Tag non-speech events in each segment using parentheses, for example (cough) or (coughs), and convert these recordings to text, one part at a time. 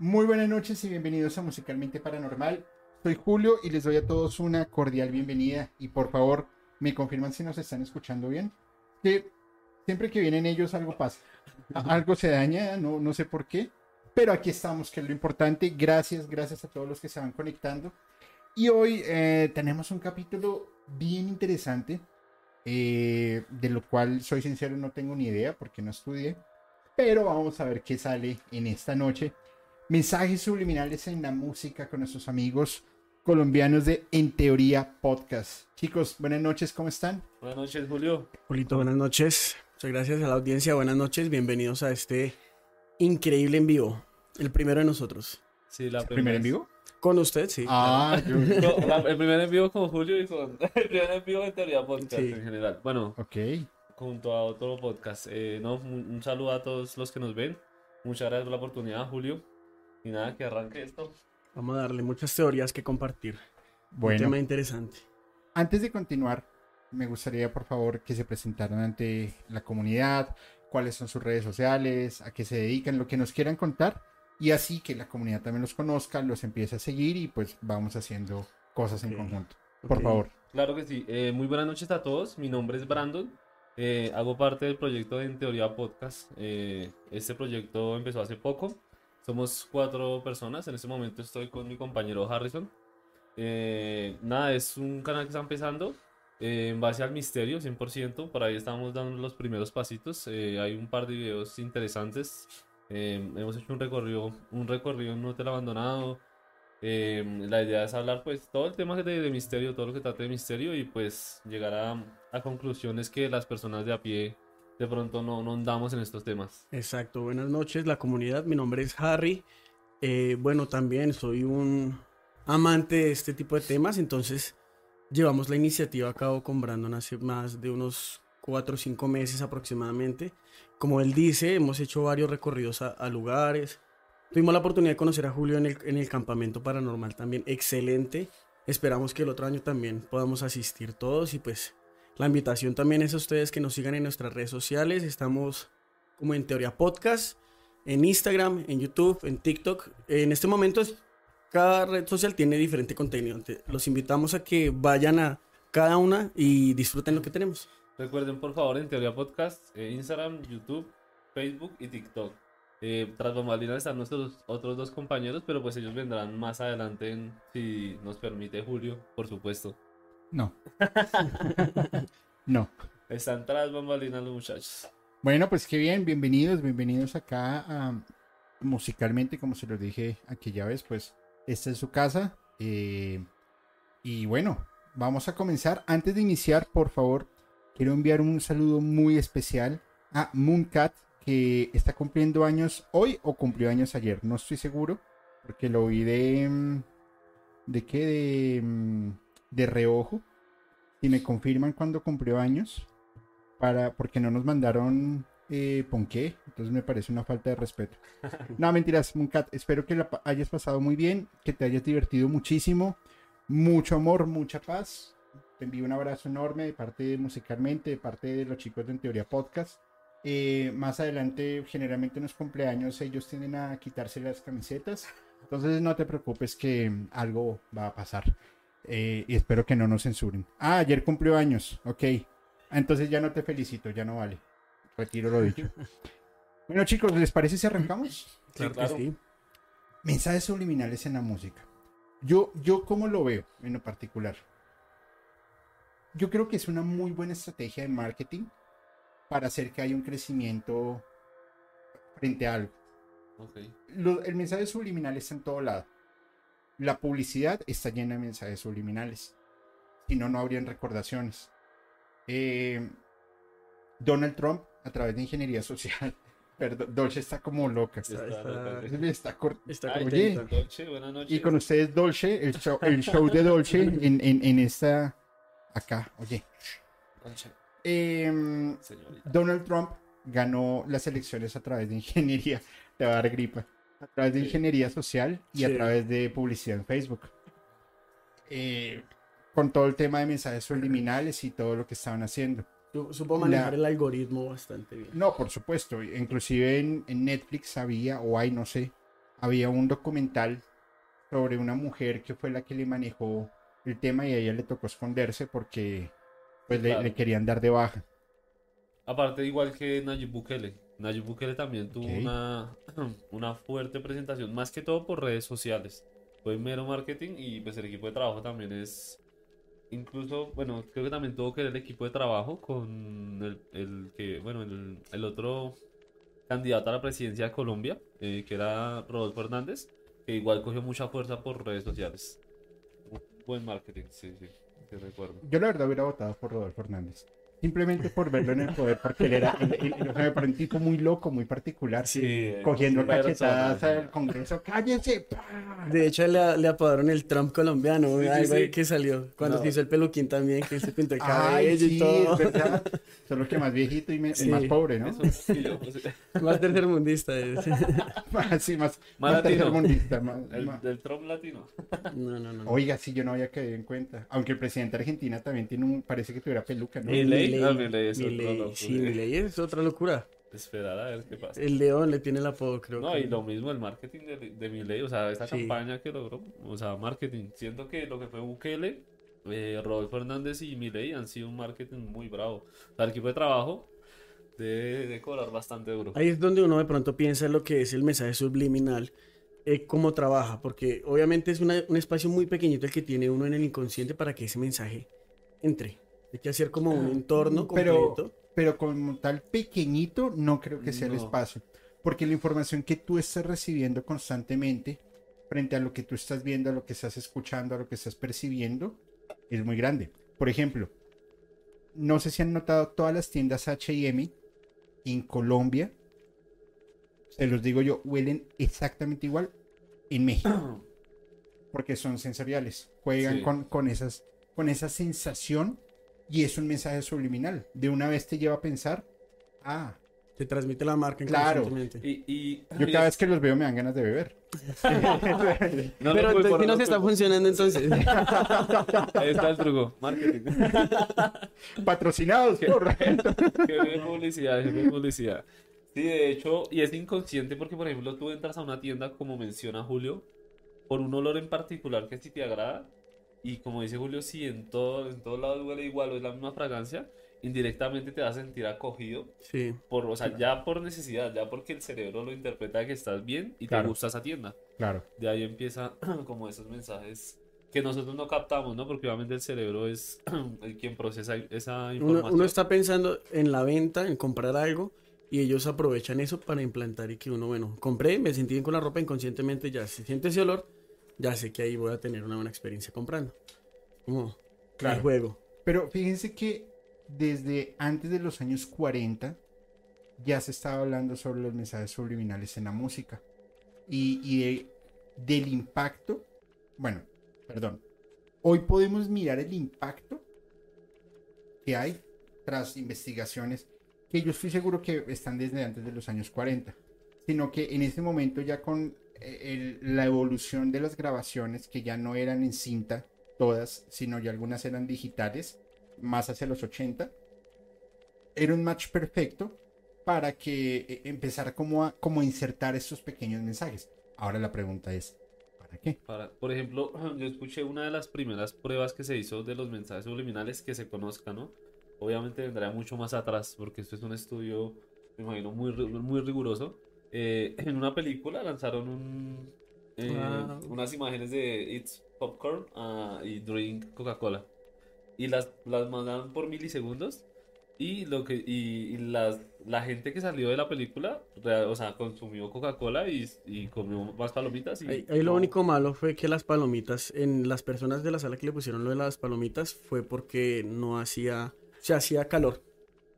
Muy buenas noches y bienvenidos a Musicalmente Paranormal. Soy Julio y les doy a todos una cordial bienvenida y por favor me confirman si nos están escuchando bien. Que siempre que vienen ellos algo pasa, (laughs) algo se daña, no, no sé por qué, pero aquí estamos, que es lo importante. Gracias, gracias a todos los que se van conectando. Y hoy eh, tenemos un capítulo bien interesante, eh, de lo cual soy sincero no tengo ni idea porque no estudié, pero vamos a ver qué sale en esta noche. Mensajes subliminales en la música con nuestros amigos colombianos de En Teoría Podcast. Chicos, buenas noches, ¿cómo están? Buenas noches, Julio. Julito, buenas noches. Muchas gracias a la audiencia. Buenas noches. Bienvenidos a este increíble en vivo. El primero de nosotros. Sí, la ¿El primer en vivo? Con usted, sí. Ah, yo- (laughs) No, la- el primer en vivo con Julio y con (laughs) el primer en vivo en teoría podcast Sí. en general. Bueno, ok. junto a otro podcast. Eh, no, un, un saludo a todos los que nos ven. Muchas gracias por la oportunidad, Julio. Y nada, que arranque esto. Vamos a darle muchas teorías que compartir. Un Bueno, tema interesante. antes de continuar, me gustaría por favor que se presentaran ante la comunidad, cuáles son sus redes sociales, a qué se dedican, lo que nos quieran contar y así que la comunidad también los conozca, los empiece a seguir y pues vamos haciendo cosas en conjunto. Por favor. Claro que sí. Eh, muy buenas noches a todos. Mi nombre es Brandon. Eh, hago parte del proyecto de En Teoría Podcast. Eh, este proyecto empezó hace poco. Somos cuatro personas. En este momento estoy con mi compañero Harrison. Eh, nada, es un canal que está empezando eh, en base al misterio, 100%. Por ahí estamos dando los primeros pasitos. Eh, hay un par de videos interesantes. Eh, hemos hecho un recorrido, un recorrido en un hotel abandonado. Eh, la idea es hablar pues todo el tema de, de misterio, todo lo que trate de misterio y pues llegar a, a conclusiones que las personas de a pie de pronto no, no andamos en estos temas. Exacto. Buenas noches, la comunidad. Mi nombre es Harry. Eh, bueno, también soy un amante de este tipo de temas. Entonces, llevamos la iniciativa a cabo con Brandon hace más de unos cuatro o cinco meses aproximadamente. Como él dice, hemos hecho varios recorridos a, a lugares. Tuvimos la oportunidad de conocer a Julio en el, en el campamento paranormal también. Excelente. Esperamos que el otro año también podamos asistir todos y pues la invitación también es a ustedes que nos sigan en nuestras redes sociales. Estamos como en Teoría Podcast, en Instagram, en YouTube, en TikTok. En este momento cada red social tiene diferente contenido. Te- Los invitamos a que vayan a cada una y disfruten lo que tenemos. Recuerden por favor en Teoría Podcast, eh, Instagram, YouTube, Facebook y TikTok. Eh, tras bambalinas están nuestros otros dos compañeros, pero pues ellos vendrán más adelante en- si nos permite Julio, por supuesto. No. (laughs) no. Están tras bambalinas los muchachos. Bueno, pues qué bien, bienvenidos, bienvenidos acá a musicalmente, como se los dije aquella vez, pues esta es su casa. eh, y bueno, vamos a comenzar. Antes de iniciar, por favor, quiero enviar un saludo muy especial a Mooncat, que está cumpliendo años hoy o cumplió años ayer, no estoy seguro, porque lo vi de... ¿De qué? De, mm, de reojo. Si me confirman cuando cumplió años para porque no nos mandaron eh, ponqué, entonces me parece una falta de respeto. (laughs) No, mentiras, Muncat, espero que la hayas pasado muy bien, que te hayas divertido muchísimo, mucho amor, mucha paz. Te envío un abrazo enorme de parte de musicalmente, de parte de los chicos de En Teoría Podcast. Eh, más adelante, generalmente en los cumpleaños, ellos tienden a quitarse las camisetas. Entonces no te preocupes que algo va a pasar. Eh, y espero que no nos censuren. Ah, ayer cumplió años. Ok. Entonces ya no te felicito, ya no vale. Retiro lo dicho. (laughs) bueno, chicos, ¿les parece si arrancamos? Claro claro. que sí. Mensajes subliminales en la música. Yo, yo cómo lo veo en lo particular. Yo creo que es una muy buena estrategia de marketing para hacer que haya un crecimiento frente a algo. Ok. Lo- el mensaje subliminal está en todo lado. La publicidad está llena de mensajes subliminales. Si no, no habrían recordaciones. Eh, Donald Trump, a través de ingeniería social, (laughs) perdón, Dolce está como loca. Está- Está- está- Está cor- Está Ay, Oye. Dolce, buenas noches. Y con ustedes Dolce, el show, el show de Dolce (laughs) en, en, en esta... Acá, oye. Dolce, Em, señorita. Donald Trump ganó las elecciones a través de ingeniería, te va a dar gripa, a través de ingeniería social y a través de publicidad en Facebook. Eh, con todo el tema de mensajes subliminales y todo lo que estaban haciendo. Su- Supo manejar La- el algoritmo bastante bien. No, por supuesto, inclusive en, en Netflix había, o hay, no sé, había un documental sobre una mujer que fue la que le manejó el tema y a ella le tocó esconderse porque pues le querían dar de baja. Aparte, igual que Nayib Bukele. Nayib Bukele también tuvo una, (clears throat) una fuerte presentación, más que todo por redes sociales. Fue mero marketing y pues el equipo de trabajo también es... Incluso, bueno, creo que también tuvo que ver el equipo de trabajo con el, el que, bueno, el, el otro candidato a la presidencia de Colombia, eh, que era Rodolfo Hernández, que igual cogió mucha fuerza por redes sociales. Buen marketing, sí, sí, sí recuerdo. Yo la verdad hubiera votado por Rodolfo Hernández. Simplemente por verlo en el poder, porque él era, él- él- él- o sea, me parece un tipo muy loco, muy particular. Sí, cogiendo cachetadas al Congreso. ¡Cállese! ¡Pah! De hecho, le, le apodaron el Trump colombiano, Sí, sí, algo ahí sí. que salió. Cuando No. se hizo el peluquín también, que se pintó el Ay, cabello y todo. es verdad. (laughs) Solo que más viejito y, me- y Sí. más pobre, ¿no? Eso, sí, yo, pues, Más tercermundista. es. sí, (laughs) más, Más latino. tercermundista, más- el, más- del Trump latino. No, no, no. Oiga, sí, yo no había caído en cuenta. Aunque el presidente de Argentina también tiene un, parece que tuviera peluca, ¿no? Eh, Milei, ah, Milei es otro sí. Milei es otra locura. Esperar a ver qué pasa. El león le tiene el apodo, creo. No, que- y lo mismo el marketing de, de Milei, o sea, esta Sí. campaña que logró, o sea, marketing. Siento que lo que fue Bukele, eh, Rodolfo Hernández y Milei han sido un marketing muy bravo. O sea, el equipo de trabajo debe de cobrar bastante duro. Ahí es donde uno de pronto piensa en lo que es el mensaje subliminal, eh, cómo trabaja, porque obviamente es una- un espacio muy pequeñito el que tiene uno en el inconsciente para que ese mensaje entre. Hay que hacer como un entorno Pero- completo. Pero como tal pequeñito, no creo que sea el espacio. Porque la información que tú estás recibiendo constantemente, frente a lo que tú estás viendo, a lo que estás escuchando, a lo que estás percibiendo, es muy grande. Por ejemplo, no sé si han notado todas las tiendas HM en Colombia, se los digo yo, huelen exactamente igual en México. (clears throat) Porque son sensoriales. Juegan Sí. con, con, esas, con esa sensación y es un mensaje subliminal. De una vez te lleva a pensar, ah, Te transmite la marca Claro. Y, y, yo y cada es- vez que los veo me dan ganas de beber. (laughs) no Pero culpo, entonces, no ¿qué lo nos está funcionando entonces? (laughs) Ahí está el truco, marketing. (laughs) Patrocinados por... Qué bien publicidad, qué bien publicidad. Sí, de hecho, y es inconsciente porque, por ejemplo, tú entras a una tienda, como menciona Julio, por un olor en particular que si te agrada, y como dice Julio, si en todo, en todos lados huele igual o es la misma fragancia, indirectamente te vas a sentir acogido, Sí. por, o sea, ya por necesidad, ya porque el cerebro lo interpreta que estás bien y te gusta esa tienda. Claro. De ahí empieza (clears throat) como esos mensajes que nosotros no captamos, ¿no? Porque obviamente el cerebro es (clears throat) el quien procesa esa información. uno está pensando en la venta, en comprar algo, y ellos aprovechan eso para implantar y que uno, bueno, compré, me sentí bien con la ropa, inconscientemente ya se siente ese olor, ya sé que ahí voy a tener una buena experiencia comprando. Como Claro. el juego. Pero fíjense que desde antes de los años 40 ya se estaba hablando sobre los mensajes subliminales en la música. Y, y de- del impacto, bueno, perdón, hoy podemos mirar el impacto que hay tras investigaciones que yo estoy seguro que están desde antes de los años 40, sino que en ese momento ya con el- la evolución de las grabaciones que ya no eran en cinta todas, sino ya algunas eran digitales, más hacia los 80, era un match perfecto para que eh, empezara como a, como insertar estos pequeños mensajes. Ahora la pregunta es, ¿para qué? Para, por ejemplo, (clears throat) yo escuché una de las primeras pruebas que se hizo de los mensajes subliminales que se conozca, ¿no? Obviamente vendrá mucho más atrás, porque esto es un estudio, me imagino, muy, muy riguroso. Eh, en una película lanzaron un, eh, Ah. unas imágenes de It's Popcorn ah, y Drink Coca-Cola. Y las, las mandaron por milisegundos. Y, lo que, y, y las, la gente que salió de la película, o sea, consumió Coca-Cola y, y comió más palomitas. Y Ahí, ahí lo único malo fue que las palomitas, en las personas de la sala que le pusieron lo de las palomitas, fue porque no hacía, se hacía calor.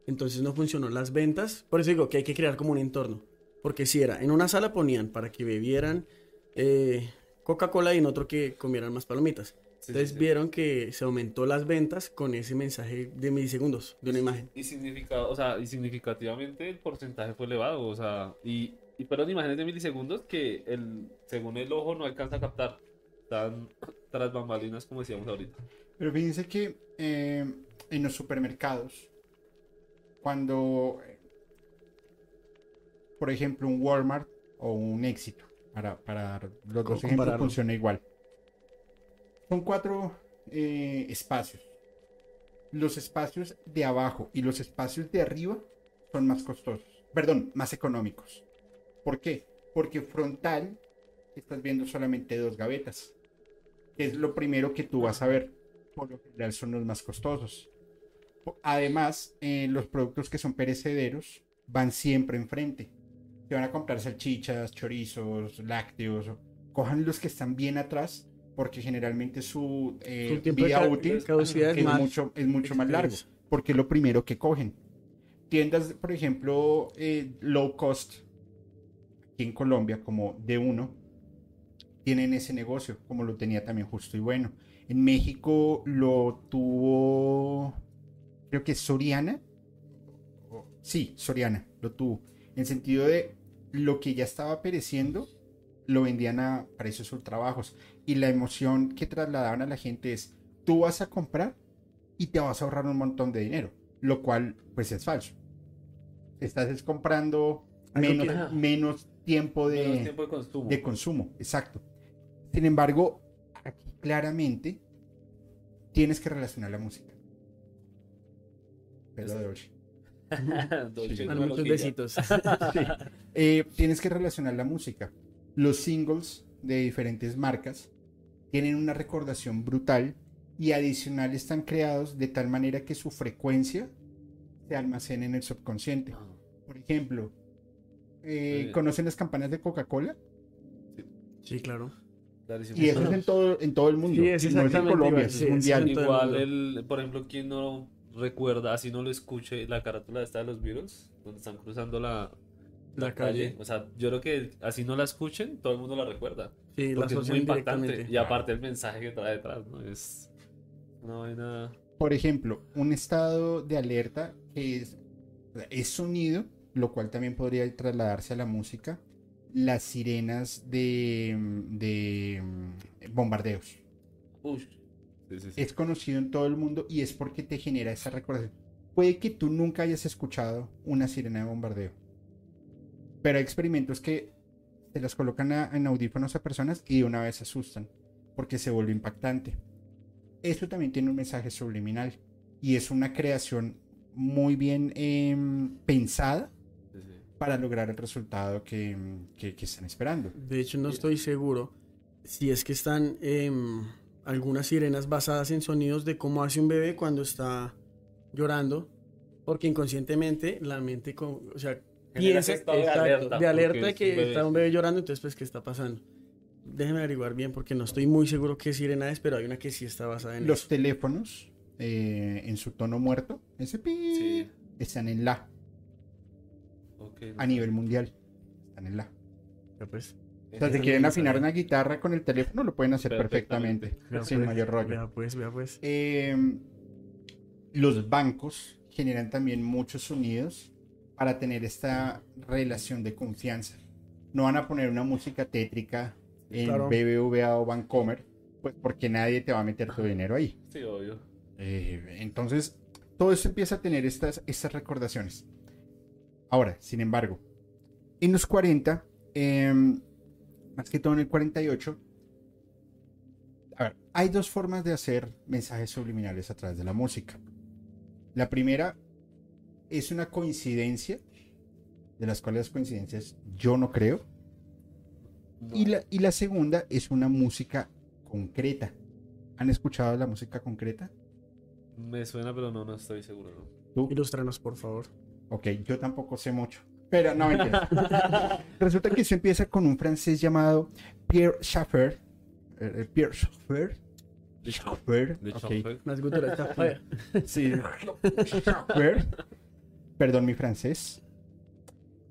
Entonces no funcionó las ventas. Por eso digo que hay que crear como un entorno. Porque si era, en una sala ponían para que bebieran eh, Coca-Cola y en otro que comieran más palomitas. Sí, sí, Entonces sí. vieron que se aumentó las ventas con ese mensaje de milisegundos de una imagen. Y, significa, o sea, y significativamente el porcentaje fue elevado, o sea, y, y fueron imágenes de milisegundos que el, según el ojo no alcanza a captar. Están tras bambalinas, como decíamos ahorita. Pero fíjense que eh, en los supermercados, cuando, por ejemplo, un Walmart o un éxito, para, para los ¿Cómo dos ejemplos funciona igual. Son cuatro eh, espacios. Los espacios de abajo y los espacios de arriba son más costosos. Perdón, más económicos. ¿Por qué? Porque frontal estás viendo solamente dos gavetas. Que es lo primero que tú vas a ver. Por lo general son los más costosos. Además, eh, los productos que son perecederos van siempre enfrente. Si van a comprar salchichas, chorizos, lácteos, cojan los que están bien atrás, porque generalmente su, eh, Su vida útil es es más mucho, es mucho más largo, porque es lo primero que cogen. Tiendas, por ejemplo, eh, low cost, aquí en Colombia, como D1, tienen ese negocio, como lo tenía también Justo y Bueno. En México lo tuvo, creo que Soriana. Sí, Soriana lo tuvo. En sentido de lo que ya estaba pereciendo, lo vendían a precios ultra bajos. Y la emoción que trasladaban a la gente es, tú vas a comprar y te vas a ahorrar un montón de dinero. Lo cual, pues es falso. Estás es comprando menos, que- menos tiempo de Menos tiempo de consumo. de consumo, exacto. Sin embargo, aquí claramente tienes que relacionar la música. Pero de Dolce. (laughs) Dolce Sí. Dale muchos besitos. (laughs) Eh, tienes que relacionar la música. Los singles de diferentes marcas tienen una recordación brutal y adicional están creados de tal manera que su frecuencia se almacena en el subconsciente. Ah, Por ejemplo, eh, Sí. ¿conocen las campanas de Coca-Cola? Sí, claro. Y eso es en todo, en todo el mundo. Sí, es no es en Colombia, igual, eso sí, es es mundial. Igual, el, por ejemplo, quien no recuerda, así no lo escuche, la carátula esta de los Beatles, donde están cruzando la, La calle. O sea, yo creo que así no la escuchen, todo el mundo la recuerda. Sí, la es muy impactante. Y aparte el mensaje que trae detrás, ¿no? Es una vaina... Por ejemplo, un estado de alerta que es, es sonido, lo cual también podría trasladarse a la música, las sirenas de, de mm, bombardeos. Uy. Sí, sí, sí. Es conocido en todo el mundo y es porque te genera esa recordación. Puede que tú nunca hayas escuchado una sirena de bombardeo, pero hay experimentos que se las colocan a- en audífonos a personas y de una vez se asustan porque se vuelve impactante. Eso también tiene un mensaje subliminal y es una creación muy bien em, pensada Sí, sí. para lograr el resultado que, que- que están esperando. De hecho, no estoy seguro si es que están em, algunas sirenas basadas en sonidos de cómo hace un bebé cuando está llorando, porque inconscientemente la mente, con- o sea, piensa de alerta, de alerta de es un que está un bebé llorando, entonces pues qué está pasando. Déjeme averiguar bien porque no estoy muy seguro qué sirena es, pero hay una que sí está basada en Los eso. teléfonos eh, en su tono muerto, ese pi, Sí. están en la a nivel mundial. Están en la. Ya, pues. O sea, si Eso quieren afinar una guitarra con el teléfono, lo pueden hacer Perfectamente. sin pues, mayor rollo. Vea pues, vea pues. Eh, los bancos generan también muchos sonidos para tener esta relación de confianza. No van a poner una música tétrica en Claro. BBVA o Bancomer, pues porque nadie te va a meter tu dinero ahí. Sí, obvio. Eh, entonces, todo esto empieza a tener estas, estas recordaciones. Ahora, sin embargo, en los 40, em, más que todo en el 48, a ver, hay dos formas de hacer mensajes subliminales a través de la música. La primera es una coincidencia, de las cuales las coincidencias yo no creo. No. Y la, y la segunda es una música concreta. ¿Han escuchado la música concreta? Me suena, pero no, no estoy seguro. ¿no? ¿Tú? Ilústranos, por favor. Ok, yo tampoco sé mucho. Pero no mentira. (laughs) Resulta que eso empieza con un francés llamado Pierre Schaeffer. eh, eh, Pierre Schaeffer. De Schaeffer. De ok. Chopin. Más gutural está (laughs) fea. Sí. (laughs) Schaeffer. Perdón mi francés.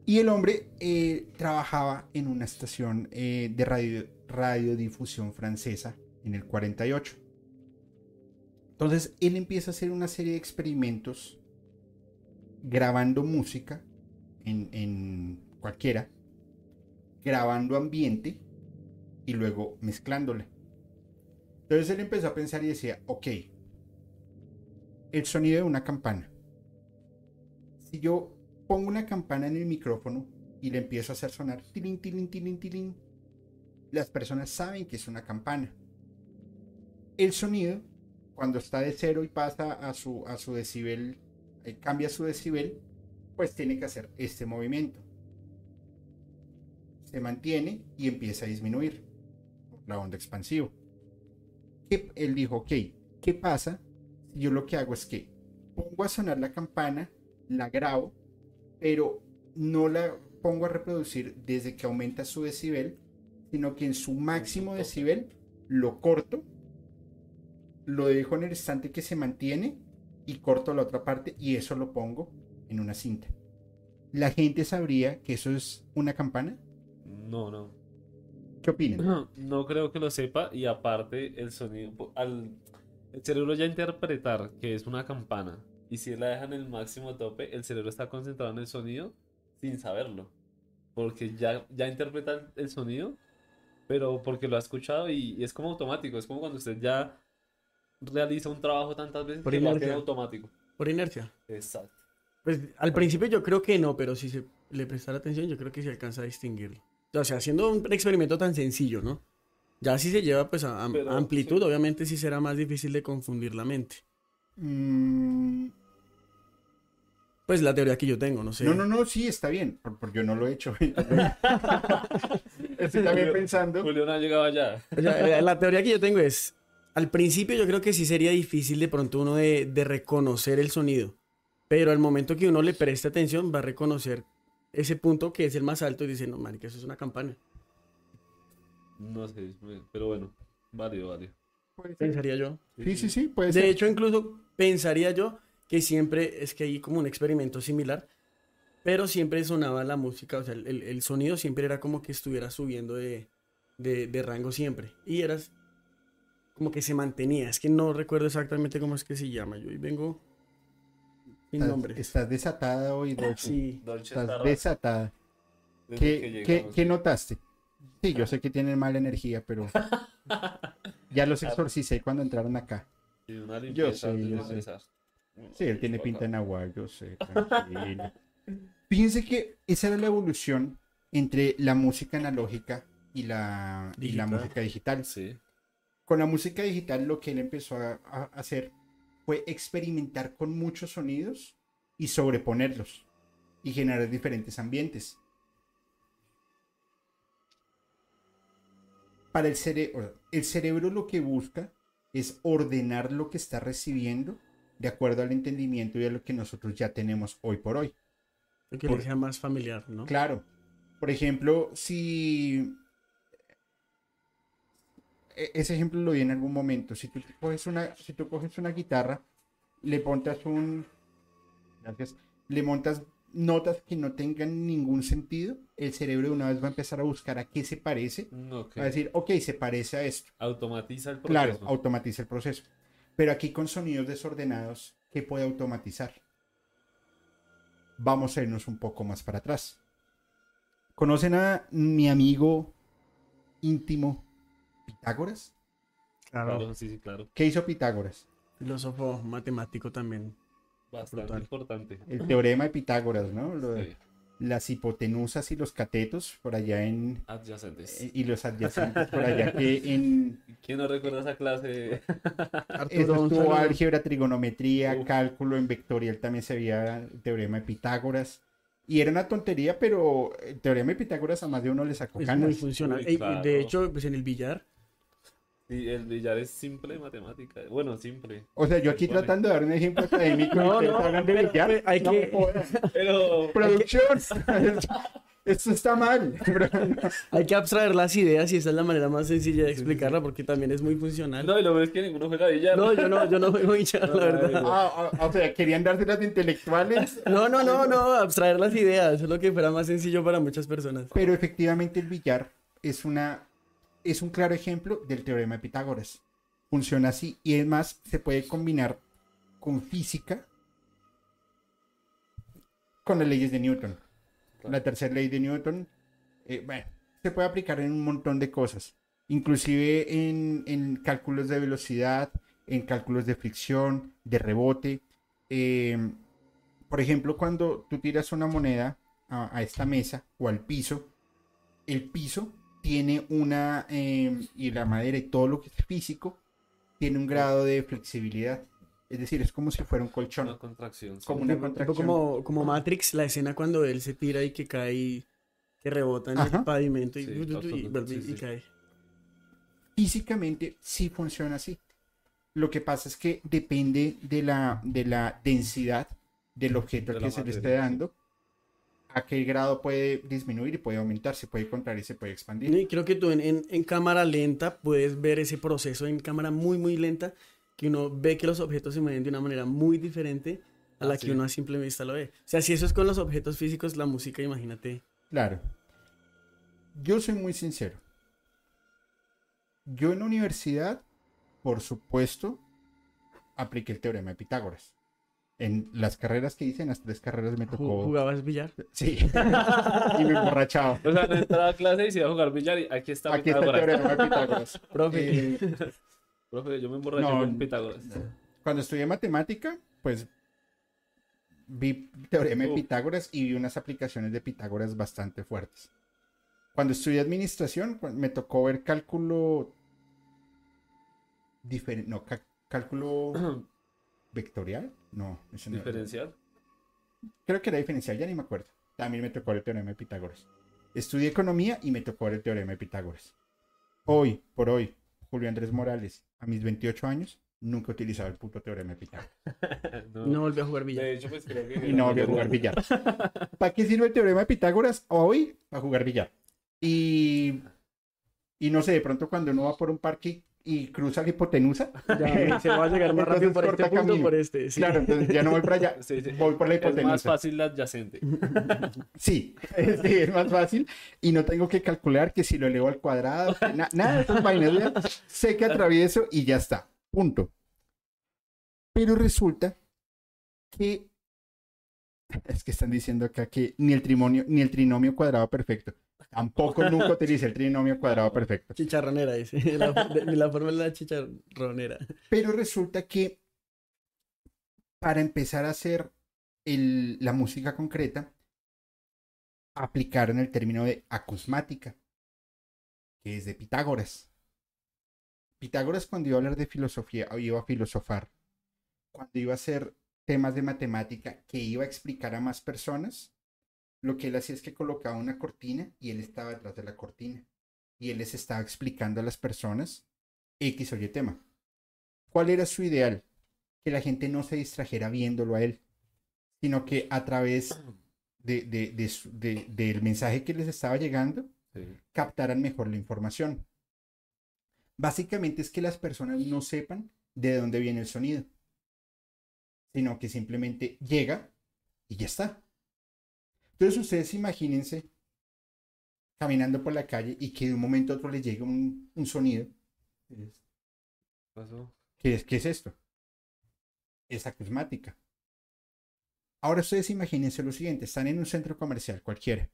Y el hombre eh, trabajaba en una estación eh, de radio, radiodifusión francesa en el 48. Entonces él empieza a hacer una serie de experimentos grabando música en, en cualquiera, grabando ambiente y luego mezclándola. Entonces él empezó a pensar y decía, ok, el sonido de una campana. Si yo pongo una campana en el micrófono y le empiezo a hacer sonar tilín, tilín, tilín, tilín, las personas saben que es una campana. El sonido, cuando está de cero y pasa a su, a su decibel, eh, cambia su decibel, pues tiene que hacer este movimiento. Se mantiene y empieza a disminuir la onda expansiva. Él dijo, ok, ¿qué pasa yo lo que hago es que pongo a sonar la campana, la grabo, pero no la pongo a reproducir desde que aumenta su decibel, sino que en su máximo decibel lo corto, lo dejo en el instante que se mantiene y corto la otra parte y eso lo pongo en una cinta. ¿La gente sabría que eso es una campana? No, no. ¿Qué opinan? No, no creo que lo sepa y aparte el sonido, al el cerebro ya interpretar que es una campana y si la dejan en el máximo tope, el cerebro está concentrado en el sonido sin saberlo, porque ya, ya interpreta el- sonido, pero porque lo ha escuchado y, y es como automático, es como cuando usted ya realiza un trabajo tantas veces Por que lo hace inercia. automático. Por inercia. Exacto. Pues al principio yo creo que no, pero si se le prestara atención, yo creo que se alcanza a distinguirlo. O sea, haciendo un experimento tan sencillo, ¿no? Ya si se lleva pues a, a- Pero, amplitud, sí. obviamente sí será más difícil de confundir la mente. Mm, Pues la teoría que yo tengo, no sé. No, no, no, sí, está bien, por- porque (laughs) yo no lo he hecho. Estoy también pensando. Julio no ha llegado allá. O sea, eh, la teoría que yo tengo es, al principio yo creo que sí sería difícil de pronto uno de, de reconocer el sonido, pero al momento que uno le preste atención va a reconocer ese punto que es el más alto y dice, no, marica, eso es una campana. No sé, pero bueno, válido, válido. Ser. Pensaría yo. Sí, sí, sí, puede ser. De hecho, incluso pensaría yo que siempre es que hay como un experimento similar, pero siempre sonaba la música, o sea, el, el- el sonido siempre era como que estuviera subiendo de, de- de rango siempre. Y eras como que se mantenía. Es que no recuerdo exactamente cómo es que se llama. Yo hoy vengo sin estás, nombre. estás desatada hoy, Dolce. Sí. Dolce está Estás raro desatada. ¿Qué, que qué- llegamos. qué notaste? Sí, yo (laughs) sé que tienen mala energía, pero (laughs) ya los exorcicé cuando entraron acá. Yo sé, yo sé. Sí, él tiene pinta en agua, yo sé. (laughs) tranquilo. Fíjense que esa era la evolución entre la música analógica y la, y la música digital. Sí. Con la música digital lo que él empezó a, a hacer fue experimentar con muchos sonidos y sobreponerlos y generar diferentes ambientes. Para el cerebro, el cerebro lo que busca es ordenar lo que está recibiendo de acuerdo al entendimiento y a lo que nosotros ya tenemos hoy por hoy. Que Por- le sea más familiar, ¿no? Claro. Por ejemplo, si... e- Ese ejemplo lo vi en algún momento. Si tú coges una, si tú coges una guitarra, le montas un... Gracias. Le montas notas que no tengan ningún sentido, el cerebro de una vez va a empezar a buscar a qué se parece. Va a decir, ok, se parece a esto. Automatiza el Claro, proceso. automatiza el proceso. Pero aquí con sonidos desordenados, ¿qué puede automatizar? Vamos a irnos un poco más para atrás. ¿Conocen a mi amigo íntimo Pitágoras? Claro, sí, sí, claro. ¿Qué hizo Pitágoras? Filósofo matemático también. Bastante Brutal. importante. El teorema de Pitágoras, ¿no? Lo de Sí. Las hipotenusas y los catetos por allá en... Adyacentes. eh, Y los adyacentes por allá que en... (laughs) ¿Quién no recuerda esa clase? Arturo, estuvo álgebra, trigonometría, Uf. cálculo en vectorial, también se veía el teorema de Pitágoras. Y era una tontería, pero el teorema de Pitágoras a más de uno le sacó Es canas. muy funcional. Uy, claro. De hecho, pues en el billar, Sí, el billar es simple matemática. Bueno, simple. O sea, yo aquí tratando de dar un ejemplo académico. y (laughs) No, no, hablan de billar. pero hay No que-. (laughs) Pero. Producción. (laughs) Esto está mal. hay que abstraer las ideas y esa es la manera más sencilla de explicarla porque también es muy funcional. No, y lo peor es que ninguno juega billar. No, yo no, yo no juego billar, No, la verdad. no, Ah, ah, o sea, querían darse las de intelectuales. No, no, no, no, abstraer las ideas, es lo que fuera más sencillo para muchas personas. Pero efectivamente el billar es una es un claro ejemplo del teorema de Pitágoras. Funciona así y es más se puede combinar con física con las leyes de Newton. Claro. La tercera ley de Newton, eh, bueno, se puede aplicar en un montón de cosas, inclusive en, en cálculos de velocidad, en cálculos de fricción, de rebote. Eh, por ejemplo, cuando tú tiras una moneda a, a esta mesa o al piso, el piso tiene una, eh, y la madera y todo lo que es físico, tiene un grado de flexibilidad. Es decir, es como si fuera un colchón. Una contracción. sí. Como una contracción. como, como Matrix, la escena cuando él se tira y que cae y que rebota en Ajá. el pavimento y, Sí, y absoluto, vuelve sí, y sí. cae. Físicamente sí funciona así. Lo que pasa es que depende de la, de la densidad del objeto De que se le esté dando, a qué grado puede disminuir y puede aumentar, se puede contraer y se puede expandir. Y creo que tú en, en- en cámara lenta puedes ver ese proceso en cámara muy, muy lenta, que uno ve que los objetos se mueven de una manera muy diferente a la Ah, que uno a simple vista lo ve. O sea, si eso es con los objetos físicos, la música, imagínate. Claro. Yo soy muy sincero. Yo en la universidad, por supuesto, apliqué el teorema de Pitágoras. En las carreras que hice, en las tres carreras me tocó. ¿Jugabas billar? Sí. (laughs) y me emborrachaba. O sea, no entraba a clase y se iba a jugar billar y aquí está Aquí está el Pitágoras. teorema de Pitágoras. (laughs) Profe. Eh, Profe, yo me emborraché No, con Pitágoras. cuando estudié matemática, pues vi teorema de. Pitágoras y vi unas aplicaciones de Pitágoras bastante fuertes. Cuando estudié administración, me tocó ver cálculo diferente, no, cálculo (clears throat) vectorial, no, ese no era. Diferencial. creo que era diferencial, ya ni me acuerdo. También me tocó el teorema de Pitágoras. Estudié economía y me tocó el teorema de Pitágoras. Hoy, por hoy, Julio Andrés Morales, a mis 28 años, nunca he utilizado el puto teorema de Pitágoras. (laughs) No. No volví a jugar billar. De hecho, pues creo que. Y no voy a jugar billar. (laughs) ¿Para qué sirve el teorema de Pitágoras? Hoy, para jugar billar. Y, y no sé, de pronto cuando uno va por un parque y cruza la hipotenusa, Ya, (laughs) se va a llegar más rápido por este corta punto camino. por este. sí. claro, entonces ya no voy para allá, Sí, sí. voy por la Es más hipotenusa. fácil la adyacente. (laughs) Sí, sí, es más fácil y no tengo que calcular que si lo elevo al cuadrado, na- nada de esas vainas, ya sé que atravieso y ya está, punto. Pero resulta que es que están diciendo acá que ni el trinomio, ni el trinomio cuadrado perfecto. Tampoco nunca utilicé el trinomio cuadrado perfecto. Chicharronera, dice. (laughs) La, de- la forma de la chicharronera. Pero resulta que para empezar a hacer el- la música concreta, aplicaron el término de acusmática, que es de Pitágoras. Pitágoras cuando iba a hablar de filosofía, o iba a filosofar, cuando iba a hacer temas de matemática que iba a explicar a más personas, lo que él hacía es que colocaba una cortina y él estaba detrás de la cortina. Y él les estaba explicando a las personas X o Y tema. ¿Cuál era su ideal? Que la gente no se distrajera viéndolo a él, sino que a través de, de- de del mensaje que les estaba llegando, Sí. captaran mejor la información. Básicamente es que las personas no sepan de dónde viene el sonido, sino que simplemente llega y ya está. Entonces ustedes imagínense caminando por la calle y que de un momento a otro les llegue un, un sonido. Pasó. ¿Qué es, ¿Qué es esto? Es acusmática. Ahora ustedes imagínense lo siguiente, están en un centro comercial cualquiera.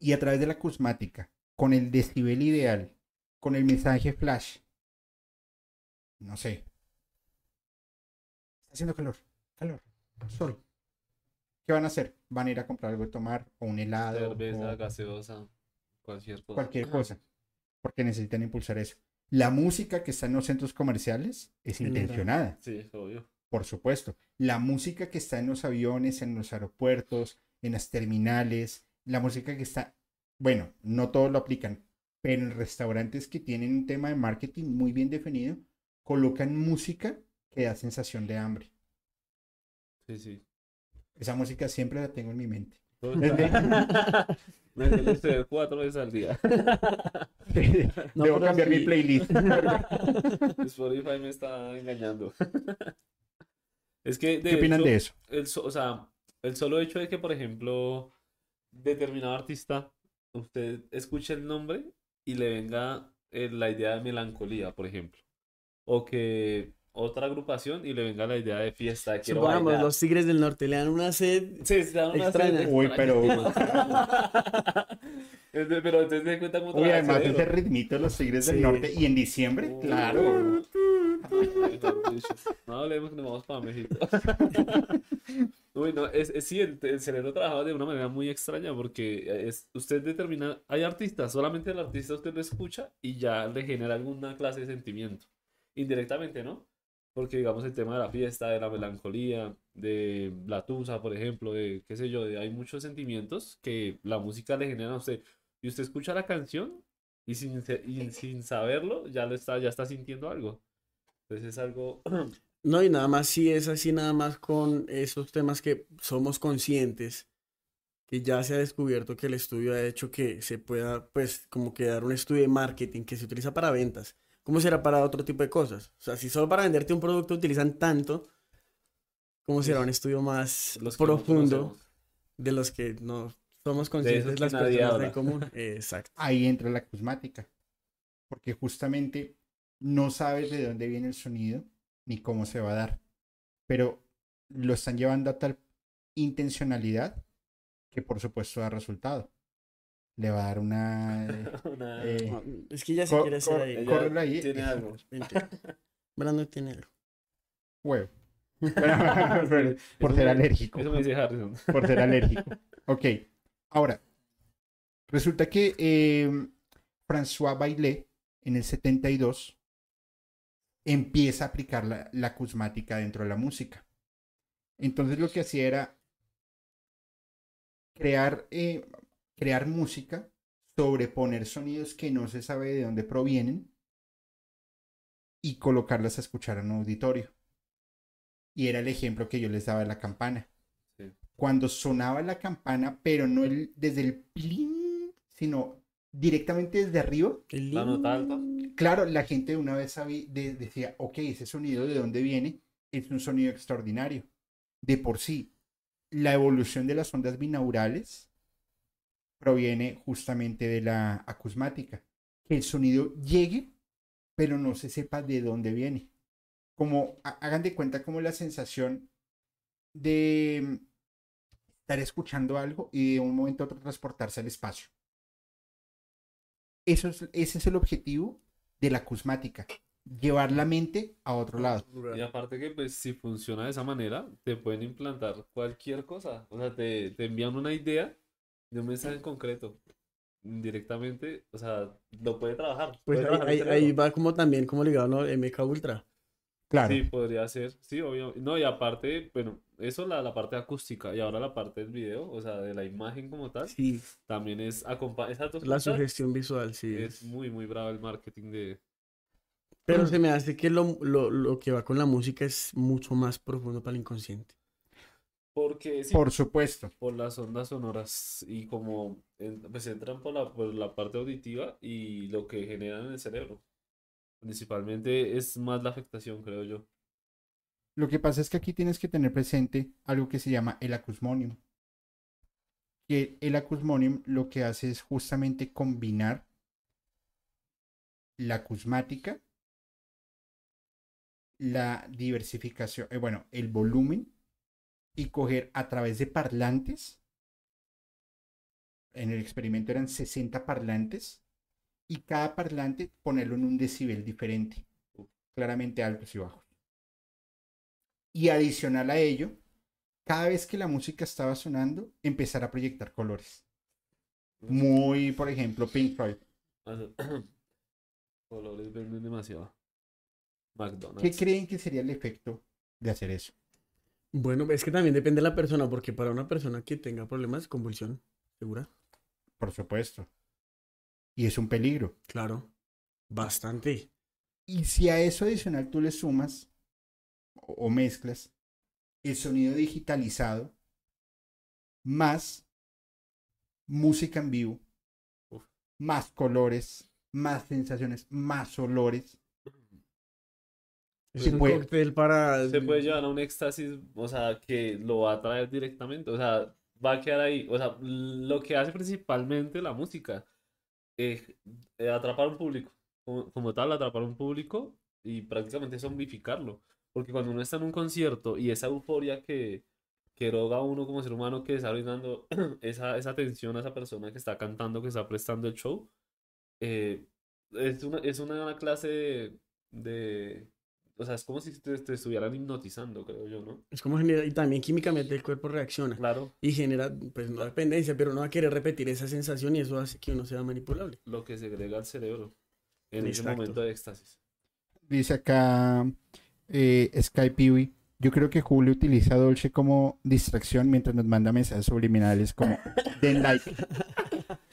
Y a través de la acusmática, con el decibel ideal, con el mensaje flash, no sé. Está haciendo calor, calor, sol. ¿Qué van a hacer? Van a ir a comprar algo de tomar o un helado Cerveza, o gaseosa, cualquier cosa. cualquier cosa, porque necesitan impulsar eso. La música que está en los centros comerciales es intencionada, Sí, es obvio. por supuesto. La música que está en los aviones, en los aeropuertos, en las terminales, la música que está, bueno, no todos lo aplican, pero en restaurantes que tienen un tema de marketing muy bien definido, colocan música que da sensación de hambre. Sí, sí. Esa música siempre la tengo en mi mente. Todo Es de- está- Me suele suceder cuatro veces al día. (laughs) No, Debo cambiar mi playlist. (laughs) Spotify me está engañando. (laughs) Es que de ¿Qué opinan hecho, de eso? el, o sea, el solo hecho de que, por ejemplo, determinado artista, usted escuche el nombre y le venga eh, la idea de melancolía, por ejemplo. O que otra agrupación y le venga la idea de fiesta, quiero Supongamos, bailar. los tigres del norte le dan una sed. Sí, se da una extraña. sed Uy, pero- (laughs) pero entonces se cuenta cómo Uy, además ese ritmito de los Tigres del. Norte y en diciembre, claro. No hablemos que nos vamos para México. (laughs) Uy, no, es, es sí, el, el cerebro trabaja de una manera muy extraña porque es, usted determina, hay artistas, solamente el artista usted lo escucha y ya le genera alguna clase de sentimiento. Indirectamente, ¿no? Porque digamos el tema de la fiesta, de la melancolía, de la tusa, por ejemplo, de qué sé yo, de, hay muchos sentimientos que la música le genera a usted. Y usted escucha la canción y sin, y sin saberlo ya lo está, ya está sintiendo algo. Entonces es algo (clears throat) No, y nada más si es así, nada más con esos temas que somos conscientes, que ya se ha descubierto que el estudio ha hecho que se pueda, pues, como que dar un estudio de marketing que se utiliza para ventas. ¿Cómo será para otro tipo de cosas? O sea, si solo para venderte un producto utilizan tanto, ¿cómo será un estudio más los que no profundo de los que no somos conscientes que las personas habla. en común? (laughs) Exacto. Ahí entra la acusmática. Porque justamente no sabes de dónde viene el sonido ni cómo se va a dar. Pero lo están llevando a tal intencionalidad que por supuesto da resultado. Le va a dar una... (laughs) eh, Una- eh, No, es que ya se cor- quiere hacer cor- ahí. Córrelo ahí. tiene algo. (laughs) Brandon tiene algo. Huevo. (laughs) por ser alérgico. Eso me dice Harrison. por ser alérgico. Ok, ahora, resulta que eh, François Bailé en el 72 empieza a aplicar la, la acusmática dentro de la música. Entonces lo que hacía era crear, eh, crear música, sobreponer sonidos que no se sabe de dónde provienen y colocarlas a escuchar en un auditorio. Y era el ejemplo que yo les daba de la campana Sí. cuando sonaba la campana, pero no el, desde el plin, sino directamente desde arriba, El La nota alta. claro, la gente de una vez sabía, de- decía, ok, ese sonido de dónde viene es un sonido extraordinario. De por sí, la evolución de las ondas binaurales proviene justamente de la acusmática. Que el sonido llegue, pero no se sepa de dónde viene. Como, ha- hagan de cuenta como la sensación de estar escuchando algo y de un momento a otro transportarse al espacio. Eso es, ese es el objetivo de la acusmática, llevar la mente a otro lado. Y aparte que pues si funciona de esa manera, te pueden implantar cualquier cosa. O sea, te, te envían una idea de un mensaje en concreto. Directamente, o sea, lo puede trabajar. Pues puede ahí, trabajar ahí- va como también como ligado, ¿no? MK Ultra. Claro. Sí, podría ser. Sí, obvio. No, y aparte, bueno, eso la, la parte acústica y ahora la parte del video, o sea, de la imagen como tal, Sí, también es acompañar. La sugestión visual, sí. es muy, muy bravo el marketing de... Pero se me hace que lo, lo, lo que va con la música es mucho más profundo para el inconsciente. Porque sí, Por supuesto. por las ondas sonoras y como en- pues entran por la, por la parte auditiva y lo que generan en el cerebro. Principalmente es más la afectación, creo yo. Lo que pasa es que aquí tienes que tener presente algo que se llama el acusmonium. Que el acusmonium lo que hace es justamente combinar la acusmática, la diversificación, eh, bueno, el volumen y coger a través de parlantes. En el experimento eran 60 parlantes y cada parlante ponerlo en un decibel diferente, claramente altos y bajos. Y adicional a ello, cada vez que la música estaba sonando, empezar a proyectar colores. Muy, por ejemplo, Pink Floyd. (coughs) Colores venden demasiado. ¿Qué McDonald's. creen que sería el efecto de hacer eso? Bueno, es que también depende de la persona, porque para una persona que tenga problemas de convulsión, ¿segura? Por supuesto. Y es un peligro. Claro. Bastante. Y si a eso adicional tú le sumas o, o mezclas el sonido digitalizado más música en vivo, Uf. más colores, más sensaciones, más olores. Es Se un puede- cóctel para... Se puede llevar a un éxtasis, o sea, que lo va a traer directamente, o sea, va a quedar ahí. O sea, lo que hace principalmente la música, es eh, atrapar un público, como, como tal, atrapar un público y prácticamente zombificarlo. Porque cuando uno está en un concierto y esa euforia que, que eroga a uno como ser humano que está brindando (clears throat) esa, esa atención a esa persona que está cantando, que está prestando el show, eh, es una, es una clase de, de- o sea, es como si te, te estuvieran hipnotizando, creo yo, ¿no? Es como genera, y también químicamente el cuerpo reacciona Claro, y genera, pues no dependencia, pero uno va a querer repetir esa sensación y eso hace que uno sea manipulable. lo que segrega el cerebro en ese momento de éxtasis. Dice acá eh, Sky Peewee. Yo creo que Julio utiliza a Dolce como distracción mientras nos manda mensajes subliminales como den like.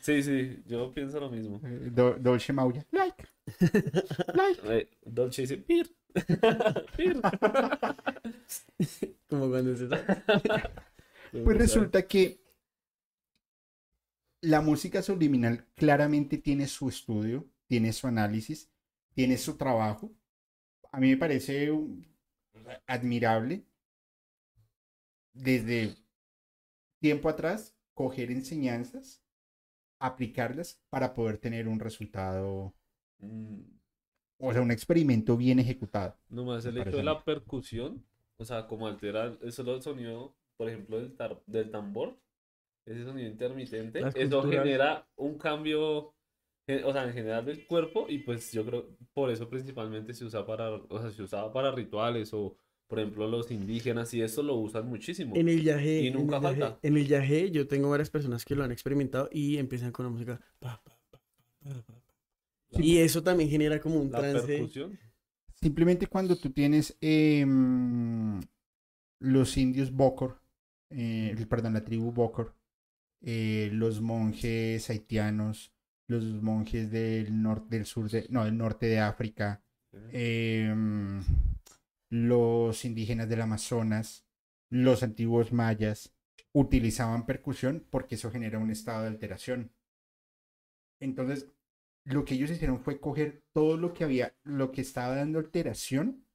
Sí, sí, yo pienso lo mismo. Eh, Do- Dolce Maulla. Like. (laughs) Like. Eh, Dolce dice, Pir. (laughs) Como cuando se (laughs) Pues resulta que la música subliminal claramente tiene su estudio, tiene su análisis, tiene su trabajo. A mí me parece admirable desde tiempo atrás coger enseñanzas, aplicarlas para poder tener un resultado, Mm, o sea, un experimento bien ejecutado. Nomás el parece de a la percusión, o sea, como altera el solo el sonido, por ejemplo, del, tar- del tambor, ese sonido intermitente, Las eso culturas. genera un cambio, eh, o sea, en general del cuerpo, y pues yo creo, por eso principalmente se usa para, o sea, se usaba para rituales, o por ejemplo los indígenas, y eso lo usan muchísimo. En el viaje, Y en nunca el viaje- falta. en el yo tengo varias personas que lo han experimentado y empiezan con la música. pa, pa, pa, pa, pa, pa. Y eso también genera como un La trance. percusión, Simplemente cuando tú tienes em, los indios Bokor, eh, perdón, la tribu Bokor, eh, los monjes haitianos, los monjes del norte, del sur de, no, del norte de África, em, los indígenas del Amazonas, los antiguos mayas, utilizaban percusión porque eso genera un estado de alteración. Entonces, lo que ellos hicieron fue coger todo lo que había, lo que estaba dando alteración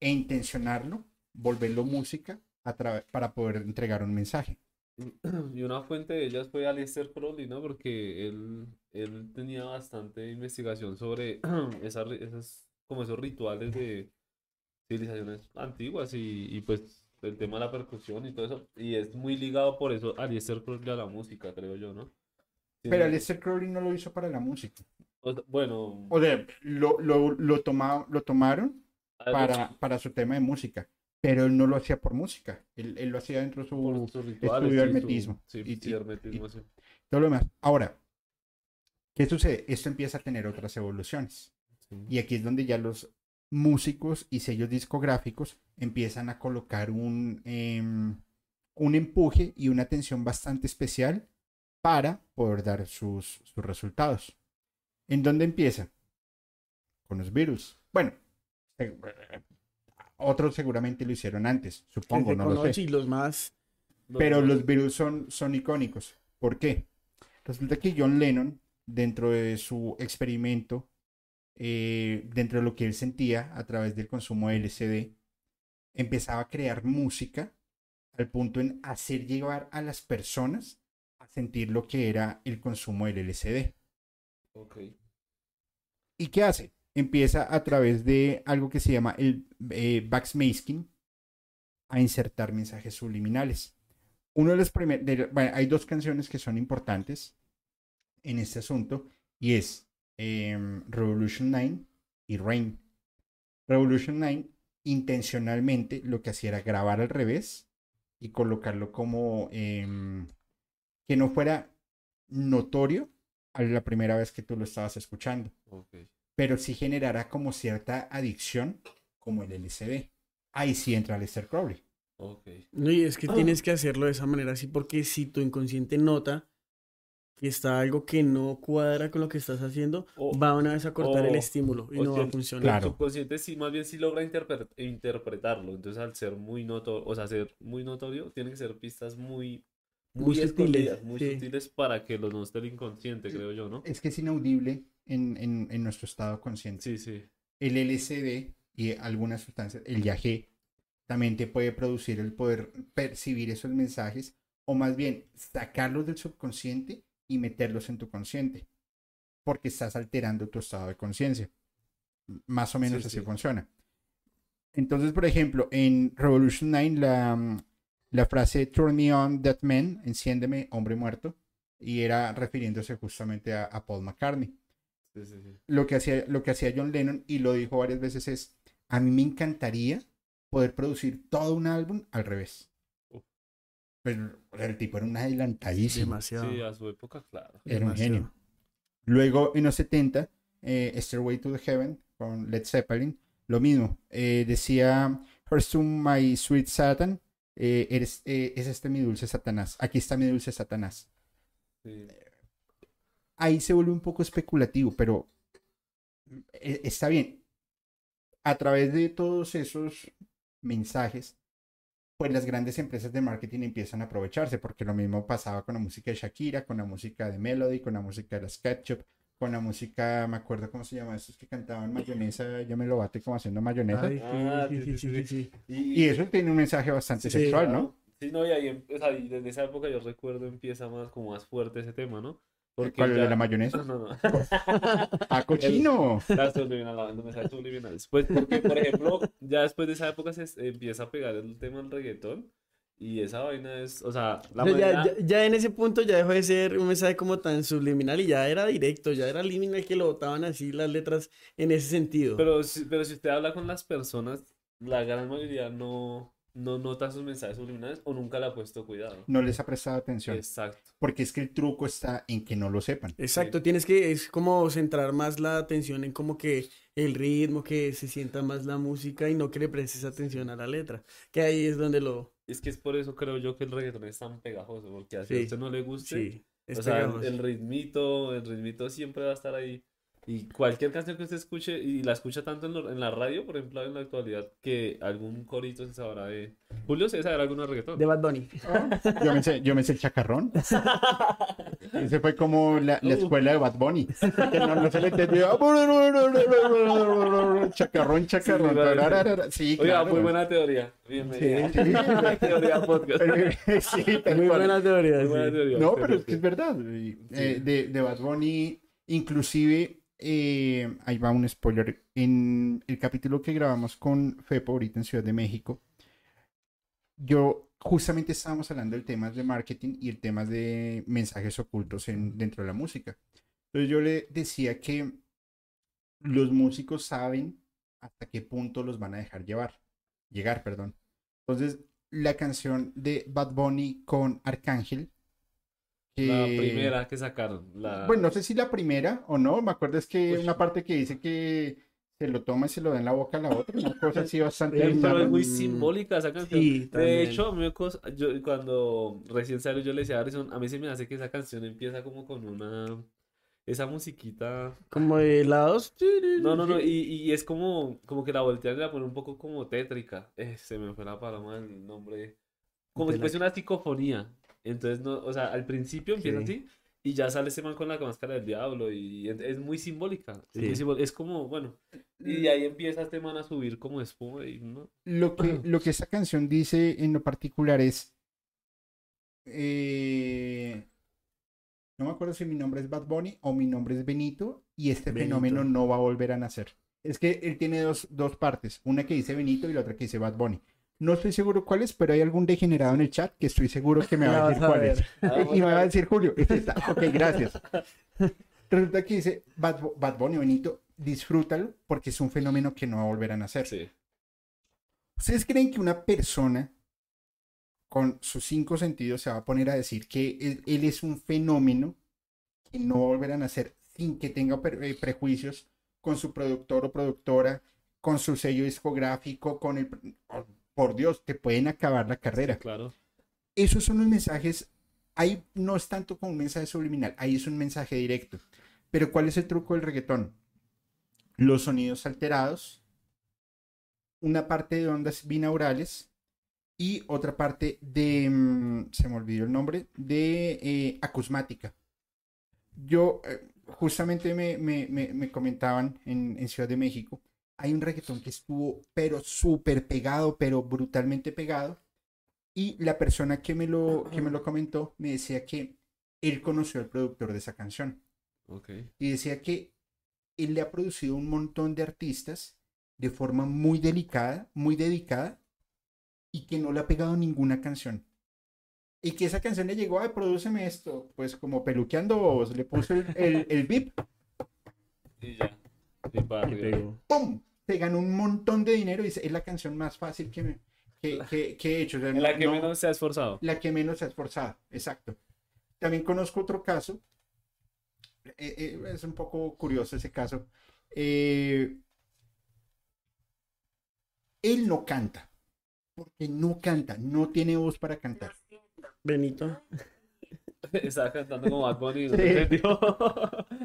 e intencionarlo, volverlo música para poder entregar un mensaje. (clears throat) Y una fuente de ellas fue Aleister Crowley, ¿no? Porque él, él tenía bastante investigación sobre (clears throat) esas, esas, como esos rituales de civilizaciones antiguas y, y pues el tema de la percusión y todo eso. Y es muy ligado por eso Aleister Crowley a la música, creo yo, ¿no? Pero Aleister Crowley no lo hizo para la música. o bueno, O sea, lo, lo, lo, toma- lo tomaron algo para, para su tema de música, pero él no lo hacía por música. Él, él lo hacía dentro de su, su- hermetismo. Sí, Y- sí, todo lo demás. Ahora, ¿qué sucede? Esto empieza a tener otras evoluciones. Y aquí es donde ya los músicos y sellos discográficos empiezan a colocar un, em, un empuje y una atención bastante especial para poder dar sus, sus resultados. ¿En dónde empieza? Con los virus. Bueno, eh, otros seguramente lo hicieron antes, supongo, no lo sé. y los más. Pero los Beatles son, son icónicos. ¿Por qué? Resulta que John Lennon, dentro de su experimento, eh, dentro de lo que él sentía a través del consumo de LSD, empezaba a crear música al punto en hacer llevar a las personas a sentir lo que era el consumo del LSD. Ok. ¿Y qué hace? Empieza a través de algo que se llama el eh, backmasking a insertar mensajes subliminales. Uno de los primeros, bueno, hay dos canciones que son importantes en este asunto y es em, Revolution 9 y Rain. Revolution 9 intencionalmente lo que hacía era grabar al revés y colocarlo como em, que no fuera notorio a la primera vez que tú lo estabas escuchando pero sí generará como cierta adicción, como el LSD. Ahí sí entra Lester Crowley. Ok. No, y es que Ah. tienes que hacerlo de esa manera así, porque si tu inconsciente nota que está algo que no cuadra con lo que estás haciendo, va una vez a cortar el estímulo y o no si va a funcionar. Claro. El subconsciente sí, más bien sí logra interpre- interpretarlo. Entonces, al ser muy notorio, o sea, ser muy notorio, tienen que ser pistas muy, muy, Muy sutiles, muy sí. sutiles para que los no esté el inconsciente, creo yo, ¿no? Es que es inaudible en, en- en nuestro estado consciente. Sí, sí. El LSD y algunas sustancias, el yagé, también te puede producir el poder percibir esos mensajes o más bien sacarlos del subconsciente y meterlos en tu consciente. Porque estás alterando tu estado de conciencia. Más o menos Sí, así sí. funciona. Entonces, por ejemplo, en Revolution 9, la, mm, la frase Turn me on, that man, enciéndeme, hombre muerto, y era refiriéndose justamente a, a Paul McCartney sí, sí, sí. lo que hacía lo que hacía John Lennon y lo dijo varias veces es A mí me encantaría poder producir todo un álbum al revés. Pero el tipo era un adelantadísimo. Demasiado. Sí, a su época, claro. Era un genio. Luego, en los 70, eh, Stairway to the Heaven con Led Zeppelin, lo mismo. Eh, decía, First to my sweet Satan, eh, eres, eh, es este mi dulce Satanás. Aquí está mi dulce Satanás. Sí. Ahí se vuelve un poco especulativo, pero eh, está bien. A través de todos esos mensajes, pues las grandes empresas de marketing empiezan a aprovecharse, porque lo mismo pasaba con la música de Shakira, con la música de Melody, con la música de las Ketchup, con la música, me acuerdo cómo se llama, esos que cantaban mayonesa, yo me lo bate como haciendo mayonesa. Ay, Ah, sí, sí, sí, sí, sí, sí, sí. Y eso tiene un mensaje bastante Sí, sexual, ¿no? Sí, no, y ahí, em- o sea, y desde esa época yo recuerdo empieza más como más fuerte ese tema, ¿no? Porque ¿Cuál, el ya- de la (laughs) mayonesa? No, no. (laughs) ¡Ah, cochino! Pues porque, por ejemplo, ya después de esa época se se empieza a pegar el tema del reggaetón. Y esa vaina es, o sea, la O sea, ya, manera- ya- ya en ese punto ya dejó de ser un mensaje como tan subliminal y ya era directo, ya era liminal que lo botaban así las letras en ese sentido. Pero, si- pero si usted habla con las personas, la gran mayoría no, no nota sus mensajes subliminales o nunca le ha puesto cuidado. No les ha prestado atención, Exacto. porque es que el truco está en que no lo sepan. Exacto, tienes que, es como centrar más la atención en como que el ritmo, que se sienta más la música y no que le prestes atención a la letra, que ahí es donde lo, Es que es por eso creo yo que el reggaetón es tan pegajoso, porque así Sí. a usted no le guste, sí, o sea, el ritmito, el ritmito siempre va a estar ahí. Y cualquier canción que usted escuche, y la escucha tanto en, lo- en la radio, por ejemplo, en la actualidad, que algún corito se sabrá de... Julio se sabrá alguno de reggaetón. De Bad Bunny. (laughs) Yo me sé, yo me sé el chacarrón. (laughs) Ese fue como la, la escuela de Bad Bunny. Que no, no se le entendió. Chacarrón, chacarrón. Sí, vale. Sí, Oiga, claro. muy buena teoría. Bienvenida. Sí, sí. (laughs) teoría podcast. Sí, Muy buena teoría. Muy buena sí. teoría. No, pero es que es verdad. eh, de, de Bad Bunny, inclusive, eh, ahí va un spoiler. En el capítulo que grabamos con Fepo ahorita en Ciudad de México, yo justamente estábamos hablando del tema de marketing y el tema de mensajes ocultos en, dentro de la música. Entonces yo le decía que los músicos saben hasta qué punto los van a dejar llevar, llegar, perdón. Entonces, la canción de Bad Bunny con Arcángel. La que- primera que sacaron. La... Bueno, no sé si la primera o no. Me acuerdo es que Uy. una parte que dice que se lo toma y se lo da en la boca a la otra. Una cosa así (laughs) bastante. Eh, Pero es muy simbólica esa canción. Sí, de también. hecho, a mí me cos- yo, cuando recién salió, yo le decía a Harrison, a mí se me hace que esa canción empieza como con una. Esa musiquita. Como de lados. No, no, no. Y, y es como, como que la voltean y la ponen un poco como tétrica. Eh, se me fue la palabra el nombre. Como si fuese una psicofonía. Entonces, no, o sea, al principio empieza Sí. así. Y ya sale ese man con la máscara del diablo y es, es muy simbólica. Es, muy Sí. simbólica, es como, bueno, y ahí empieza este man a subir como espuma y no. Lo que, (clears throat) lo que esta canción dice en lo particular es. eh, no me acuerdo si mi nombre es Bad Bunny o mi nombre es Benito y este Benito. fenómeno no va a volver a nacer. Es que él tiene dos, dos partes, una que dice Benito y la otra que dice Bad Bunny. No estoy seguro cuál es, pero hay algún degenerado en el chat que estoy seguro que me va a (laughs) decir cuál es. (laughs) Ah, Y me va a decir Julio. Está. Ok, gracias. Resulta que dice Bad, Bad Bunny, Benito, disfrútalo porque es un fenómeno que no va a volver a nacer. Sí. ¿Ustedes creen que una persona con sus cinco sentidos se va a poner a decir que él, él es un fenómeno que no va a volver a nacer sin que tenga eh, prejuicios con su productor o productora, con su sello discográfico, con el... por Dios, te pueden acabar la carrera. Claro. Esos son los mensajes, ahí no es tanto como un mensaje subliminal, ahí es un mensaje directo. Pero ¿cuál es el truco del reggaetón? Los sonidos alterados, una parte de ondas binaurales y otra parte de, mm, se me olvidó el nombre, de eh, acusmática. Yo, eh, justamente me, me- me- me comentaban en, en Ciudad de México, hay un reggaetón que estuvo, pero súper pegado, pero brutalmente pegado. Y la persona que me lo, que me lo comentó me decía que él conoció al productor de esa canción Ok. y decía que él le ha producido un montón de artistas de forma muy delicada, muy dedicada y que no le ha pegado ninguna canción. Y que esa canción le llegó, ay, prodúceme esto, pues como peluqueando bobos, le puso el, el, el (laughs) beep, Y ya. Y para Y arriba. pegó. ¡pum! Se ganó un montón de dinero y es la canción más fácil que, me, que, que- que he hecho. O sea, la no- que no- menos se ha esforzado. la que menos se ha esforzado, exacto. También conozco otro caso, eh, eh, es un poco curioso ese caso. Eh, él no canta, porque no canta, no tiene voz para cantar. Benito. (laughs) Estaba cantando como Bad Bunny. ¿no Sí. te entendió?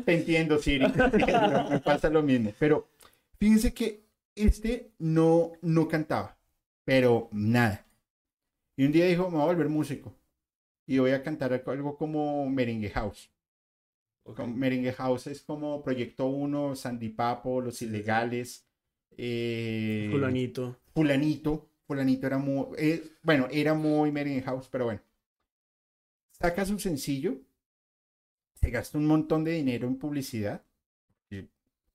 Te entiendo, Siri, te entiendo, me pasa lo mismo. Pero fíjense que este no, no cantaba, pero nada. Y un día dijo, me voy a volver músico y voy a cantar algo- como Merengue House. Merengue House es como Proyecto 1, Sandy Papo, Los Ilegales, eh, Fulanito. Fulanito. Fulanito era muy, eh, bueno, era muy Merengue House, pero bueno. Saca su sencillo, se gasta un montón de dinero en publicidad,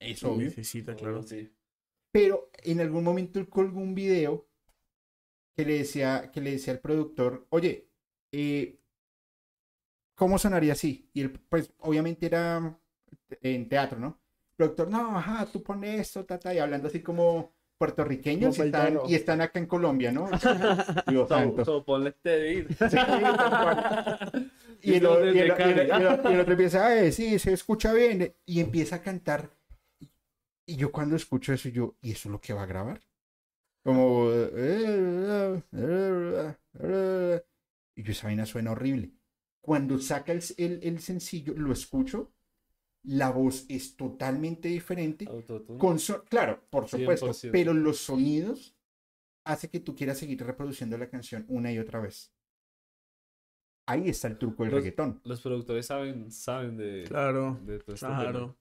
es obvio, Necesita, claro. Sí. pero en algún momento él colgó un video que le decía, que le decía al productor, oye, eh, ¿cómo sonaría así? Y él, pues, obviamente era en teatro, ¿no? El productor, no, ajá, tú pones esto, tata, y hablando así como puertorriqueños Como y están, y están acá en Colombia, ¿no? Dios So, santo. so, ponle este beat. Sí. (laughs) Y el, y y y otro empieza, "Ay, sí, se escucha bien. Y empieza a cantar. Y yo cuando escucho eso, yo, ¿y eso es lo que va a grabar? Como... Y yo, esa vaina suena horrible. Cuando saca el, el- el sencillo, lo escucho, la voz es totalmente diferente. Con so- claro, por supuesto, 100%. pero los sonidos hace que tú quieras seguir reproduciendo la canción una y otra vez. Ahí está el truco del Los- reggaetón. Los productores saben, saben de, Claro. de todo este tema.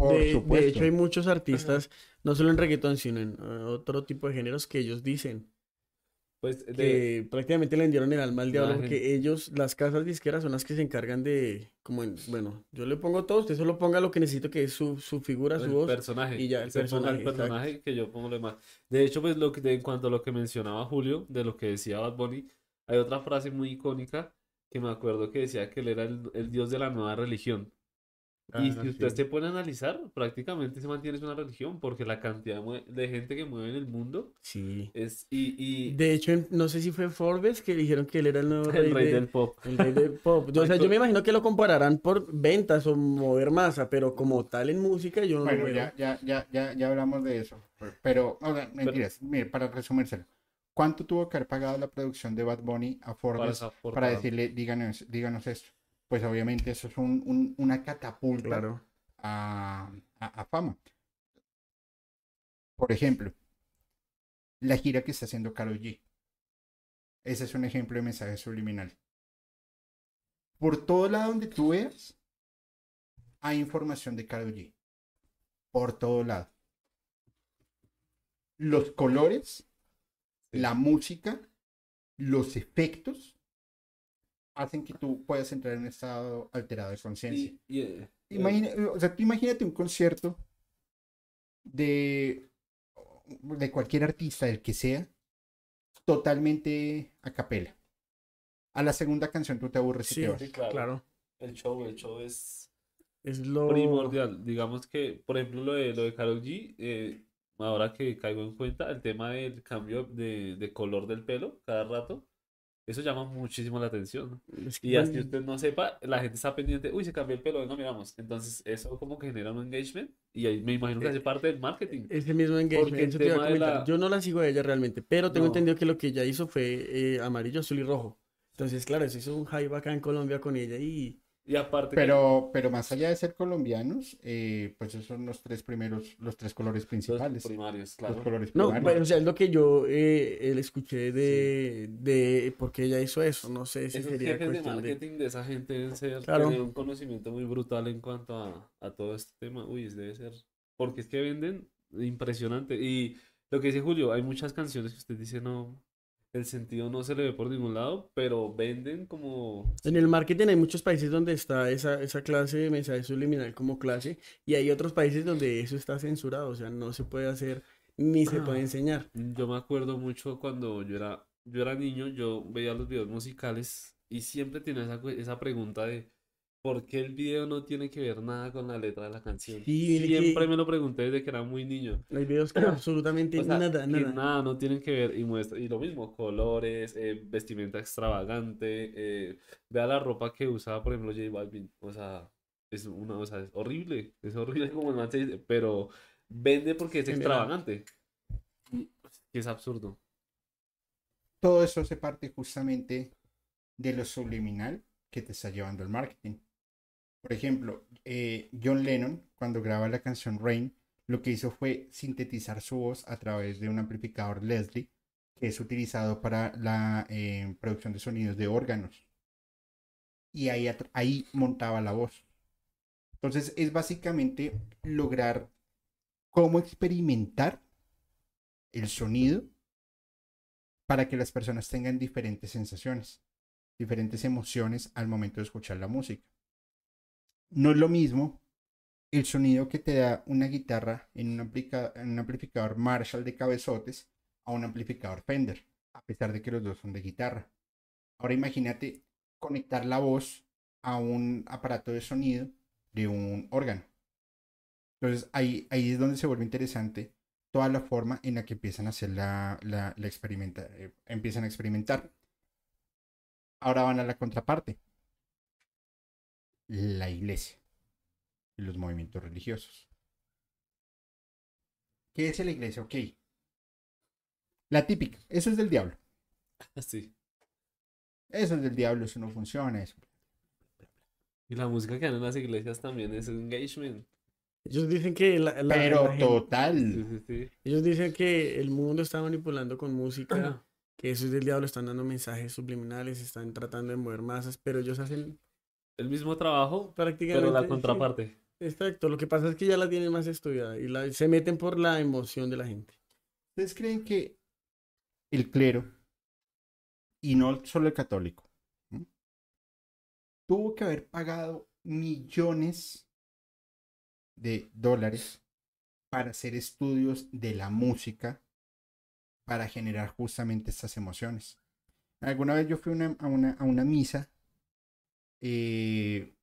Por de, hecho, hay muchos artistas, no solo en reggaetón, sino en eh, otro tipo de géneros que ellos dicen Pues de, que prácticamente le vendieron el alma al diablo porque ellos, las casas disqueras son las que se encargan de, como en, bueno, yo le pongo todo, usted solo ponga lo que necesito que es su, su figura, su el voz. personaje. y ya, el Se ponga el personaje, exacto. personaje que yo pongo lo demás. De hecho, pues lo que, de- en cuanto a lo que mencionaba Julio, de lo que decía Bad Bunny, hay otra frase muy icónica que me acuerdo que decía que él era el, el dios de la nueva religión. Y Ah, si usted sí. se pone a analizar, prácticamente se mantiene es una religión, porque la cantidad de gente que mueve en el mundo Sí. es. Y, y De hecho, no sé si fue Forbes que dijeron que él era el nuevo el rey de- del pop. el rey del pop. Yo, o sea, yo me imagino que lo compararán por ventas o mover masa, pero como tal en música yo no lo Bueno, veo. ya, ya, ya, ya, ya hablamos de eso. Pero, o sea, mentiras. Mire, para resumírselo. ¿Cuánto tuvo que haber pagado la producción de Bad Bunny a Para, Forbes para, portada. decirle, díganos, díganos esto? Pues obviamente eso es un- un- una catapulta Claro. a, a- a fama. Por ejemplo, la gira que está haciendo Karol G. Ese es un ejemplo de mensaje subliminal. Por todo lado donde tú veas, hay información de Karol G. Por todo lado. Los colores, la música, los efectos, hacen que tú puedas entrar en un estado alterado de conciencia. Y- y, eh, Imagina- o sea, tú imagínate un concierto de, de cualquier artista, del que sea, totalmente a capela. A la segunda canción tú te aburres y Sí, te vas. Sí, claro. claro. El show, el show es Es lo primordial. Digamos que, por ejemplo, lo de, lo de Karol G, eh, ahora que caigo en cuenta, el tema del cambio de, de color del pelo cada rato, eso llama muchísimo la atención. es que, Y así usted no sepa, la gente está pendiente, uy, se cambió el pelo, no miramos. Entonces, eso como que genera un engagement y ahí me imagino que hace parte del marketing. Ese mismo engagement, eso te iba a la- Yo no la sigo a ella realmente, pero tengo No. entendido que lo que ella hizo fue eh, amarillo, azul y rojo. Entonces, claro, eso hizo un hype acá en Colombia con ella y Y aparte, que- Pero, pero más allá de ser colombianos, eh, pues esos son los tres primeros, los tres colores los principales. primarios, Los claro. colores No, primarios. pero, o sea, es lo que yo eh, eh, le escuché de, de por qué ella hizo eso. No sé si Esos sería jefes de cuestión de... marketing de esa gente deben ser, Claro. tener un conocimiento muy brutal en cuanto a, a todo este tema. Uy, debe ser. Porque es que venden impresionante. Y lo que dice Julio, hay muchas canciones que usted dice no. El sentido no se le ve por ningún lado, pero venden como. En el marketing hay muchos países donde está esa, esa clase de mensaje subliminal como clase y hay otros países donde eso está censurado, o sea, no se puede hacer ni se puede enseñar. Yo me acuerdo mucho cuando yo era, yo era niño, yo veía los videos musicales y siempre tenía esa, esa pregunta de ¿por qué el video no tiene que ver nada con la letra de la canción? Sí, mire que- Siempre me lo pregunté desde que era muy niño. Hay videos (clears throat) que absolutamente O sea, nada, que nada. nada, no tienen que ver y muestra y lo mismo, colores, eh, vestimenta extravagante, eh, vea la ropa que usaba, por ejemplo, J Balvin, o sea, es una, o sea, es horrible, es horrible como el man se dice, pero vende porque es extravagante. Que es absurdo. Todo eso se parte justamente de lo subliminal que te está llevando el marketing. Por ejemplo, eh, John Lennon, cuando graba la canción Rain, lo que hizo fue sintetizar su voz a través de un amplificador Leslie, que es utilizado para la eh, producción de sonidos de órganos. Y ahí, ahí montaba la voz. Entonces es básicamente lograr cómo experimentar el sonido para que las personas tengan diferentes sensaciones, diferentes emociones al momento de escuchar la música. No es lo mismo el sonido que te da una guitarra en un, un amplificador Marshall de cabezotes a un amplificador Fender, a pesar de que los dos son de guitarra. Ahora imagínate conectar la voz a un aparato de sonido de un órgano. Entonces ahí, ahí es donde se vuelve interesante toda la forma en la que empiezan a hacer la, la, la experimenta, eh, empiezan a experimentar. Ahora van a la contraparte. La iglesia y los movimientos religiosos. ¿Qué es la iglesia? Ok. La típica. Eso es del diablo. (laughs) Sí. Eso es del diablo. Eso no funciona. Eso. Y la música que dan en las iglesias también es engagement. Ellos dicen que la, la- Pero la gente- Sí, total. sí, sí. ellos dicen que el mundo está manipulando con música, (clears throat) que eso es del diablo, están dando mensajes subliminales, están tratando de mover masas, pero ellos hacen El mismo trabajo, prácticamente pero la sí, contraparte. exacto, lo que pasa es que ya la tienen más estudiada y la, se meten por la emoción de la gente. ¿Ustedes creen que el clero, y no solo el católico, tuvo que haber pagado millones de dólares para hacer estudios de la música para generar justamente estas emociones? Alguna vez yo fui una- a, una, a una misa. Eh,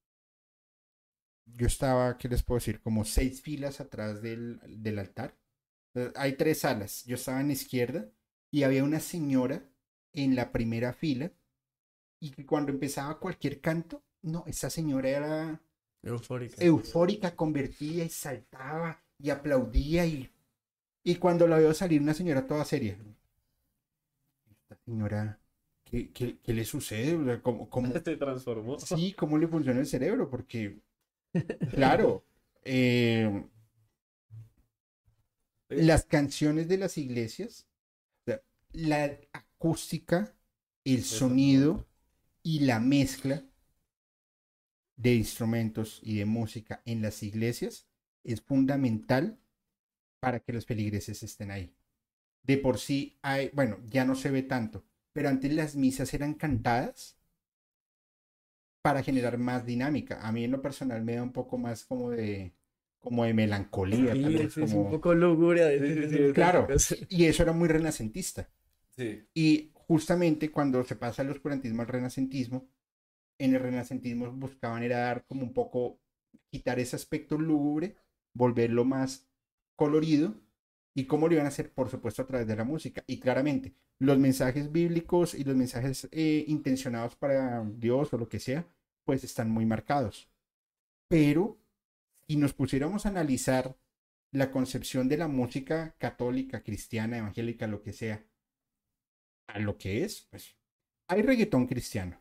yo estaba, ¿qué les puedo decir? Como seis filas atrás del, del altar. Eh, Hay tres salas. Yo estaba en la izquierda y había una señora en la primera fila y cuando empezaba cualquier canto, no, esa señora era Eufórica. eufórica, convertía y saltaba y aplaudía y, y cuando la veo salir una señora toda seria. Esta señora, ¿qué, qué, qué le sucede? ¿Cómo, cómo, (laughs) Se transformó. sí, cómo le funciona el cerebro? Porque, (laughs) claro, eh, las canciones de las iglesias, la acústica, el sonido y la mezcla de instrumentos y de música en las iglesias es fundamental para que los feligreses estén ahí. De por sí hay, bueno, ya no se ve tanto, pero antes las misas eran cantadas para generar más dinámica. A mí en lo personal me da un poco más como de como de melancolía, Sí, tal vez, es, un poco lúgubre a veces Sí, claro. (laughs) y eso era muy renacentista. Sí. Y justamente cuando se pasa del oscurantismo al renacentismo, en el renacentismo buscaban era dar como un poco, quitar ese aspecto lúgubre, volverlo más colorido. ¿Y cómo lo iban a hacer? Por supuesto a través de la música. Y claramente, los mensajes bíblicos y los mensajes eh, intencionados para Dios o lo que sea, pues están muy marcados. Pero si nos pusiéramos a analizar la concepción de la música católica, cristiana, evangélica, lo que sea, a lo que es, pues hay reggaetón cristiano,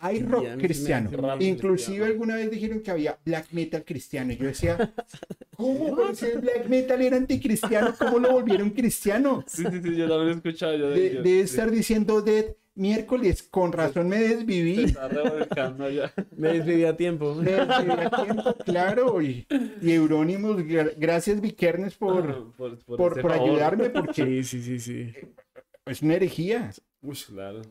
hay rock cristiano, inclusive alguna vez dijeron que había black metal cristiano, y yo decía, (laughs) ¿cómo Pero si el black metal era anticristiano? ¿Cómo lo volvieron cristiano? Sí, sí, sí, yo también he escuchado. Yo, De- yo- debe sí, estar diciendo Dead miércoles, con razón me se desviví. está ya. (laughs) Me desviví a tiempo. Me desviví a tiempo, claro, y, y Eurónimos, gra- gracias Vikernes por, por, por, por, ayudarme, porque Sí, sí, sí, sí. es una herejía. Uy, claro.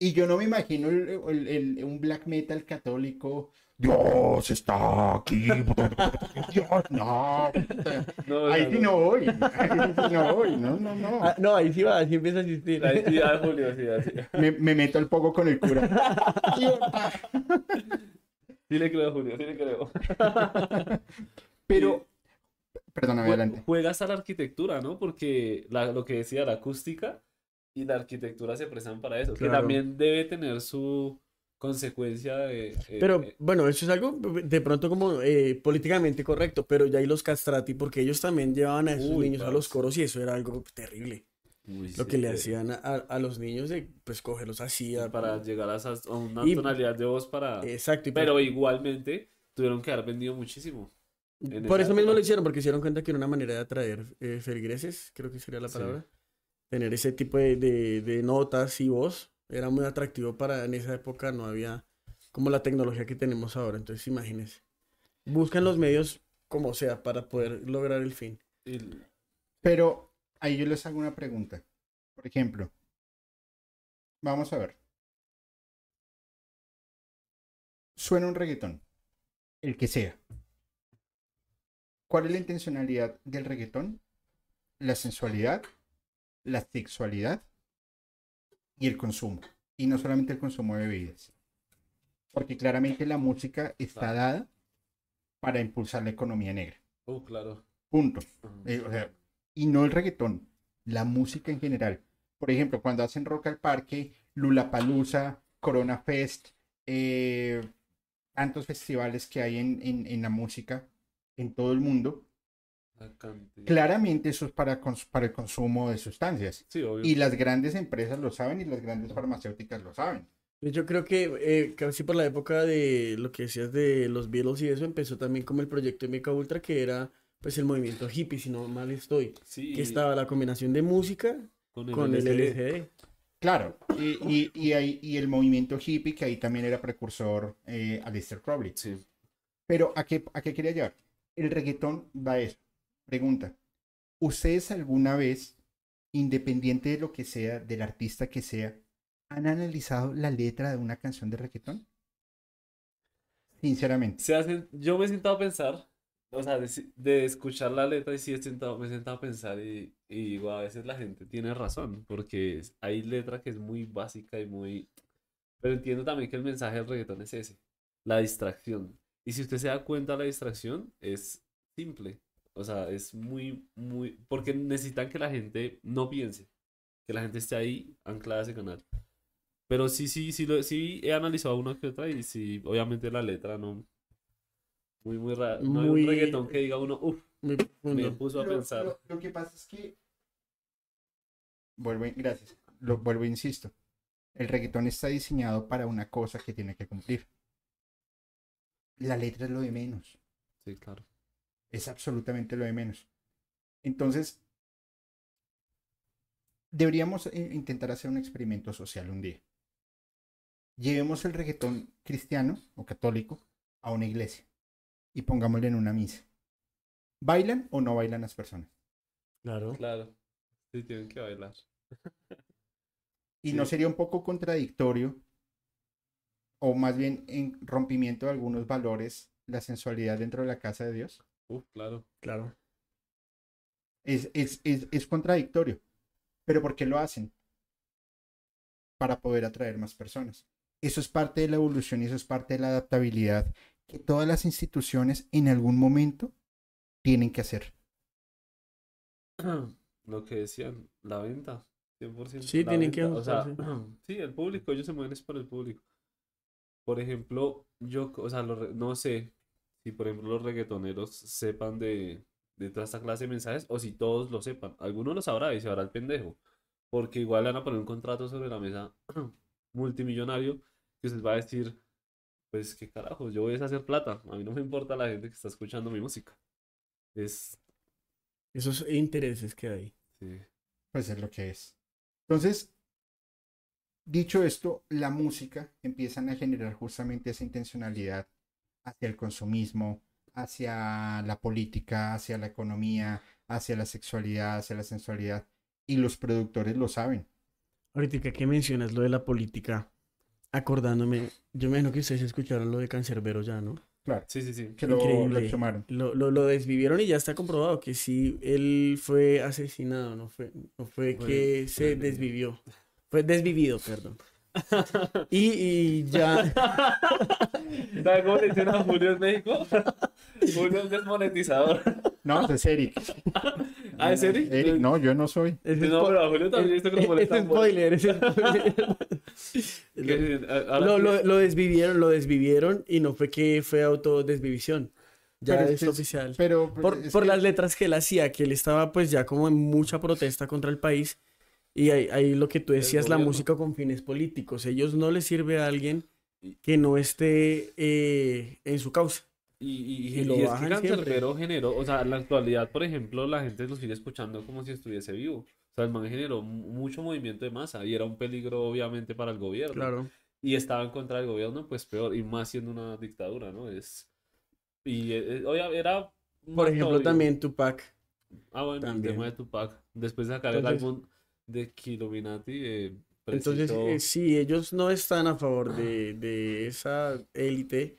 Y yo no me imagino el- el- el- un black metal católico. Dios está aquí. (laughs) Dios, no. No, Ahí no, sí no voy. Ahí sí no voy. No, no, no. Ah, no, ahí sí va, ahí empieza a asistir. La identidad de Julio, sí, así. Me, me meto al poco con el cura. (laughs) Sí le creo, Julio, sí le creo. (laughs) Pero, perdóname, adelante. Juegas a la arquitectura, ¿no? Porque la- lo que decía, la acústica y la arquitectura se prestan para eso. Que también debe tener su consecuencia de... eh, Pero eh, bueno, eso es algo de pronto como eh, políticamente correcto, pero ya hay los castrati, porque ellos también llevaban a esos Uy, niños a los coros y eso era algo terrible. uy, Lo sí, que le eh, hacían a, a los niños de pues cogerlos así. a- Para llegar a, esas- a una Y- tonalidad de voz para... Exacto. y Pero igualmente tuvieron que haber vendido muchísimo. Por eso mismo lo hicieron, porque se dieron cuenta que era una manera de atraer eh, feligreses, creo que sería la Sí. Tener ese tipo de, de- notas y voz era muy atractivo para en esa época, no había como la tecnología que tenemos ahora, entonces imagínense. Buscan los medios como sea para poder lograr el fin. Pero ahí yo les hago una pregunta. Por ejemplo, vamos a ver. Suena un reggaetón, el que sea. ¿Cuál es la intencionalidad del reggaetón? La sensualidad, la sexualidad y el consumo. Y no solamente el consumo de bebidas. Porque claramente la música está Claro. dada para impulsar la economía negra. Oh, claro. Punto. Eh, o sea, y no el reggaetón, la música en general. Por ejemplo, cuando hacen Rock al Parque, Lulapalooza, Corona Fest, eh, tantos festivales que hay en, en- en la música en todo el mundo. Claramente eso es para, el consumo de sustancias. Sí, obvio. Y las grandes empresas lo saben y las grandes farmacéuticas lo saben. Yo creo que eh, casi por la época de lo que decías de los Beatles y eso, empezó también como el proyecto de Mica Ultra, que era pues el movimiento hippie, si no mal estoy. Sí, Que estaba la combinación de música con el con el. Claro, y, y, y, ahí- y el movimiento hippie, que ahí también era precursor eh, a Lester Crowley. Sí. Pero ¿a qué, ¿a qué quería llevar? El reggaetón va a eso. Pregunta, ¿ustedes alguna vez, independiente de lo que sea, del artista que sea, han analizado la letra de una canción de reggaetón? Sinceramente. Se yo me he sentado a pensar, o sea, de, escuchar la letra y sí he sentado, me he sentado a pensar y, digo, a veces la gente tiene razón, porque hay letra que es muy básica y muy... Pero entiendo también que el mensaje del reggaetón es ese, la distracción. Y si usted se da cuenta, la distracción es simple, o sea, es muy, muy... Porque necesitan que la gente no piense, que la gente esté ahí anclada a ese canal. Pero sí, sí, sí, lo, sí he analizado una que otra y sí, obviamente la letra no. Muy, muy rara. No hay Muy- un reggaetón que diga uno, uff, me puso a Pero pensar. Lo, lo que pasa es que... Vuelvo, gracias. Lo, vuelvo, e insisto. El reggaetón está diseñado para una cosa que tiene que cumplir. La letra es lo de menos. Sí, claro. Es absolutamente lo de menos. Entonces, deberíamos eh, intentar hacer un experimento social un día. Llevemos el reggaetón cristiano o católico a una iglesia y pongámosle en una misa. ¿Bailan o no bailan las personas? Claro. Claro. Sí, tienen que bailar. (laughs) ¿Y Sí. no sería un poco contradictorio o más bien en rompimiento de algunos valores la sensualidad dentro de la casa de Dios? Uf, claro. Claro. Es, es, es, es contradictorio. ¿Pero por qué lo hacen? Para poder atraer más personas. Eso es parte de la evolución y eso es parte de la adaptabilidad que todas las instituciones en algún momento tienen que hacer. (clears throat) Lo que decían, la venta. 100%. Sí, tienen que o sea, (clears throat) sí, el público, ellos se mueven es por el público. Por ejemplo, yo, o sea, re- no sé si, por ejemplo, los reggaetoneros sepan de, de toda esta clase de mensajes o si todos lo sepan. Algunos lo sabrá y se hará el pendejo. Porque igual le van a poner un contrato sobre la mesa (clears throat) multimillonario que se va a decir, pues qué carajo, yo voy a hacer plata. A mí no me importa la gente que está escuchando mi música. Es, Esos intereses que hay. sí. Pues es lo que es. Entonces, dicho esto, la música empiezan a generar justamente esa intencionalidad hacia el consumismo, hacia la política, hacia la economía, hacia la sexualidad, hacia la sensualidad. Y los productores lo saben. Ahorita que mencionas lo de la política, acordándome, yo me imagino que ustedes escucharon lo de Cancerbero ya, ¿no? Claro, Sí, sí, sí. que lo, Increíble. lo. Lo, lo, lo desvivieron y ya está comprobado que sí, él fue asesinado, no fue, no fue Fue- que se desvivió. Fue desvivido, perdón. (laughs) Y, y ya. (laughs) ¿Sabes cómo le dicen a Julio en México? (laughs) Julio es desmonetizador. No, es Eric. ¿Ah, es Eric? Eric, no, yo no soy. Es No, pero a Julio también he visto que lo es molestan por- spoiler, es spoiler. lo, lo, lo desvivieron, lo desvivieron y no fue que fue autodesvivisión. Ya Pero es, es oficial. Pero por, es por que- las letras que él hacía, que él estaba pues ya como en mucha protesta contra el país. Y ahí, ahí lo que tú decías, la música con fines políticos. Ellos no les sirve a alguien que no esté eh, en su causa. Y, y, Y lo y es que Cancerbero generó, o sea, en la actualidad, por ejemplo, la gente lo sigue escuchando como si estuviese vivo. O sea, el man generó mu- mucho movimiento de masa y era un peligro, obviamente, para el gobierno. Claro. Y estaba en contra del gobierno, pues peor, y más siendo una dictadura, ¿no? Es. Y eh, eh, era. Por ejemplo, obvio. también Tupac. Ah, bueno, también. el tema de Tupac. Después de sacar el álbum de Kiluminati, eh, Entonces, eh, si ellos no están a favor de, de esa élite,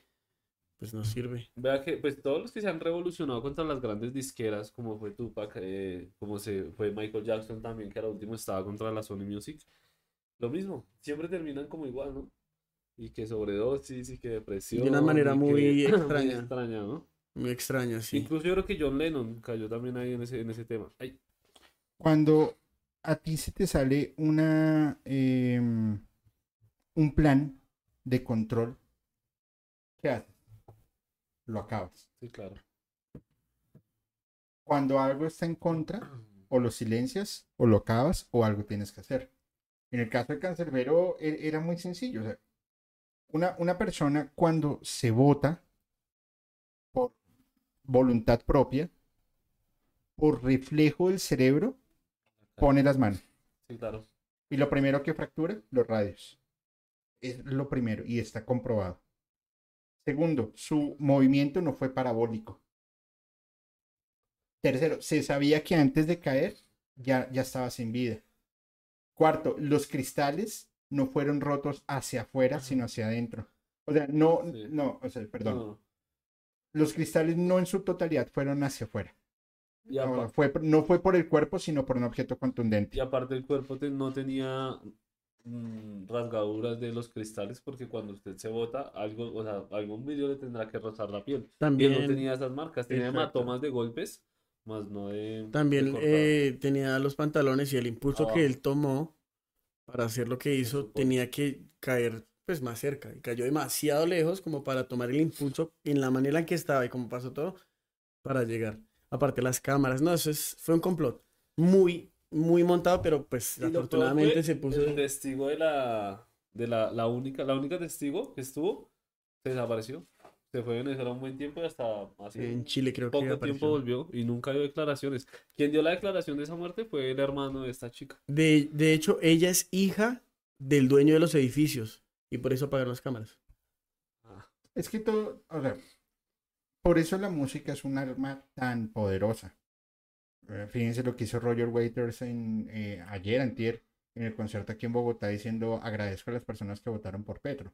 pues no sirve. Vea que pues todos los que se han revolucionado contra las grandes disqueras, como fue Tupac, eh, como se fue Michael Jackson también, que al último estaba contra la Sony Music, lo mismo, siempre terminan como igual, ¿no? Y que sobredosis y que depresión. una manera y que- (clears throat) muy extraña. extraña, ¿no? Muy extraña, sí. Incluso yo creo que John Lennon cayó también ahí en ese, en ese tema. Ay, Cuando a ti se te sale una em, un plan de control, ¿qué haces? Lo acabas. sí, claro. Cuando algo está en contra, o lo silencias, o lo acabas, o algo tienes que hacer. En el caso de Cancerbero e- era muy sencillo. o sea, una, una persona cuando se vota por voluntad propia, por reflejo del cerebro, pone las manos. Sí, claro. Y lo primero que fractura, los radios. Es lo primero y está comprobado. Segundo, su movimiento no fue parabólico. Tercero, se sabía que antes de caer ya, ya estaba sin vida. Cuarto, los cristales no fueron rotos hacia afuera, sino hacia adentro. O sea, no, Sí. no, o sea, perdón. No, Los cristales no en su totalidad fueron hacia afuera. Y, No, fue, no fue por el cuerpo, sino por un objeto contundente. y aparte el cuerpo te- no tenía mm, rasgaduras de los cristales porque cuando usted se bota, algo, o sea, algún vidrio le tendrá que rozar la piel. Y él También, no tenía esas marcas, tenía Exacto. hematomas de golpes, más no de. de también cortar. eh, tenía los pantalones y el impulso Abajo. que él tomó para hacer lo que hizo tenía que caer pues más cerca y cayó demasiado lejos como para tomar el impulso en la manera en que estaba y como pasó todo para llegar. Aparte las cámaras, no, eso es, fue un complot muy, muy montado, pero pues Y afortunadamente se puso... El testigo de la. De la, la única, la única testigo que estuvo, se desapareció. Se fue a Venezuela un buen tiempo y hasta hace En Chile creo que poco tiempo volvió y nunca dio declaraciones. Quien dio la declaración de esa muerte fue el hermano de esta chica. De, de hecho, ella es hija del dueño de los edificios y por eso apagaron las cámaras. Es que todo, o sea, por eso la música es un arma tan poderosa. Eh, Fíjense lo que hizo Roger Waiters en, eh, ayer, antier, en el concierto aquí en Bogotá, diciendo agradezco a las personas que votaron por Petro.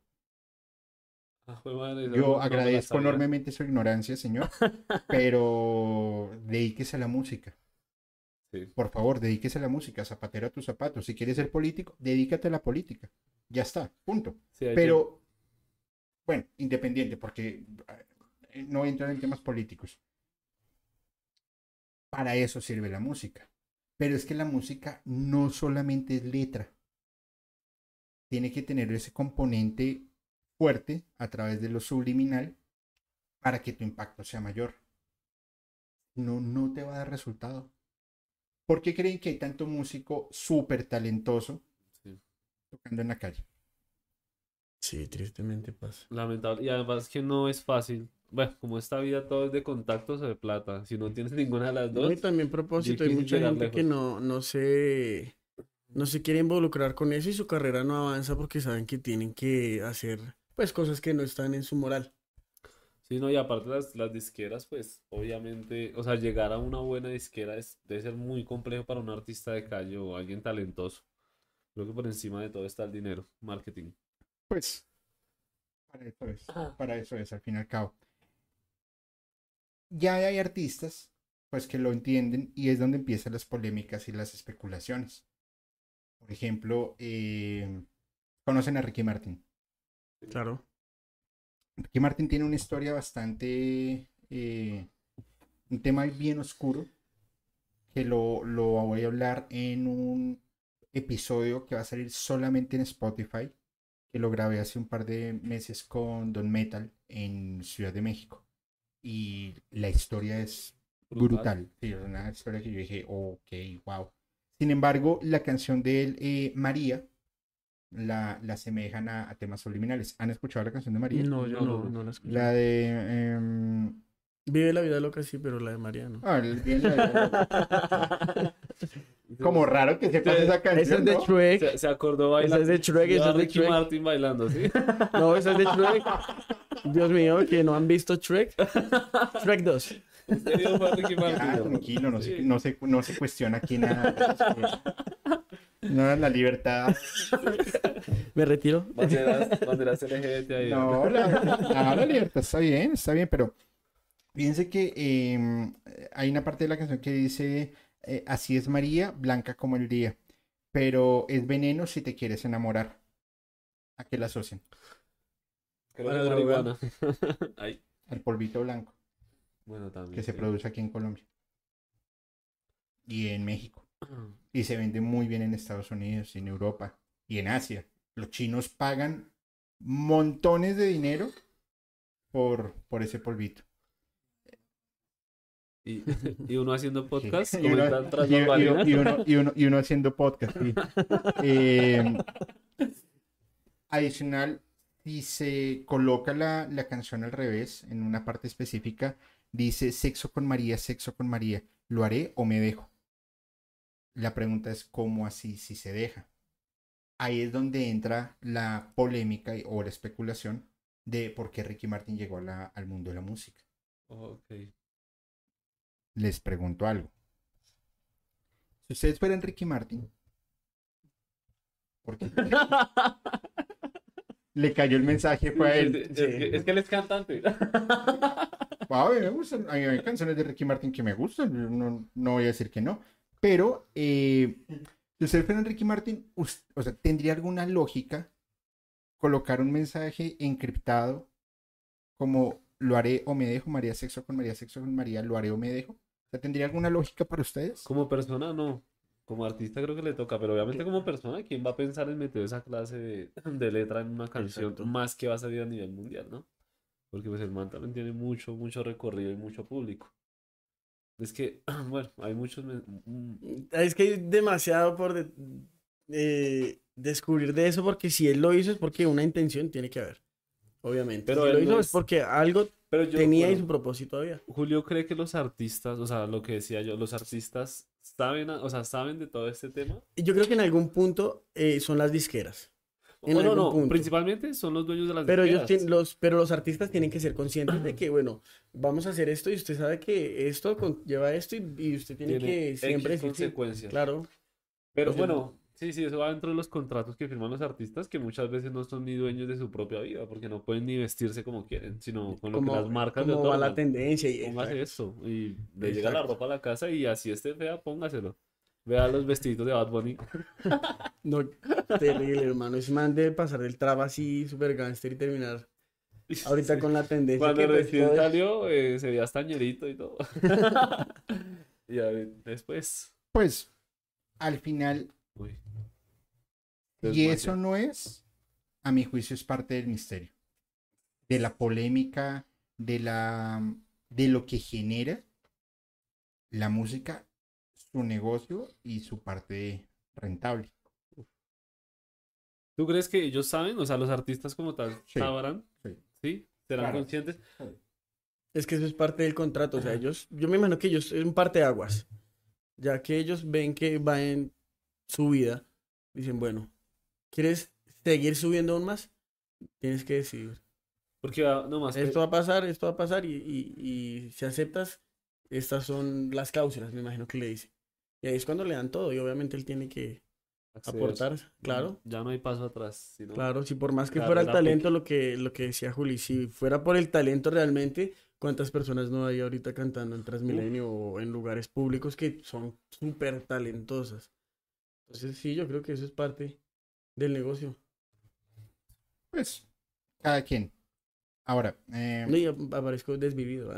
Ah, madre, Yo no agradezco enormemente su ignorancia, señor, (laughs) pero dedíquese a la música. Sí. Por favor, dedíquese a la música, zapatero a tus zapatos. Si quieres ser político, dedícate a la política. Ya está, punto. Sí, Pero, bueno, independiente, porque eh, no entran en temas políticos. Para eso sirve la música. Pero es que la música no solamente es letra. Tiene que tener ese componente fuerte a través de lo subliminal para que tu impacto sea mayor. No, no te va a dar resultado. ¿Por qué creen que hay tanto músico súper talentoso Sí. tocando en la calle? Sí, tristemente pasa. Lamentable. Y además que no es fácil. Bueno, como esta vida todo es de contactos o de plata. Si no tienes ninguna de las No, dos, y también propósito, hay mucha gente que no, no se no se quiere involucrar con eso y su carrera no avanza porque saben que tienen que hacer pues cosas que no están en su moral. Sí, no, y aparte las, las disqueras, pues obviamente, o sea, llegar a una buena disquera es, debe ser muy complejo para un artista de calle o alguien talentoso. Creo que por encima de todo está el dinero, marketing. Pues, para eso es, para eso es, al fin y al cabo. Ya hay artistas, pues, que lo entienden y es donde empiezan las polémicas y las especulaciones. Por ejemplo, eh, conocen a Ricky Martin. Claro. Ricky Martin tiene una historia bastante. eh, un tema bien oscuro. Que lo, lo voy a hablar en un episodio que va a salir solamente en Spotify. Que lo grabé hace un par de meses con Don Metal en Ciudad de México. Y la historia es brutal. Sí, es una historia que yo dije, ok, wow. Sin embargo, la canción de él, eh, María, la, la asemejan a, a temas subliminales. ¿Han escuchado la canción de María? No, yo No, no, no, la escuché. La de. em, Vive la vida loca, sí, pero la de María no. ah, el- bien la- (laughs) como raro que sepas esa Esa canción. es de ¿no? Shrek. Se, se acordó Esa bailar. es de Shrek, esa es de Ricky Shrek. Martin bailando, ¿sí? (laughs) No, esa es de Shrek. Dios mío, que no han visto Shrek. Shrek 2. Este video fue Ricky Martin. Ah, tranquilo, no se, Sí. no, se, no se cuestiona aquí nada. No, la libertad. Me retiro. Banderas, banderas LGBT ahí. No, la, no, la libertad está bien, está bien, pero fíjense que em, hay una parte de la canción que dice, eh, así es María, blanca como el día, pero es veneno si te quieres enamorar. ¿A qué la asocian? Marihuana. (laughs) Ay, Al polvito blanco bueno, también. que se sí. produce aquí en Colombia y en México. Y se vende muy bien en Estados Unidos y en Europa y en Asia. Los chinos pagan montones de dinero por, por ese polvito. Y, y uno haciendo podcast, y, uno, y- y haciendo podcast. sí. Eh, adicional, si se coloca la, la canción al revés, en una parte específica, dice sexo con María, sexo con María, ¿lo haré o me dejo? La pregunta es cómo así si se deja. Ahí es donde entra la polémica y- o la especulación de por qué Ricky Martin llegó a la- al mundo de la música. Ok. Les pregunto algo. Si ustedes fueran Ricky Martin, ¿por qué? (laughs) Le cayó el mensaje, fue a él. es que, es que él es cantante. (laughs) A mí me gustan, a mí hay canciones de Ricky Martin que me gustan, yo no, no voy a decir que no. Pero, eh, si ustedes fueran Ricky Martin, o sea, ¿tendría alguna lógica colocar un mensaje encriptado como lo haré o me dejo, María sexo con María, sexo con María, lo haré o me dejo? ¿Tendría alguna lógica para ustedes? Como persona, no. Como artista creo que le toca, pero obviamente como persona, ¿quién va a pensar en meter esa clase de, (clears throat) de letra en una canción Exacto. más que va a salir a nivel mundial, ¿no? Porque pues el man también tiene mucho, mucho recorrido y mucho público. Es que, (clears throat) bueno, hay muchos... mm, Es que hay demasiado por de- eh, descubrir de eso, porque si él lo hizo es porque una intención tiene que haber. Obviamente. Pero si él lo no hizo es- es porque algo Pero yo, tenía bueno, su propósito había. Julio cree que los artistas, o sea, lo que decía yo, los artistas saben, o sea, saben de todo este tema. Yo creo que en algún punto eh, son las disqueras. En O no, punto. principalmente son los dueños de las Pero ellos disqueras. tien- los, pero los artistas tienen que ser conscientes de (clears throat) que, bueno, vamos a hacer esto y usted sabe que esto conlleva esto y, y usted tiene, Tiene que X siempre sí. consecuencias. Claro. Pero Entonces, bueno, sí, sí, eso va dentro de los contratos que firman los artistas, que muchas veces no son ni dueños de su propia vida, porque no pueden ni vestirse como quieren, sino con lo que Como, las marcas le como va la tendencia. Y, Póngase exacto. esto y le llega la ropa a la casa y así esté fea, póngaselo. Vea los vestiditos de Bad Bunny. (laughs) No, terrible, hermano. Es man de pasar del traba así, super gangster y terminar ahorita Sí. con la tendencia. Cuando que, pues, recién todo es- salió, eh, se veía hasta ñerito y todo. (laughs) (laughs) y a ver, después. Pues, al final, Uy. y eso no es, a mi juicio, es parte del misterio. De la polémica, de la de lo que genera la música, su negocio y su parte rentable. ¿Tú crees que ellos saben? O sea, los artistas como tal Sí, sabrán. sí. ¿Sí? ¿Serán Claro. conscientes? Es que eso es parte del contrato. O sea, ellos, yo me imagino que ellos son parte de aguas. Ya que ellos ven que va en su vida, dicen, bueno, ¿quieres seguir subiendo aún más? Tienes que decidir. Porque no más. Esto va a pasar, esto va a pasar y, y, y si aceptas, estas son las cláusulas, me imagino que le dice. Y ahí es cuando le dan todo y obviamente él tiene que aportar, claro. Ya no hay paso atrás. sino- Claro, si por más que Claro, fuera el talento, lo que, lo que decía Juli, si fuera por el talento realmente, ¿cuántas personas no hay ahorita cantando en Transmilenio o en lugares públicos que son súper talentosas? Entonces sí, yo creo que eso es parte del negocio. pues, cada quien. Ahora, eh, No, y ap- aparezco desvivido. ¿ah?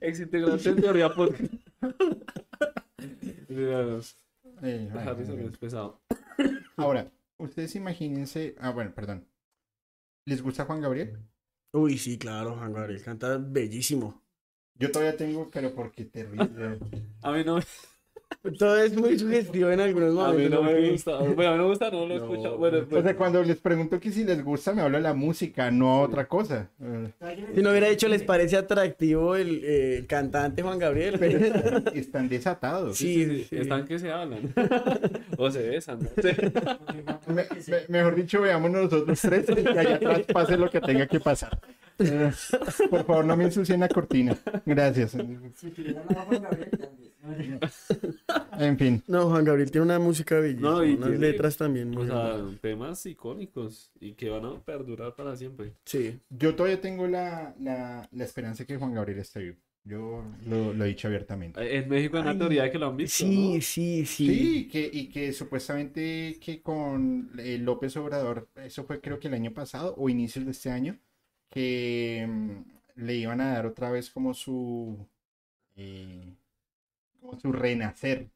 Ex integrante en teoría. (laughs) Díganos. eh, pesado. ahora, ustedes imagínense, ah, bueno, perdón. ¿Les gusta Juan Gabriel? Uy, sí, claro, Juan Gabriel canta bellísimo. Yo todavía tengo, pero porque te ríes. A mí no, Todo es muy sugestivo en algunos a mí momentos. no me gusta. Bueno, a mí no me gusta, no lo he No. escuchado. Bueno, O pues, sea, cuando les pregunto que si les gusta, me hablo de la música, no otra cosa. Si no hubiera dicho, ¿les parece atractivo el, eh, el cantante Juan Gabriel? Pero están, están desatados. Sí, sí, sí. están que se hablan. (laughs) o se besan. ¿no? Sí. Me- me- mejor dicho, veamos nosotros tres y allá atrás pase lo que tenga que pasar. Eh, por favor, no me ensucien la cortina. Gracias. (laughs) En fin. No, Juan Gabriel tiene una música bellísima, No, y unas tiene- letras también muy O sea, temas icónicos y que van a perdurar para siempre. Sí. Yo todavía tengo la, la, la esperanza de que Juan Gabriel esté vivo. Yo lo, lo he dicho abiertamente. En México hay una Ay, teoría de que lo han visto. Sí, ¿no? sí, sí. Sí, que, y que supuestamente que con eh, López Obrador, eso fue creo que el año pasado o inicios de este año, que mm, le iban a dar otra vez como su, eh, como su renacer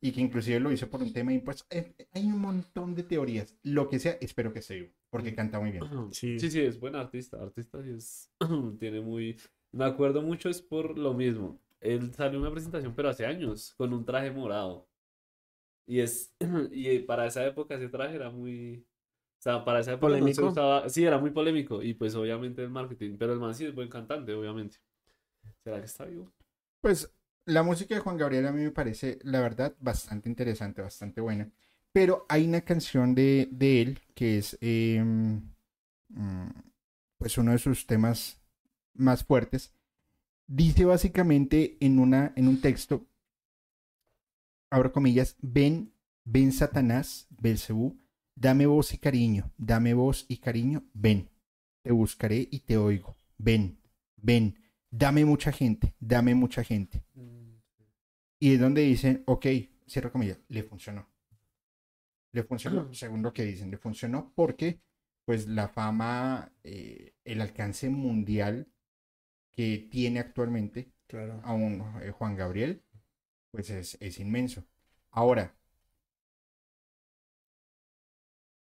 y que inclusive lo hizo por un tema de impuestos. Eh, hay un montón de teorías. Lo que sea, espero que esté vivo, porque canta muy bien. (clears throat) Sí. Sí, sí, es buen artista. Artista sí es. (clears throat) Tiene muy. Me acuerdo mucho, es por lo mismo. Él salió en una presentación, pero hace años, con un traje morado. Y es. (clears throat) Y para esa época ese traje era muy. O sea, para esa época no se ¿Polémico? usaba. Sí, era muy polémico. Y pues obviamente el marketing. Pero el man sí es buen cantante, obviamente. ¿Será que está vivo? Pues la música de Juan Gabriel a mí me parece, la verdad, bastante interesante, bastante buena. Pero hay una canción de, de él que es, eh, mm, pues, uno de sus temas más fuertes. Dice básicamente en, una, en un texto, abro comillas, ven, ven Satanás, Belcebú, dame voz y cariño, dame voz y cariño, ven, te buscaré y te oigo, ven, ven, dame mucha gente, dame mucha gente. Y es donde dicen, ok, cierro comillas, le funcionó. Le funcionó, (clears throat) según lo que dicen, le funcionó porque pues la fama, eh, el alcance mundial que tiene actualmente Claro. a un eh, Juan Gabriel, pues es, es inmenso. Ahora,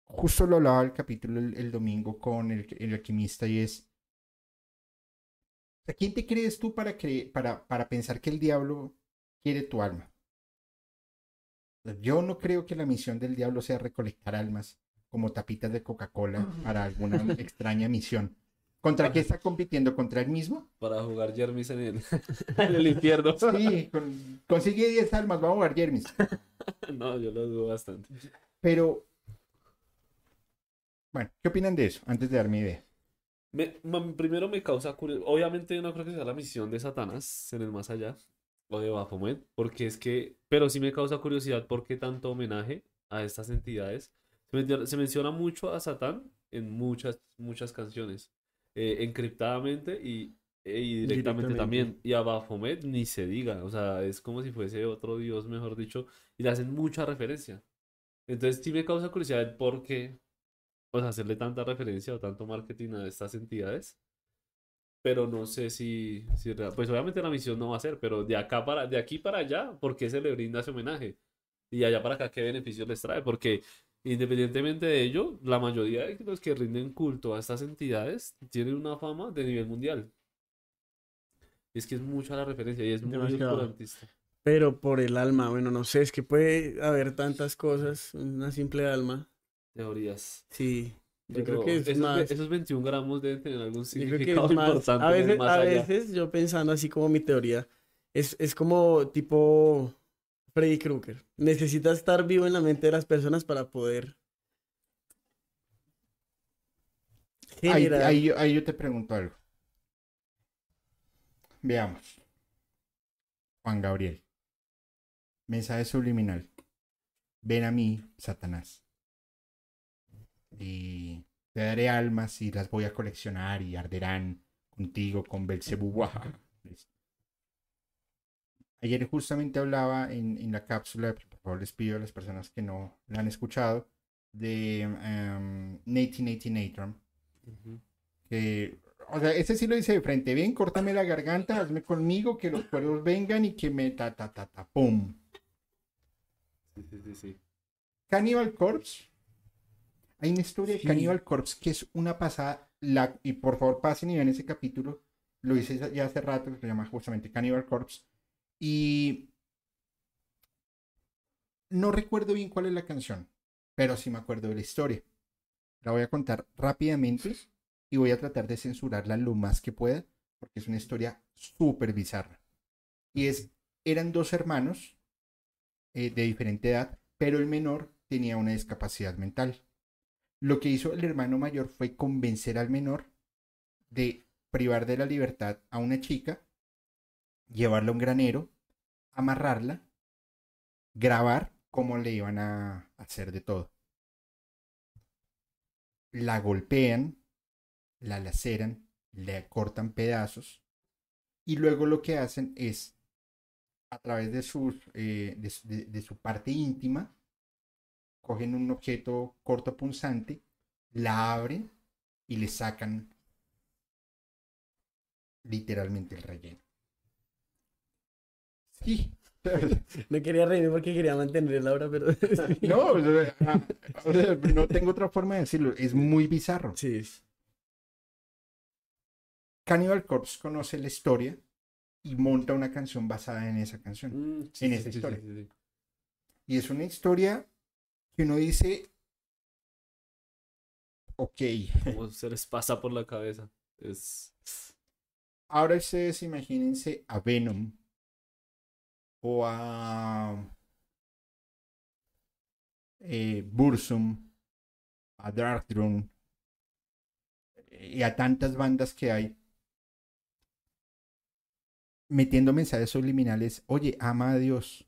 justo lo hablaba el capítulo el, el domingo con el, el alquimista y es, sea, ¿quién te crees tú para, cre- para, para pensar que el diablo quiere tu alma? Yo no creo que la misión del diablo sea recolectar almas como tapitas de Coca-Cola para alguna (laughs) extraña misión. ¿Contra qué está compitiendo? ¿Contra él mismo? Para jugar Jermis en el, (laughs) en el infierno. Sí, con- consigue 10 almas, vamos a jugar Jermis. (laughs) No, yo lo dudo bastante. Pero, bueno, ¿qué opinan de eso? Antes de dar mi idea. Me- primero me causa curiosidad. Obviamente no creo que sea la misión de Satanás en el más allá o de Baphomet, porque es que, pero sí me causa curiosidad por qué tanto homenaje a estas entidades. Se, menciona- se menciona mucho a Satán en muchas, muchas canciones, eh, encriptadamente y, e- y directamente, Directamente. también. Y a Baphomet ni se diga, o sea, es como si fuese otro dios, mejor dicho, y le hacen mucha referencia. Entonces sí me causa curiosidad por qué sea, hacerle tanta referencia o tanto marketing a estas entidades. Pero no sé si, si pues obviamente la misión no va a ser, pero de acá para, de aquí para allá, ¿por qué se le brinda ese homenaje? Y allá para acá, ¿qué beneficios les trae? Porque independientemente de ello, la mayoría de los que rinden culto a estas entidades tienen una fama de nivel mundial. Es que es mucha la referencia y es muy oscurantista. Pero por el alma, bueno, no sé, es que puede haber tantas cosas, una simple alma. Teorías. Sí, yo Pero creo que es esos, más. esos 21 gramos deben tener algún Yo creo que significado es más. importante A veces, más a allá. veces yo pensando así como mi teoría, es, es como tipo Freddy Krueger. Necesitas estar vivo en la mente de las personas para poder Ahí, ahí ahí yo te pregunto algo. Veamos. Juan Gabriel. Mensaje subliminal. Ven a mí, Satanás. Y te daré almas y las voy a coleccionar y arderán contigo con Belcebú. Ayer justamente hablaba en, en la cápsula, por favor les pido a las personas que no la han escuchado, de um, Nati Natron, que, o sea, ese sí lo dice de frente, ven, córtame la garganta, hazme conmigo, que los cuervos vengan y que me ta ta ta ta, pum. Sí, sí, sí, sí. Cannibal Corpse. Hay una historia de. Cannibal Corpse que es una pasada. La, y por favor pasen y vean ese capítulo. Lo hice ya hace rato, que se llama justamente Cannibal Corpse. Y no recuerdo bien cuál es la canción, pero sí me acuerdo de la historia. La voy a contar rápidamente y voy a tratar de censurarla lo más que pueda, porque es una historia súper bizarra. Y es, eran dos hermanos eh, de diferente edad, pero el menor tenía una discapacidad mental. Lo que hizo el hermano mayor fue convencer al menor de privar de la libertad a una chica, llevarla a un granero, amarrarla, grabar cómo le iban a hacer de todo. La golpean, la laceran, le cortan pedazos y luego lo que hacen es a través de, sus, eh, de, su- de- de su parte íntima, cogen un objeto cortopunzante, la abren y le sacan literalmente el relleno. Sí. (laughs) No quería reírme porque quería mantener la hora, pero. (laughs) No, o sea, ah, o sea, no tengo otra forma de decirlo. Es muy bizarro. Sí. Cannibal Corpse conoce la historia y monta una canción basada en esa canción. Mm, sí, En esa sí, historia. sí. Y es una historia que uno dice, ok, ¿Cómo (laughs) se les pasa por la cabeza? Es. ahora ustedes imagínense a Venom o a eh, Bursum, a Darkthrone y a tantas bandas que hay metiendo mensajes subliminales, oye, ama a Dios,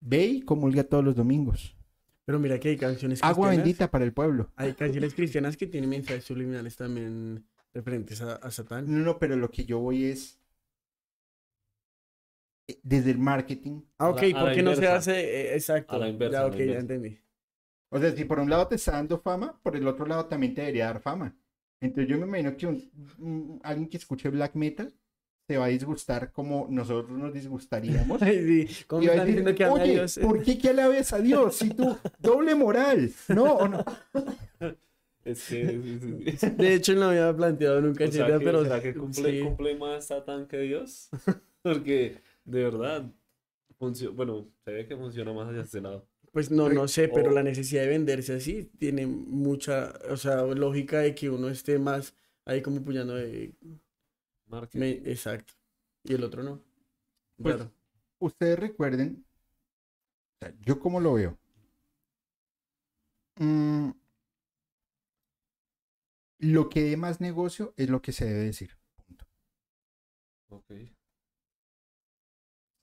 ve y comulga todos los domingos, Pero mira que hay canciones agua cristianas- bendita para el pueblo. Hay canciones cristianas que tienen mensajes subliminales también referentes a, a Satán. No, no, pero lo que yo voy es eh, desde el marketing. Ah, ok, la- ¿por qué no se hace? eh, exacto. A la inversa, Ya, a la ok, ya entendí. O sea, si por un lado te está dando fama, por el otro lado también te debería dar fama. Entonces yo me imagino que un- un- alguien que escuche black metal se va a disgustar como nosotros nos disgustaríamos. (laughs) Ay, sí. ¿Cómo Y va a decir, que Oye, Dios? ¿por qué que alabes a Dios? Si tú, doble moral. No, o no. (laughs) Es que. sí, sí, sí. (laughs) De hecho, no había planteado nunca O sea, que- pero. ¿Será que cumple, sí. cumple más Satán que Dios? Porque, de verdad, funcio- bueno, se ve que funciona más hacia ese lado. Pues no, no sé, pero O- la necesidad de venderse así tiene mucha, o sea, lógica de que uno esté más ahí como puñando de... Marketing. me- exacto. Y el otro no. Pues, Claro. Ustedes recuerden, o sea, yo como lo veo. Mm, lo que dé más negocio es lo que se debe decir. Punto. Ok.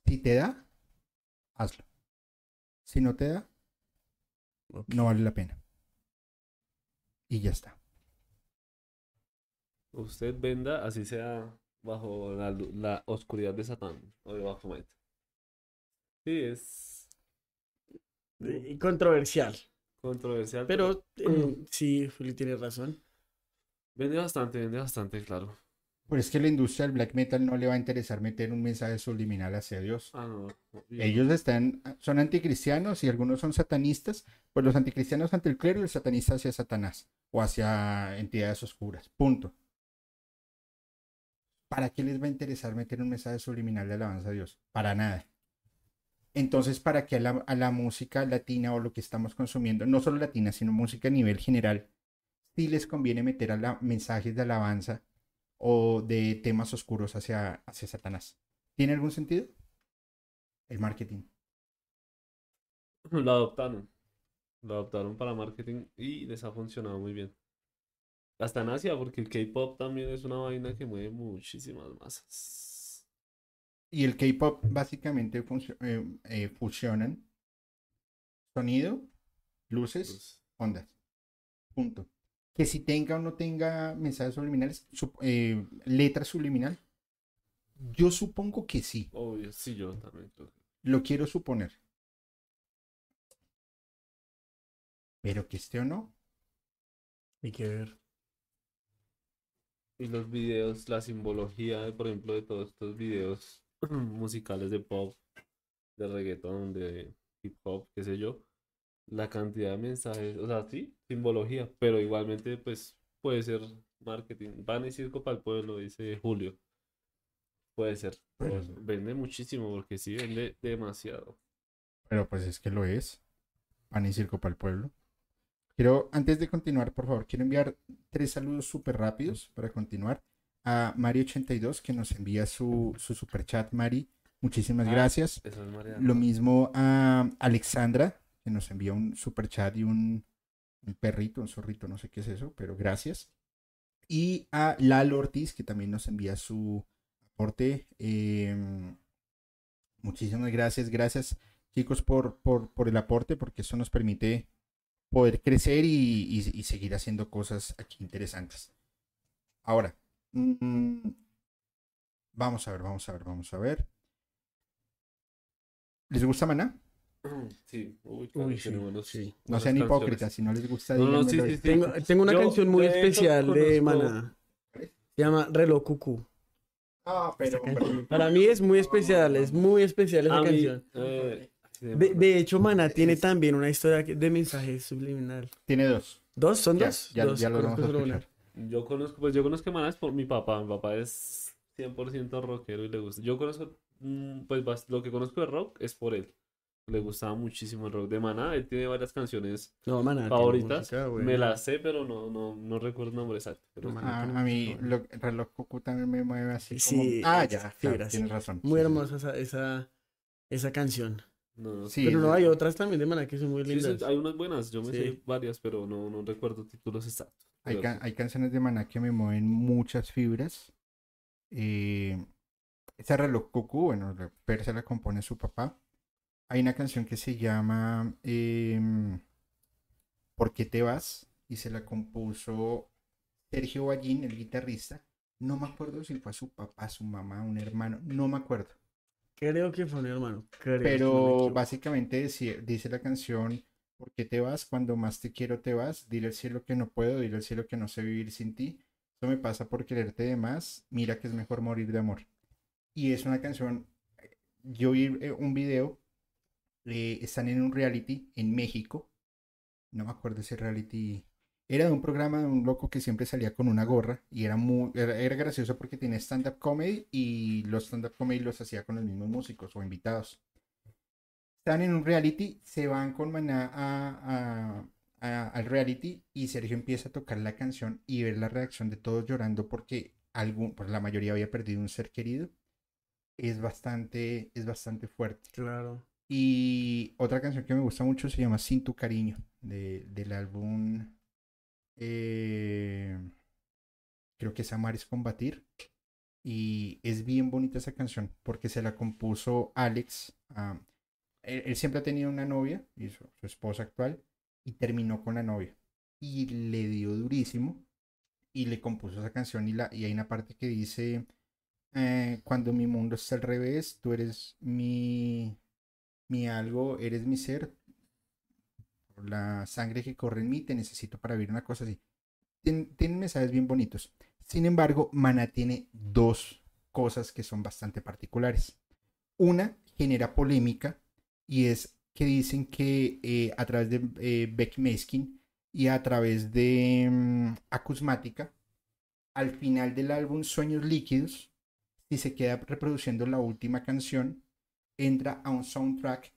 Si te da, hazlo. Si no te da, no vale la pena. Y ya está. Usted venda, así sea bajo la, la oscuridad de Satán o de Baphomet. Sí, es controversial. controversial. Pero eh, (clears throat) sí, Juli tiene razón. Vende bastante, vende bastante, claro. Pero es que la industria del black metal no le va a interesar meter un mensaje subliminal hacia Dios. Ah, no. Ellos están, son anticristianos y algunos son satanistas, pues los anticristianos ante el clero y el satanista hacia Satanás o hacia entidades oscuras. Punto. ¿Para qué les va a interesar meter un mensaje subliminal de alabanza a Dios? Para nada. Entonces, ¿para qué a la, a la música latina o lo que estamos consumiendo, no solo latina, sino música a nivel general, sí les conviene meter a la- mensajes de alabanza o de temas oscuros hacia, hacia Satanás? ¿Tiene algún sentido? El marketing. (laughs) Lo adoptaron. Lo adoptaron para marketing y les ha funcionado muy bien. Hasta en Asia, porque el K-pop también es una vaina que mueve muchísimas masas. Y el K-pop básicamente eh, eh, fusionan sonido, luces, Pues, ondas. Punto. Que si tenga o no tenga mensajes subliminales, su- eh, letra subliminal, Yo supongo que sí. Obvio, sí, yo también. Lo quiero suponer. Pero que esté o no, Hay que ver. Y los videos, la simbología, por ejemplo, de todos estos videos (clears throat) musicales de pop, de reggaetón, de hip hop, qué sé yo, la cantidad de mensajes, o sea, sí, simbología, pero igualmente, pues, puede ser marketing. Van y circo para el pueblo, dice Julio. Puede ser. Pues, vende muchísimo, porque sí, vende demasiado. pero pues es que lo es. Pan y circo para el pueblo. Quiero, antes de continuar, por favor, quiero enviar tres saludos súper rápidos para continuar. A Mari82, que nos envía su, su super chat, Mari. Muchísimas Ah, gracias. Es. Lo mismo a Alexandra, que nos envía un super chat y un, un perrito, un zorrito, no sé qué es eso, pero gracias. Y a Lalo Ortiz, que también nos envía su aporte. Eh, muchísimas gracias, gracias chicos por, por, por el aporte, porque eso nos permite poder crecer y, y- y seguir haciendo cosas aquí interesantes. Ahora, mm, vamos a ver, vamos a ver, vamos a ver. ¿Les gusta Maná? (clears throat) Sí, uy, claro, Uy, tiene sí, buenos- sí. No sean hipócritas, si no les gusta, No, no, díganmelo sí, ahí. sí, sí. Tengo, tengo una Yo, canción muy de especial de conozco- Maná. Se llama Reloj Cucú. Ah, pero, Para mí es muy especial, es muy especial esa A mí, canción. eh, De, de hecho, Maná tiene también una historia de mensaje subliminal. tiene dos. ¿Dos? ¿Son Ya, dos? ya, Dos, ya lo vamos conozco a una. escuchar. Yo conozco, pues yo conozco Maná es por mi papá. Mi papá es 100% rockero y le gusta. Yo conozco, mm, pues lo que conozco de rock es por él. Le gustaba muchísimo el rock de Maná. Él tiene varias canciones No, Maná. favoritas. música. Me las sé, pero no, no, no recuerdo el nombre exacto. No. Ah, tiene a mí lo, el reloj cucú también me mueve así como... Sí, ah, es ya, claro, tienes razón. Muy Sí, sí, hermosa esa, esa, esa canción. No. Sí, Pero no hay otras también de Maná que son muy Sí, sí, lindas. hay unas buenas, yo me Sí. sé varias, pero no, no recuerdo títulos exactos. Hay, Pero ca- sí. hay canciones de Maná que me mueven muchas fibras. Eh, esa reloj cucú, bueno, la- Per se la compone su papá. Hay una canción que se llama em, ¿Por qué te vas? Y se la compuso Sergio Ballín, el guitarrista. No me acuerdo si fue a su papá, su mamá, un hermano, no me acuerdo. Creo que fue mi hermano. creo, no Pero básicamente dice, dice la canción, ¿por qué te vas? Cuando más te quiero te vas. Dile al cielo que no puedo, dile al cielo que no sé vivir sin ti. Eso me pasa por quererte de más. Mira que es mejor morir de amor. Y es una canción, eh, yo vi eh, un video, eh, están en un reality en México. No me acuerdo ese reality. Era de un programa de un loco que siempre salía con una gorra y era muy era, era gracioso porque tenía stand-up comedy y los stand-up comedy los hacía con los mismos músicos o invitados. Están en un reality, se van con Maná a- a- a- al reality y Sergio empieza a tocar la canción y ver la reacción de todos llorando porque algún, pues la mayoría había perdido un ser querido. Es bastante, es bastante fuerte. Claro. Y otra canción que me gusta mucho se llama Sin tu cariño, de- del álbum, eh, creo que es Amar es combatir. Y es bien bonita esa canción porque se la compuso Alex. ah, él, siempre ha tenido una novia, su esposa actual, y terminó con la novia. Y le dio durísimo y le compuso esa canción. Y, la, y hay una parte que dice, eh, cuando mi mundo está al revés, tú eres mi, mi algo, eres mi ser, la sangre que corre en mí, te necesito para vivir una cosa así. Tien- tienen mensajes bien bonitos. Sin embargo, Maná tiene dos cosas que son bastante particulares. Una genera polémica y es que dicen que eh, a través de eh, Beck Meskin y a través de mm, Acusmática, al final del álbum Sueños Líquidos, si se queda reproduciendo la última canción, entra a un soundtrack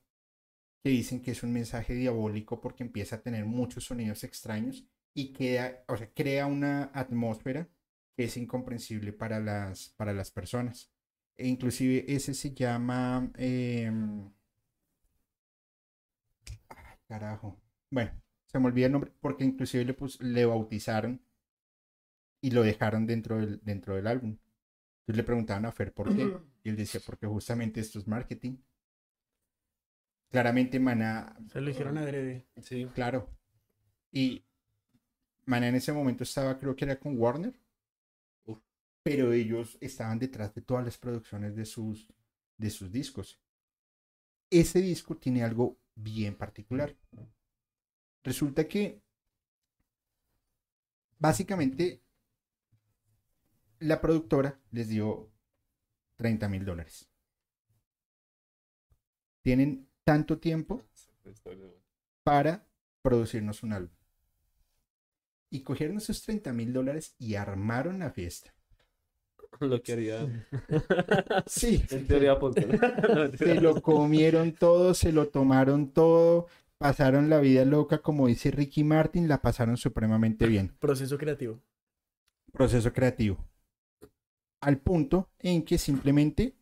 que dicen que es un mensaje diabólico porque empieza a tener muchos sonidos extraños y queda, o sea, crea una atmósfera que es incomprensible para las, para las personas. E inclusive ese se llama... em, ay, carajo. Bueno, se me olvida el nombre porque inclusive le, pus- le bautizaron y lo dejaron dentro del, dentro del álbum. Entonces le preguntaban a Fer por qué. (clears throat) Y él decía, porque justamente esto es marketing. Claramente Maná, Se lo hicieron adrede. Sí, claro. Y Maná en ese momento estaba, creo que era con Warner. Uf. pero ellos estaban detrás de todas las producciones de sus, de sus discos. Ese disco tiene algo bien particular. Resulta que básicamente la productora les dio 30 mil dólares. Tienen tanto tiempo para producirnos un álbum. Y cogieron esos 30 mil dólares y armaron la fiesta. (laughs) Lo que haría. Sí. (laughs) (laughs) En teoría. Se lo comieron todo, se lo tomaron todo, pasaron la vida loca, como dice Ricky Martin, la pasaron supremamente bien. Proceso creativo. Proceso creativo. Al punto en que simplemente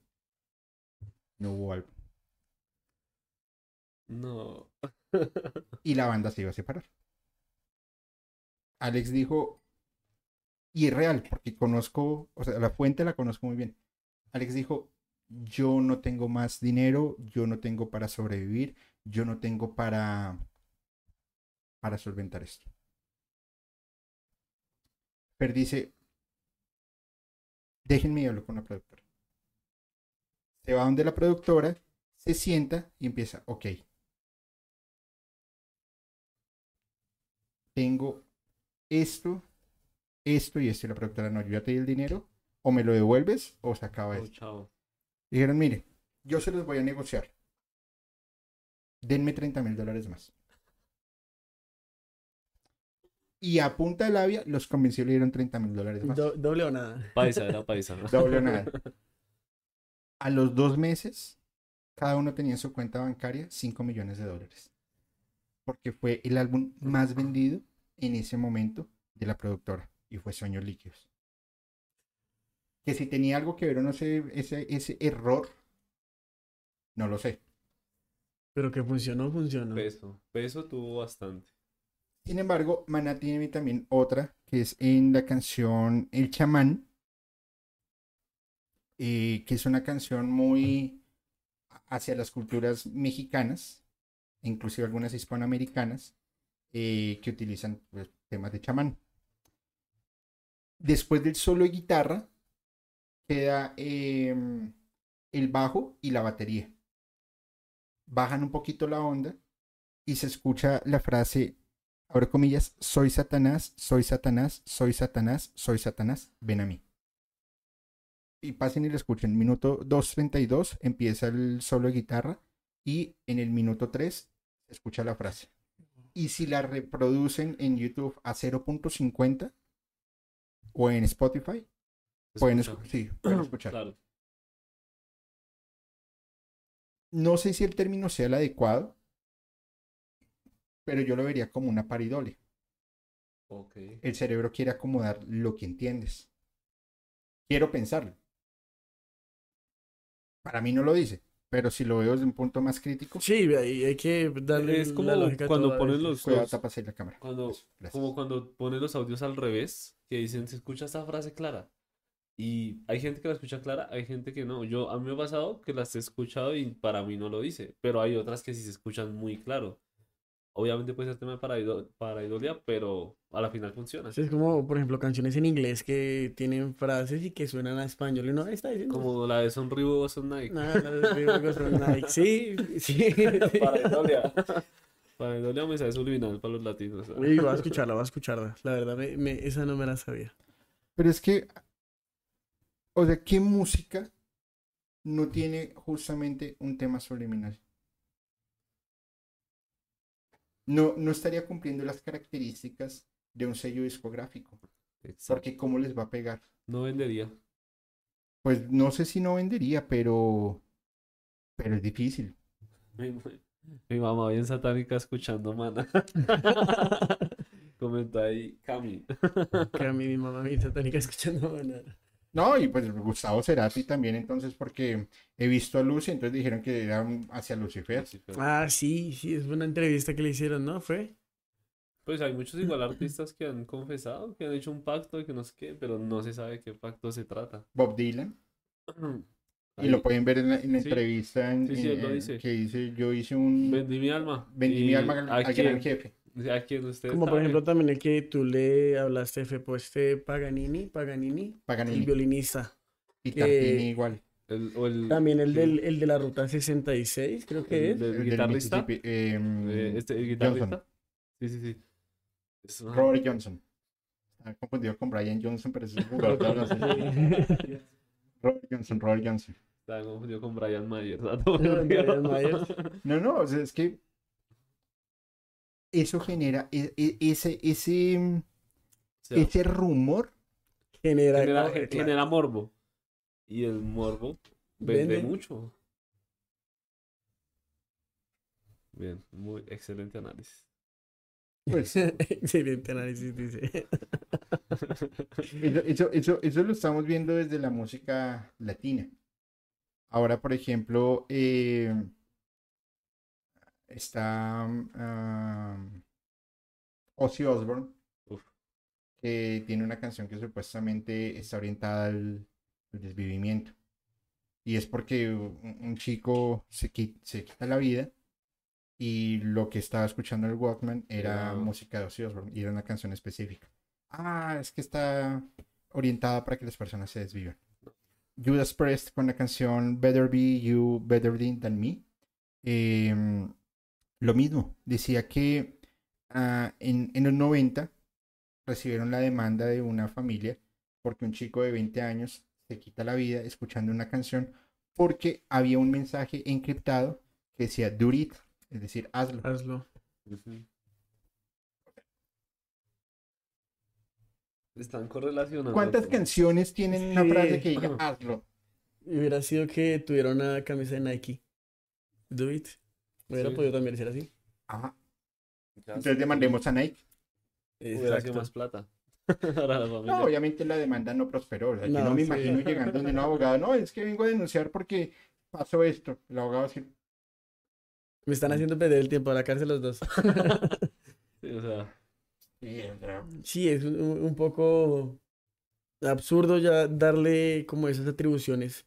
no hubo álbum. No. y la banda se iba a separar. Alex dijo, y es real, porque conozco, o sea, la fuente la conozco muy bien. Alex dijo, yo no tengo más dinero, yo no tengo para sobrevivir, yo no tengo para para solventar esto. Pero dice, déjenme hablar con la productora. Se va donde la productora, se sienta y empieza, ok, tengo esto, esto y esto. Y la productora, no, yo ya te di el dinero, o me lo devuelves o se acaba Oh, esto. chao. Dijeron, mire, yo se los voy a negociar. Denme 30 mil dólares más. Y a punta de labia los convenció y le dieron 30 mil dólares más. Do- doble o nada. Paisa, era (laughs) paisa. ¿no? Doble o nada. (laughs) A los dos meses, cada uno tenía en su cuenta bancaria 5 millones de dólares. Porque fue el álbum más vendido en ese momento de la productora. Y fue Sueños Líquidos. Que si tenía algo que ver o no sé, ese, ese error, no lo sé. Pero que funcionó, funcionó. Peso. Peso tuvo bastante. Sin embargo, Maná tiene también otra, que es en la canción El chamán, eh, que es una canción muy hacia las culturas mexicanas, inclusive algunas hispanoamericanas, eh, que utilizan pues, temas de chamán. Después del solo de guitarra, queda em, el bajo y la batería. Bajan un poquito la onda y se escucha la frase abro comillas, soy Satanás, soy Satanás, soy Satanás, soy Satanás, ven a mí. Y pasen y lo escuchen. Minuto 2.32 empieza el solo de guitarra y en el minuto 3 se escucha la frase. Y si la reproducen en YouTube a 0.50 o en Spotify, pueden, Escucha. escu- sí, (clears throat) pueden escuchar. Claro. No sé si el término sea el adecuado, pero yo lo vería como una paridole. El cerebro quiere acomodar lo que entiendes. Quiero pensarlo. Para mí no lo dice, pero si lo veo desde un punto más crítico, Sí, hay que darle Es como la lógica a cuando veces. los, cuidado, los- tapas ahí la cámara. cuando, Eso, como cuando ponen los audios al revés, que dicen, se escucha esta frase clara. Y hay gente que la escucha clara, hay gente que no. Yo, a mí me ha pasado que las he escuchado y para mí no lo dice, pero hay otras que sí se escuchan muy claro. Obviamente puede ser tema de paraido- paraidolia, pero a la final funciona. Es como, por ejemplo, canciones en inglés que tienen frases y que suenan a español y uno está diciendo. Como la de Son Reebok, Son Nike. Nada, las Reebok son Nike. Sí, (laughs) sí. sí. Paraidolia. (laughs) Paraidolia mensaje subliminal para los latinos. Uy, voy a escucharla, voy a escucharla. La verdad, me, me- esa no me la sabía. Pero es que, o sea, ¿qué música no tiene justamente un tema subliminal? No, no estaría cumpliendo las características de un sello discográfico. Exacto. Porque ¿cómo les va a pegar? No vendería. Pues no sé si no vendería, pero, pero es difícil. Mi, mi mamá bien satánica escuchando mana. (laughs) Comenta ahí, Cami. Mí mi mamá me satánica escuchando banana. No, y pues Gustavo Cerati también, entonces, porque he visto a Lucy, entonces dijeron que era un- hacia Lucifer. Ah, sí, sí, es una entrevista que le hicieron, ¿no? ¿Fue? Pues hay muchos igual artistas que han confesado, que han hecho un pacto y que no sé qué, pero no se sabe qué pacto se trata. Bob Dylan. (clears throat) Y lo pueden ver en la, en la Sí. entrevista en- Sí, sí, en- él lo dice. que dice, yo hice un... Vendí mi alma. vendí mi alma al, ¿a al gran jefe. ¿A quién usted Como por ejemplo también el que tú le hablaste, Fepo, este Paganini, Paganini, el Paganini. violinista. Y Tartini eh, igual. El, o el, También el, sí, del, el de la ruta 66, creo que el es. del El guitarrista. Em, eh, este, el guitarrista. Sí, sí, sí. Es una- Robert Johnson. Está confundido con Brian Johnson, pero es el jugador de. (laughs) Robert Johnson, Robert Johnson. Estaba confundido con Brian Myers. (laughs) Brian Myers. No, no, o sea, es que eso genera e- e- ese, ese, sea, ese rumor. Genera, genera, gen- claro. genera morbo. Y el morbo vende, Vende. mucho. Bien, muy excelente análisis. Pues, (laughs) Excelente análisis, dice. Eso, eso, eso, eso lo estamos viendo desde la música latina. Ahora, por ejemplo, eh, está um, Ozzy Osbourne, Uf. que tiene una canción que supuestamente está orientada al, al desvivimiento. Y es porque un, un chico se, qui- se quita la vida y lo que estaba escuchando el Walkman era música de Ozzy Osbourne y era una canción específica. Ah, es que está orientada para que las personas se desvivan. Judas Priest con la canción Better Be You, Better Than Than Me. em, lo mismo, decía que ah, en, en los 90 recibieron la demanda de una familia porque un chico de 20 años se quita la vida escuchando una canción porque había un mensaje encriptado que decía do it, es decir, hazlo. Hazlo. Están correlacionando. ¿Cuántas canciones tienen una frase que diga (laughs) hazlo? Hubiera sido que tuviera una camisa de Nike. Do it. Hubiera Sí. podido también ser así. Ajá. Ya Entonces demandemos a Nike. Hubiera sido Exacto. más plata. (laughs) Para la familia. No, obviamente la demanda no prosperó. O sea, yo No, no me sí. imagino llegando donde un abogado. No, es que vengo a denunciar porque pasó esto. El abogado va a decir, Me están haciendo perder el tiempo a la cárcel los dos. (laughs) Sí, o sea, "Sí, o sea, Sí, es un, un poco absurdo ya darle como esas atribuciones.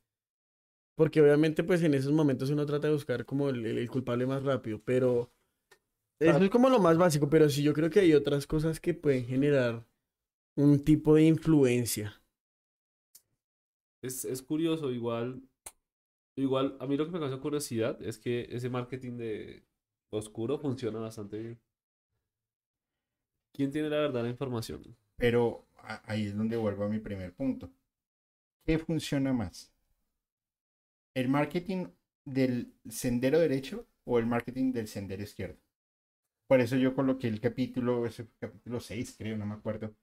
Porque obviamente pues en esos momentos uno trata de buscar como el, el- el culpable más rápido, pero eso es como lo más básico, pero sí yo creo que hay otras cosas que pueden generar un tipo de influencia. es, es curioso, igual. Igual, a mí lo que me causa curiosidad es que ese marketing de oscuro funciona bastante bien. ¿Quién tiene la verdad la información? Pero ahí es donde vuelvo a mi primer punto. ¿Qué funciona más? ¿El marketing del sendero derecho o el marketing del sendero izquierdo? Por eso yo coloqué el capítulo, ese capítulo 6, creo, no me acuerdo.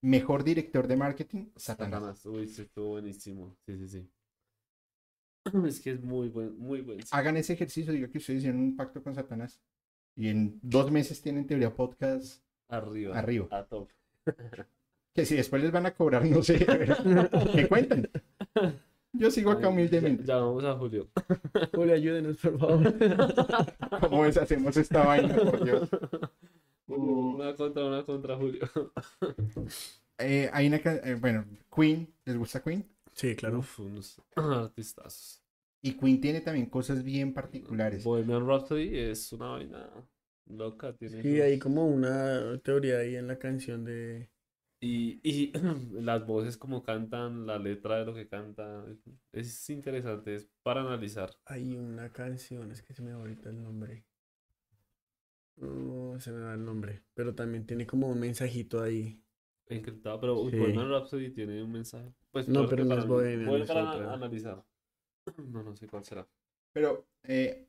Mejor director de marketing, Satanás. Satanás. Uy, sí, estuvo buenísimo. Sí, sí, sí. (clears throat) Es que es muy buen, muy buen. Hagan ese ejercicio, diga que ustedes hicieron un pacto con Satanás. Y en dos meses tienen teoría podcast. Arriba. Arriba. A top. (laughs) Que si después les van a cobrar, no sé. (laughs) que cuentan. Yo sigo acá humildemente. Ya, vamos a Julio. (laughs) Julio, ayúdenos, por favor. (laughs) ¿Cómo deshacemos esta vaina, por Dios? Una contra, una contra Julio. (laughs) Eh, hay una eh, bueno, Queen, ¿les gusta Queen? Sí, claro. Uf, unos artistazos. Y Queen tiene también cosas bien particulares. Bohemian Rhapsody es una vaina loca. Tiene Sí, hay como una teoría ahí en la canción de... Y, y (clears throat) las voces como cantan, la letra de lo que canta, es interesante, es para analizar. Hay una canción, es que se me va ahorita el nombre. No, se me va el nombre. Pero también tiene como un mensajito ahí. Encriptado, pero Sí. Bohemian Rhapsody tiene un mensaje. Pues No, pero no es. Bohemian, Voy analizar. (clears throat) No, no sé cuál será. Pero eh,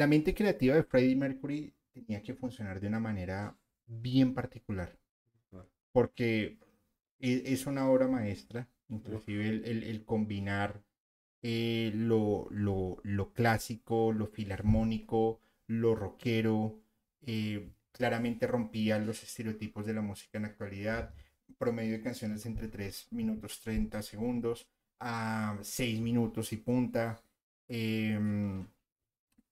la mente creativa de Freddie Mercury tenía que funcionar de una manera bien particular. Porque e- es una obra maestra, inclusive el, el- el combinar eh, lo, lo- lo clásico, lo filarmónico, lo rockero, eh, claramente rompía los estereotipos de la música en la actualidad, promedio de canciones entre 3 minutos 30 segundos a 6 minutos y punta. em,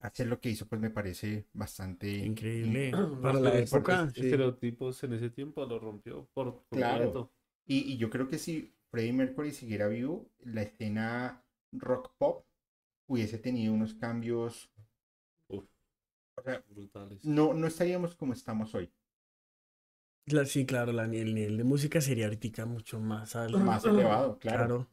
hacer lo que hizo pues me parece bastante Increíble. in- (clears throat) Para la época, sí. Estereotipos en ese tiempo lo rompió por Claro. completo. Y, y yo creo que si Freddie Mercury siguiera vivo, la escena rock pop hubiese tenido unos cambios. Uf. O sea, Brutales. no, no estaríamos como estamos hoy. La- sí, claro, la, el nivel de música sería ahorita mucho más alto. Más elevado, claro. Claro.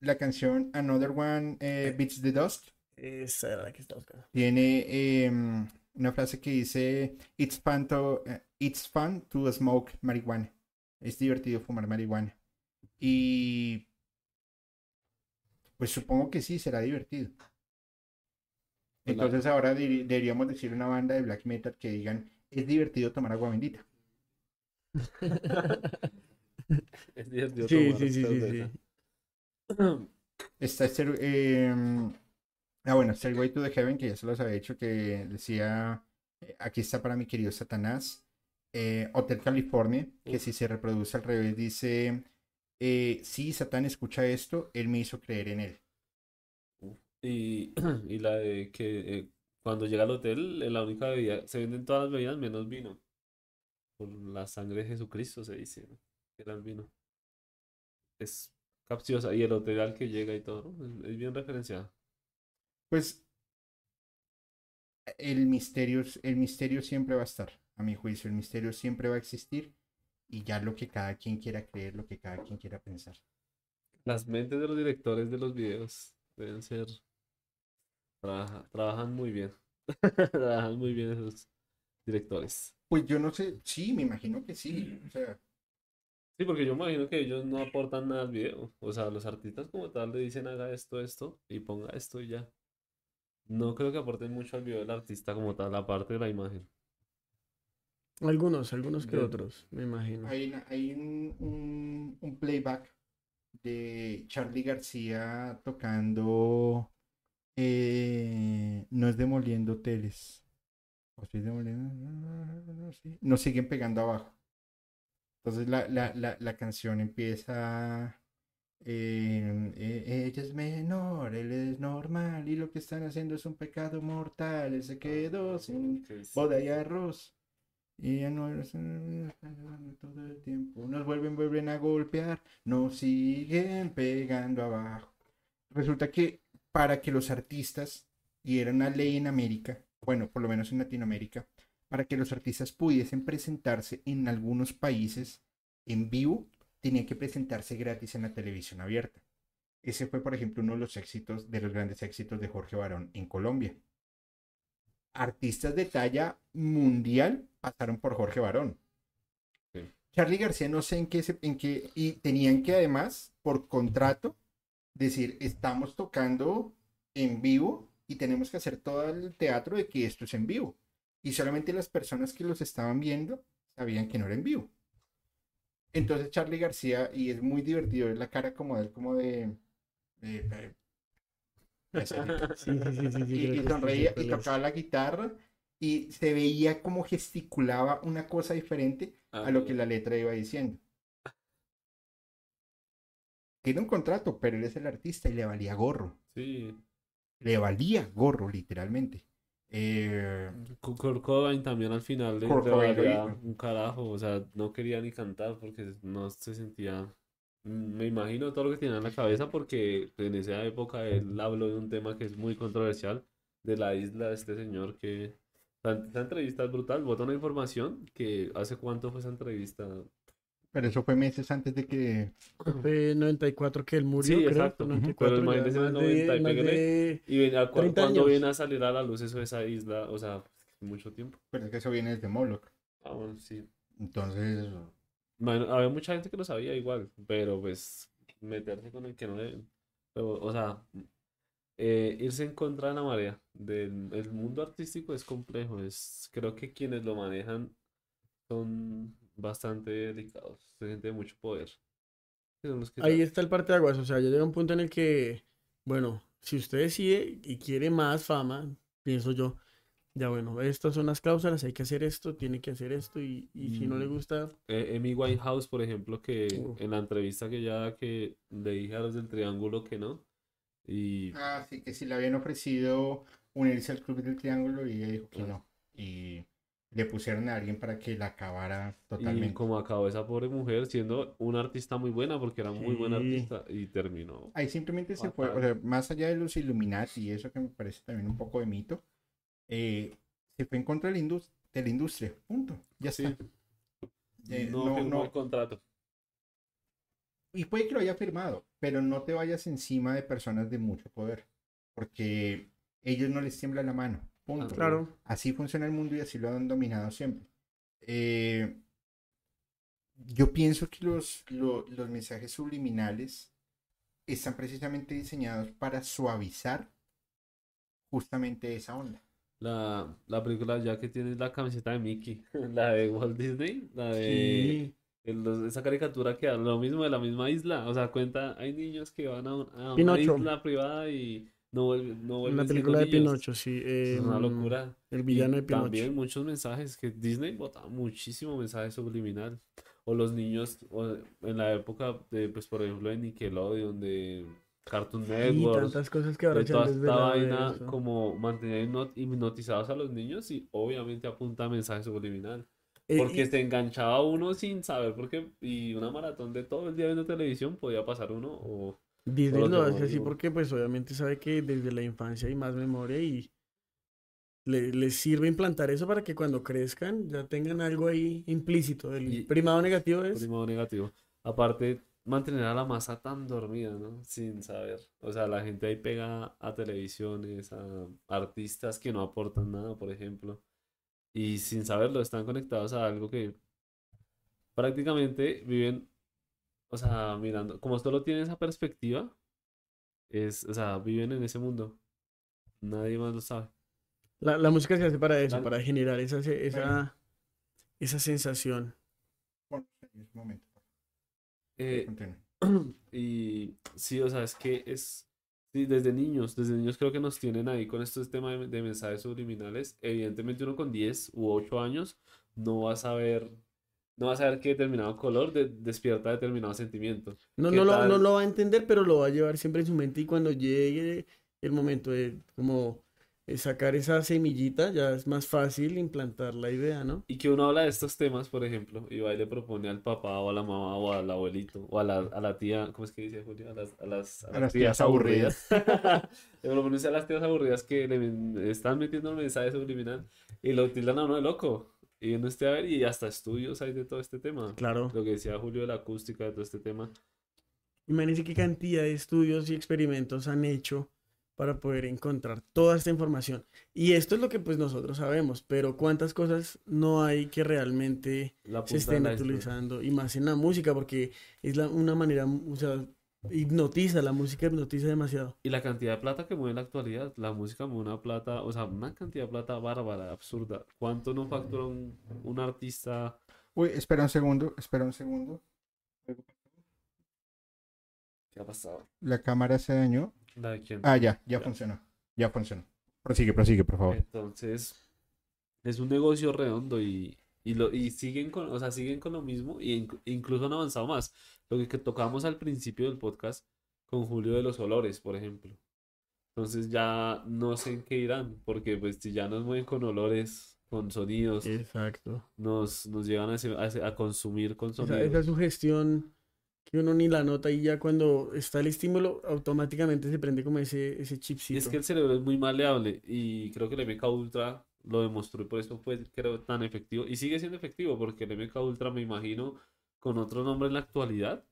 La canción Another One eh, Beats the Dust Esa era la que estaba buscando. tiene em, una frase que dice: It's fun to, eh, it's fun to smoke marihuana. Es divertido fumar marihuana. Y. Pues supongo que sí, será divertido. Pues Entonces ahora deberíamos decir una banda de black metal que digan: Es divertido tomar agua bendita. (laughs) Es divertido Sí, tomar sí, sí, sí, sí. Está este, em, ah, bueno, Stairway to the Heaven, que ya se los había dicho, que decía, eh, aquí está para mi querido Satanás. Eh, Hotel California, que si se reproduce al revés, dice, eh, sí, Satán escucha esto, él me hizo creer en él. Y, (clears throat) y la de que eh, cuando llega al hotel, la única bebida, se venden todas las bebidas menos vino. Por la sangre de Jesucristo se dice, ¿no? Era el vino. Es capciosa. Y el hotel al que llega y todo, ¿no? Es, es bien referenciado. Pues el misterio, el misterio siempre va a estar, a mi juicio, el misterio siempre va a existir y ya lo que cada quien quiera creer, lo que cada quien quiera pensar. Las mentes de los directores de los videos deben ser. trabaja- trabajan muy bien. (laughs) trabajan muy bien esos directores. Pues yo no sé, sí, me imagino que sí, o sea, Sí, porque yo imagino que ellos no aportan nada al video. O sea, los artistas como tal le dicen haga esto, esto y ponga esto y ya. No creo que aporten mucho al video del artista como tal, aparte de la imagen. Algunos, algunos que otros, me imagino. Hay, una- hay un, un- un playback de Charlie García tocando eh, No es demoliendo hoteles. ¿O sí es demoliendo? No, sí. Nos siguen pegando abajo. Entonces la, la, la, la canción empieza. Eh, eh, ella es menor, él es normal y lo que están haciendo es un pecado mortal. Él se quedó sin boda y arroz. Y ya no es todo el tiempo. Nos vuelven, vuelven a golpear. Nos siguen pegando abajo. Resulta que para que los artistas, y era una ley en América, bueno, por lo menos en Latinoamérica, para que los artistas pudiesen presentarse en algunos países en vivo, tenían que presentarse gratis en la televisión abierta. Ese fue, por ejemplo, uno de los éxitos, de los grandes éxitos de Jorge Barón en Colombia artistas de talla mundial pasaron por Jorge Barón. Sí. Charlie García no sé en qué, se- en qué, y tenían que además, por contrato, decir, estamos tocando en vivo y tenemos que hacer todo el teatro de que esto es en vivo. Y solamente las personas que los estaban viendo sabían que no era en vivo. Entonces Charlie García, y es muy divertido, es la cara como de él, como de... de- de- ese tipo (laughs) Sí, sí, sí, sí, sí, y, y sonreía y tocaba la guitarra y se veía como gesticulaba una cosa diferente a lo que la letra iba diciendo. Tiene un contrato, pero él es el artista y le valía gorro. Sí. Le valía gorro, literalmente. Eh, Kurt Cobain también al final le, valía un carajo, o sea, no quería ni cantar porque no se sentía, Mm, me imagino todo lo que tenía en la cabeza porque en esa época él habló de un tema que es muy controversial, de la isla de este señor que, esa entrevista es brutal, bota una información que hace cuánto fue esa entrevista, pero eso fue meses antes de que... Fue en 94 que él murió, Sí, creo. exacto. 94, Pero ya imagínese en el más de- 90 y de- a cu- 30 cuando años. viene a salir a la luz eso de esa isla, o sea, mucho tiempo. Pero es que eso viene desde Moloch. Ah, bueno, sí. Entonces, Bueno, había mucha gente que lo sabía igual, pero pues meterse con el que no deben. Pero, o sea, eh, irse en contra de la marea del el mundo artístico es complejo. Es, creo que quienes lo manejan son bastante delicados, son gente de mucho poder. Ahí está el parte de aguas, o sea, ya llega un punto en el que, bueno, si usted decide y quiere más fama, pienso yo, ya bueno, estas son las cláusulas, hay que hacer esto, tiene que hacer esto, y, y si no le Mm. gusta, Eh, Amy Winehouse, por ejemplo, que Uf. en la entrevista que ya que le dije a los del Triángulo que no. Y ah, sí, que si le habían ofrecido unirse al Club del Triángulo y ella dijo que Ah. no. Y le pusieron a alguien para que la acabara Y totalmente. como acabó esa pobre mujer siendo una artista muy buena, porque era muy buena artista, y terminó. Ahí simplemente se fue, o sea, más allá de los Illuminati y eso que me parece también un poco de mito, eh, se fue en contra de la, indus- de la industria, punto, ya Sí. está. Eh, no, no, firmó no. el contrato. Y puede que lo haya firmado, pero no te vayas encima de personas de mucho poder, porque ellos no les tiembla la mano, punto. Claro. Así funciona el mundo y así lo han dominado siempre. Eh, yo pienso que los, lo- los mensajes subliminales están precisamente diseñados para suavizar justamente esa onda. La, la película ya que tienes la camiseta de Mickey, (laughs) la de Walt Disney, la de Sí. el- los- esa caricatura que habla lo mismo de la misma isla. O sea, cuenta, hay niños que van a, un- a una isla privada y no no La película de. Pinocho, sí. Es una em, locura. El villano Y de Pinocho. También muchos mensajes que Disney botaba muchísimo mensaje subliminal. O los niños o en la época de, pues por ejemplo, de Nickelodeon, de Cartoon Y Network, tantas cosas que ahora de toda esta vaina, eso. como mantener hipno- hipnotizados a los niños y obviamente apunta a mensaje subliminal. Eh, Porque y- se enganchaba uno sin saber por qué. Y una maratón de todo el día viendo televisión podía pasar uno o... Disney lo que hace no así porque pues obviamente sabe que desde la infancia hay más memoria y le- les sirve implantar eso para que cuando crezcan ya tengan algo ahí implícito. El Y- primado negativo es Primado negativo. Aparte, mantener a la masa tan dormida, ¿no? Sin saber. O sea, la gente ahí pega a televisiones, a artistas que no aportan nada, por ejemplo. Y sin saberlo, están conectados a algo que prácticamente viven, o sea, mirando, como solo tienen esa perspectiva, es, o sea, viven en ese mundo. Nadie más lo sabe. la, la música se hace para eso, para generar esa, esa, Bueno. esa sensación. Bueno, un momento, Eh. (clears throat) Y sí, o sea, es que es, sí, desde niños, desde niños creo que nos tienen ahí con estos temas de, de mensajes subliminales. Evidentemente uno con 10 u 8 años no va a saber, no va a saber que determinado color de- despierta determinado sentimiento. No, ¿Qué no, lo, no lo va a entender, pero lo va a llevar siempre en su mente y cuando llegue el momento de como eh, sacar esa semillita, ya es más fácil implantar la idea, ¿no? Y que uno habla de estos temas, por ejemplo, y va y le propone al papá o a la mamá o al abuelito o a la, a la tía, ¿cómo es que dice Julio? A las, a las, a A las las tías tías aburridas. (laughs) Le propone a las tías aburridas que le están metiendo el mensaje subliminal y lo tildan a uno de loco. Y uno esté a ver, y hasta estudios hay de todo este tema. Claro. Lo que decía Julio de la acústica, de todo este tema. Imagínense qué cantidad de estudios y experimentos han hecho para poder encontrar toda esta información. Y esto es lo que pues nosotros sabemos, pero cuántas cosas no hay que realmente se estén utilizando, y más en la música, porque es la, una manera, o sea, hipnotiza, la música hipnotiza demasiado. Y la cantidad de plata que mueve en la actualidad, la música mueve una plata, o sea, una cantidad de plata bárbara, absurda. ¿Cuánto no factura un, un artista? Uy, espera un segundo, espera un segundo. ¿Qué ha pasado? La cámara se dañó. La de quién? Ah, ya, ya Ya. funcionó. Ya funcionó. Prosigue, prosigue, por favor. Entonces, es un negocio redondo y, y, lo, y siguen con, o sea, siguen con lo mismo e inc- incluso han avanzado más. Lo que, que tocamos al principio del podcast con Julio de los olores, por ejemplo. Entonces ya no sé en qué irán, porque pues si ya nos mueven con olores, con sonidos, Exacto. nos, nos llevan a, a consumir con Esa, sonidos. esa sugestión que uno ni la nota y ya cuando está el estímulo, automáticamente se prende como ese, ese Y chipcito. es que el cerebro es muy maleable y creo que el MK Ultra lo demostró y por eso fue creo tan efectivo y sigue siendo efectivo porque el MK Ultra me imagino con otro nombre en la actualidad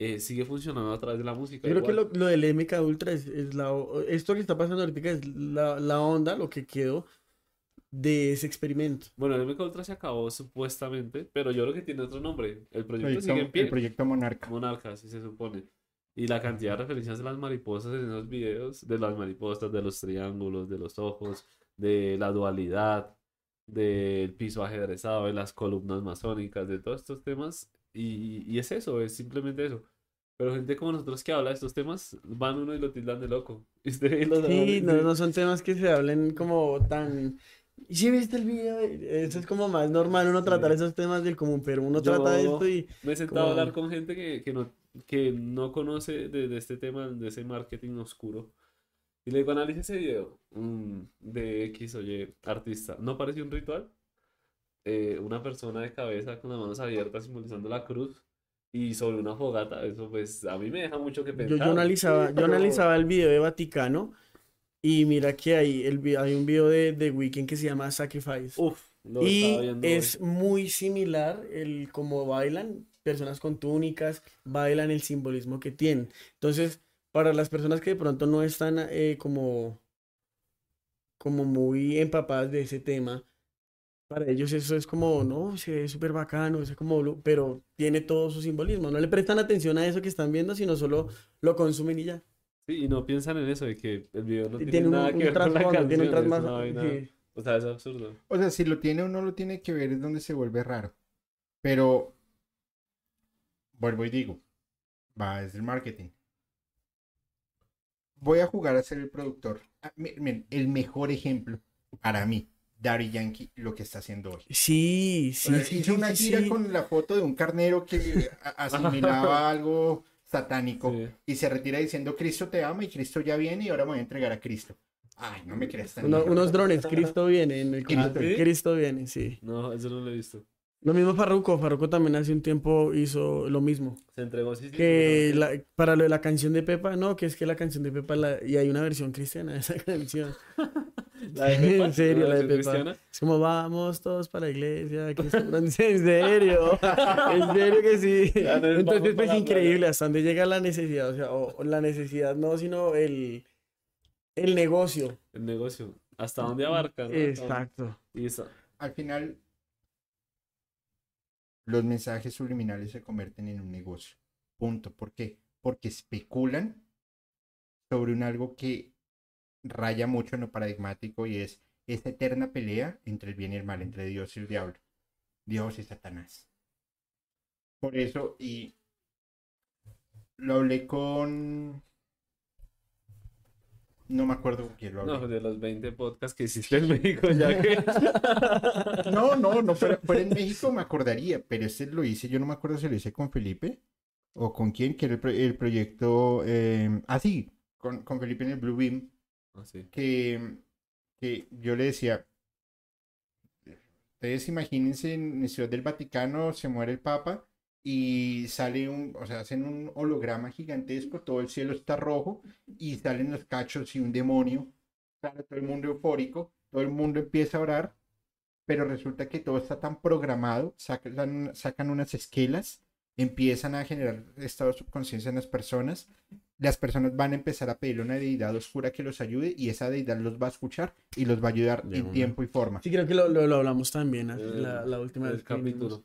eh, sigue funcionando a través de la música. Yo creo que igual. lo, lo del MK Ultra es, es la, esto que está pasando ahorita es la, la onda, lo que quedó de ese experimento. Bueno, el MK Ultra se acabó supuestamente, pero yo creo que tiene otro nombre. El proyecto Proyecto- sigue en pie. el proyecto Monarca. Monarca, así se supone. Y la cantidad de referencias de las mariposas en esos videos, de las mariposas, de los triángulos, de los ojos, de la dualidad, del piso ajedrezado, de las columnas masónicas, de todos estos temas. Y, y es eso, es simplemente eso. Pero gente como nosotros que habla de estos temas, van uno y lo tildan de loco. (laughs) Y usted ve los Sí, no, no son temas que se hablen como tan... ¿Y si viste el video? Eso es como más normal uno tratar Sí. esos temas del común, pero uno Yo- trata de esto y... Me he sentado a hablar con gente que, que no, que no conoce de, de este tema, de ese marketing oscuro. Y le digo, analice ese video mm, de X o Y artista. ¿No parece un ritual? Eh, una persona de cabeza con las manos abiertas simbolizando la cruz y sobre una fogata, eso pues a mí me deja mucho que Yo, pensar. yo analizaba, yo pero- analizaba el video de Vaticano y mira que hay, el, hay un video de The Weeknd que se llama Sacrifice. Uf, lo y estaba viendo es hoy. muy similar el cómo bailan personas con túnicas, bailan el simbolismo que tienen. Entonces, para las personas que de pronto no están eh, como, como muy empapadas de ese tema, para ellos eso es como, no, se ve súper bacano, es como, pero tiene todo su simbolismo. No le prestan atención a eso que están viendo, sino solo lo consumen y ya. Sí, y no piensan en eso, de que el video no tiene, tiene un, nada un que ver con la trasfondo, tiene un canción, vaina- sí. O sea, es absurdo. O sea, si lo tiene o no lo tiene que ver es donde se vuelve raro. Pero, vuelvo y digo, va, es el marketing. Voy a jugar a ser el productor. Ah, miren, el mejor ejemplo para mí, Daddy Yankee, lo que está haciendo hoy. Sí, O sí, sea, sí, hizo sí, una sí, gira sí. con la foto de un carnero que (laughs) asimilaba algo satánico Sí. y se retira diciendo Cristo te ama y Cristo ya viene y ahora me voy a entregar a Cristo. Ay, no me creas tan Uno- unos drones, Cristo viene, en el ¿Cristo Cristo, viene? Cristo viene, sí. No, eso no lo he visto. Lo mismo Farruko, Farruko también hace un tiempo hizo lo mismo. Se entregó, sí, sí, Que la- para lo de la canción de Pepa, no, que es que la canción de Pepa, la- y hay una versión cristiana de esa (laughs) canción. (laughs) La de Pepa, en serio, la de Pepa. cristiana. Es como, vamos todos para la iglesia. (laughs) en serio, en serio que sí. Entonces, para pues increíble, hasta dónde llega la necesidad, o sea, o, o la necesidad no, sino el, el negocio. El negocio. ¿Hasta dónde abarca? no? Exacto. Y eso. Al final, los mensajes subliminales se convierten en un negocio. Punto. ¿Por qué? Porque especulan sobre un algo que raya mucho en lo paradigmático y es esta eterna pelea entre el bien y el mal, entre Dios y el diablo, Dios y Satanás. Por eso, y lo hablé con... No me acuerdo con quién lo hablé. No, de los 20 podcasts que hiciste en México, ya (laughs) que. No, no, no fuera en México me acordaría, pero este lo hice, yo no me acuerdo si lo hice con Felipe o con quién, que era el, pro- el proyecto, eh, ah sí, con, con Felipe en el Blue Beam, Ah, sí. que, que yo le decía, ustedes imagínense en Ciudad del Vaticano se muere el Papa y sale un, o sea, hacen un holograma gigantesco, todo el cielo está rojo y salen los cachos y un demonio, sale todo el mundo eufórico, todo el mundo empieza a orar, pero resulta que todo está tan programado, sacan, sacan unas esquelas, empiezan a generar estado de subconsciencia en las personas, las personas van a empezar a pedirle a una deidad oscura que los ayude y esa deidad los va a escuchar y los va a ayudar De en una. tiempo y forma. Sí, creo que lo, lo, lo hablamos también ¿eh? El- la, la última el vez. que capítulo.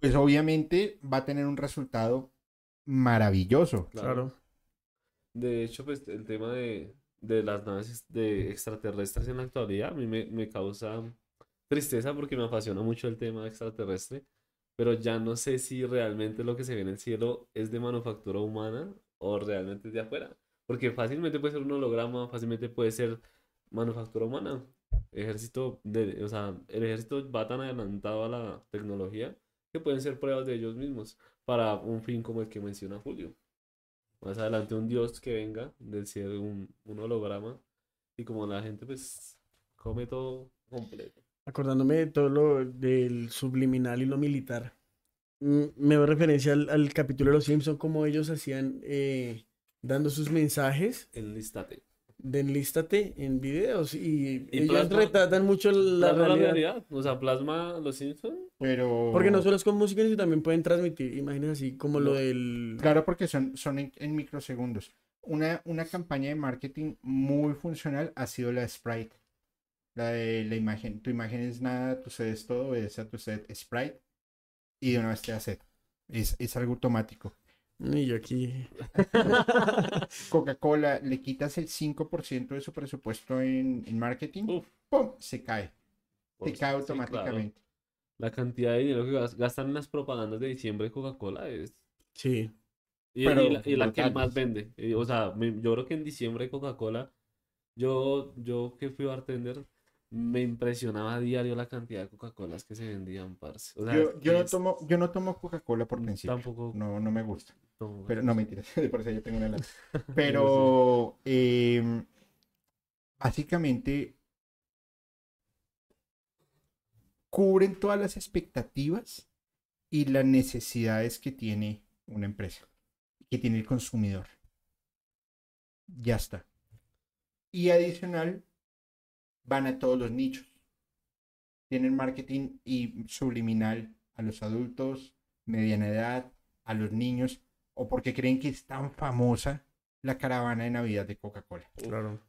Pues obviamente va a tener un resultado maravilloso. Claro. De hecho, pues el tema de, de las naves de extraterrestres en la actualidad a mí me, me causa tristeza porque me apasiona mucho el tema extraterrestre, pero ya no sé si realmente lo que se ve en el cielo es de manufactura humana o realmente es de afuera. Porque fácilmente puede ser un holograma, fácilmente puede ser manufactura humana. Ejército de, o sea, el ejército va tan adelantado a la tecnología que pueden ser pruebas de ellos mismos para un fin como el que menciona Julio. Más adelante un dios que venga del cielo, un, un holograma, y como la gente pues come todo completo. Acordándome de todo lo del subliminal y lo militar. mm, Me doy referencia al, al capítulo de Los Simpson, cómo ellos hacían, eh, dando sus mensajes Enlístate. De enlístate en videos y, Y ellos plasma- retratan mucho la Plasma realidad. O sea, plasma los Simpsons. Pero... Porque no solo es con música, sino también pueden transmitir imágenes así como lo No. del... Claro, porque son, son en, en microsegundos. Una, una campaña de marketing muy funcional ha sido la Sprite. La de la imagen. Tu imagen es nada, tu set es todo, obedece a tu set Sprite. Y de una vez te da set. Es, es algo automático. Y yo aquí... (laughs) Coca-Cola, le quitas el 5% de su presupuesto en, en marketing, Uf. ¡pum! Se cae. Por- Se cae sí, claro. automáticamente. La cantidad de dinero que gas- gastan en las propagandas de diciembre de Coca-Cola es... Sí. Y, Pero y la, y la que más vende. Y, o sea, me- yo creo que en diciembre Coca-Cola, yo, yo que fui bartender, me impresionaba a diario la cantidad de Coca-Colas que se vendían, parce. O sea, Yo, yo no tomo, yo no tomo Coca-Cola por principio. Tampoco. No, no me gusta. Pero no mentiras, (laughs) por eso yo tengo una lata. (laughs) Pero eh, básicamente, cubren todas las expectativas y las necesidades que tiene una empresa, que tiene el consumidor. Ya está. Y adicional, van a todos los nichos. Tienen marketing y subliminal a los adultos, mediana edad, a los niños, o porque creen que es tan famosa la caravana de Navidad de Coca-Cola. Claro.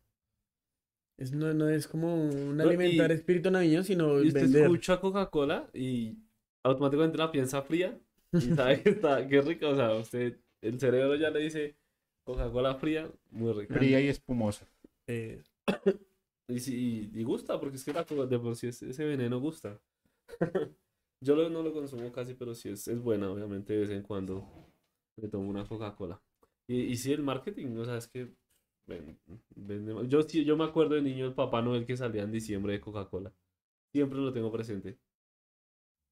Es, no, no es como un No, alimentar y- espíritu navideño, sino Y usted vender. escucha Coca-Cola y automáticamente la piensa fría y (laughs) sabe que está, que rica. O sea, usted, el cerebro ya le dice Coca-Cola fría, muy rica. Fría y espumosa. Eh, Y, y, y gusta, porque es que la coca de por sí es- ese veneno gusta. (laughs) Yo lo- no lo consumo casi, pero sí es, es buena, obviamente, de vez en cuando me tomo una Coca-Cola. Y, y sí, el marketing, o sea, es que ven- vende mal. Yo, yo me acuerdo de niño el Papá Noel que salía en diciembre de Coca-Cola. Siempre lo tengo presente.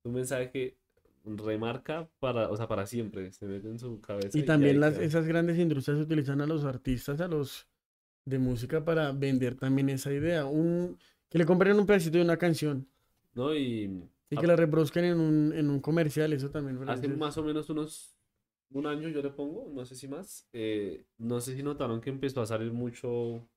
Un mensaje que remarca para, o sea, para siempre, se mete en su cabeza. y ahí también las, esas grandes industrias utilizan a los artistas, a los de música para vender también esa idea. Un, que le compren un pedacito de una canción ¿No? Y y que la reproduzcan en un, en un comercial, eso también. Hace más o menos unos un año yo le pongo, no sé si más. eh, no sé si notaron que empezó a salir mucho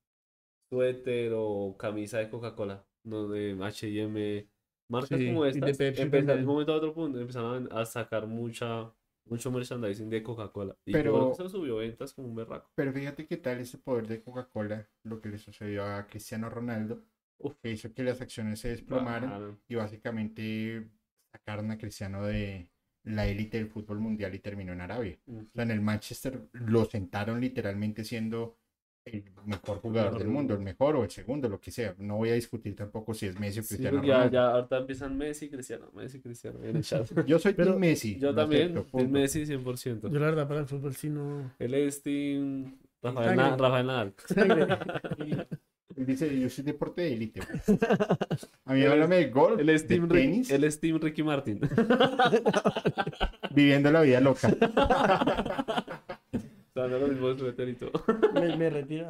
suéter o camisa de Coca-Cola, no de H&M, marcas Sí, como y de estas. Pepsi empezaron de un momento a otro punto empezaron a sacar mucha mucho merchandising de Coca-Cola y Pero- eso subió ventas como un berraco. Pero fíjate qué tal ese poder de Coca-Cola, lo que le sucedió a Cristiano Ronaldo, Uf. que hizo que las acciones se desplomaran Bajaron. y básicamente sacaron a Cristiano de la élite del fútbol mundial y terminó en Arabia. O sea, en el Manchester lo sentaron literalmente siendo el mejor jugador del mundo, el mejor o el segundo, lo que sea. No voy a discutir tampoco si es Messi o Sí, Cristiano porque ya, Ronaldo. ya ahorita empiezan Messi, Cristiano, Messi, Cristiano en el chat. Yo soy Pero- Team Messi. Yo también, punto. Messi 100%. Yo la verdad para el fútbol sí no... Él es Team Rafael, Sangre. Na- Rafael Nadal. (laughs) (laughs) Él dice, yo soy deporte de élite. (laughs) A mí háblame de golf, Él es de Team, tenis, él es team Ricky Martin. viviendo la vida loca. Y todo. me, me retiro.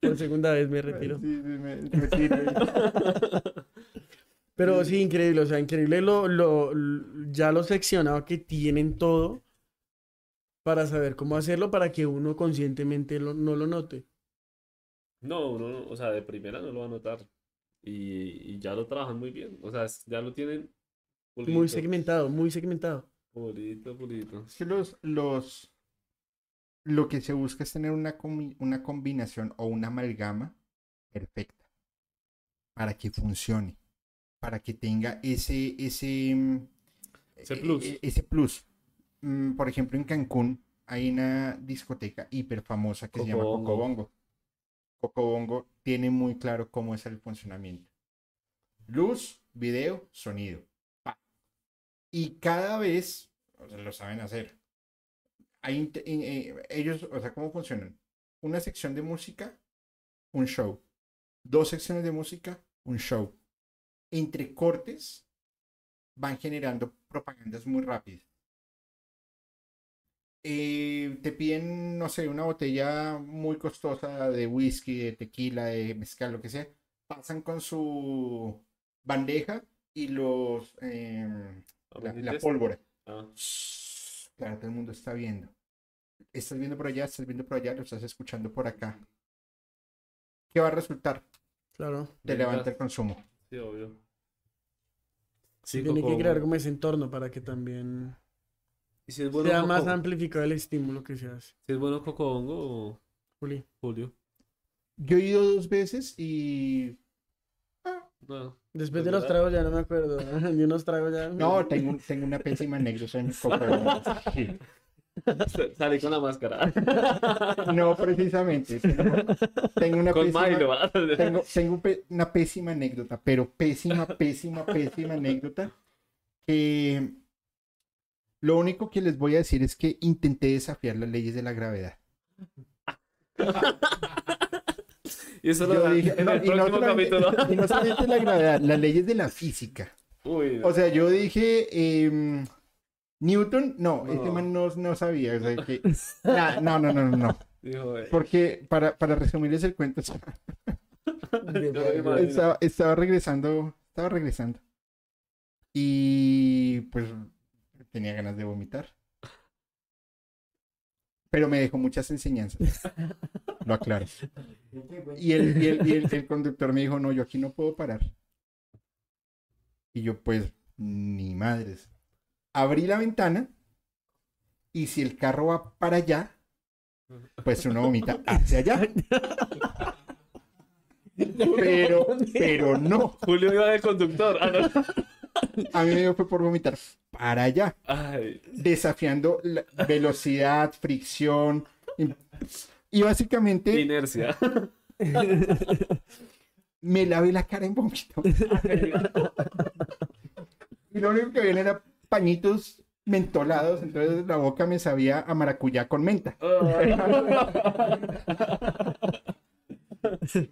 Por segunda vez me retiro. Sí, sí, me- me tiro. Pero sí, increíble, o sea, increíble lo, lo, ya lo seccionado que tienen todo para saber cómo hacerlo para que uno conscientemente lo- no lo note. No, uno, no- o sea, de primera no lo va a notar. Y, y ya lo trabajan muy bien. O sea, ya lo tienen Muy segmentado, muy segmentado. Pulidito, pulidito. Es que los, los, lo que se busca es tener una, una combinación o una amalgama perfecta para que funcione, para que tenga ese, ese, mm, Ese e- plus. e- ese plus. Mm, Por ejemplo, en Cancún hay una discoteca hiper famosa que se llama Cocobongo. Cocobongo. Cocobongo tiene muy claro cómo es el funcionamiento. Luz, video, sonido. Y cada vez o sea, lo saben hacer. Ellos, o sea, ¿cómo funcionan? Una sección de música, un show. Dos secciones de música, un show. Entre cortes van generando propagandas muy rápidas. Eh, te piden, no sé, una botella muy costosa de whisky, de tequila, de mezcal, lo que sea. Pasan con su bandeja y los em, la, la pólvora. Ah, Claro, todo el mundo está viendo. Estás viendo por allá, estás viendo por allá, lo estás escuchando por acá. ¿Qué va a resultar? Claro. Te levanta el consumo. sí, obvio. Sí, Tiene que crear como ese entorno para que también ¿Y si es bueno sea más Coco- amplificado el estímulo que se hace. si es bueno Cocobongo o Juli. Julio? Yo he ido dos veces y. No. Después Pues de los tragos ya no me acuerdo. De (laughs) unos tragos ya. No, tengo, tengo una pésima anécdota en. Sí. (laughs) Salí con la máscara. (laughs) No, precisamente. Tengo, tengo una con pésima, Milo. tengo, tengo una pésima anécdota, pero pésima, pésima, pésima anécdota. Que lo único que les voy a decir es que intenté desafiar las leyes de la gravedad. Y eso lo dije- en el y, no próximo capítulo. (laughs) y no solamente la gravedad, las leyes de la física. Uy, no. O sea, yo dije, em, Newton, no, No. este man no, no sabía. O sea, que, (laughs) nah, no, no, no, no. Dijo, Porque para, para resumirles el cuento, (laughs) estaba regresando, estaba regresando. Y pues tenía ganas de vomitar. Pero me dejó muchas enseñanzas. Lo aclaro. Y el, y el- y el- el conductor me dijo, no, yo aquí no puedo parar. Y yo, pues, ni madres. Abrí la ventana y si el carro va para allá, pues uno vomita hacia allá. Pero, pero no. Julio iba de conductor. Ah, no. A mí me dio fue por vomitar para allá. Ay, Desafiando la velocidad, fricción. Y, y básicamente inercia. (laughs) me lavé la cara en vómito. Y lo único que viene era pañitos mentolados, entonces la boca me sabía a maracuyá con menta. (laughs)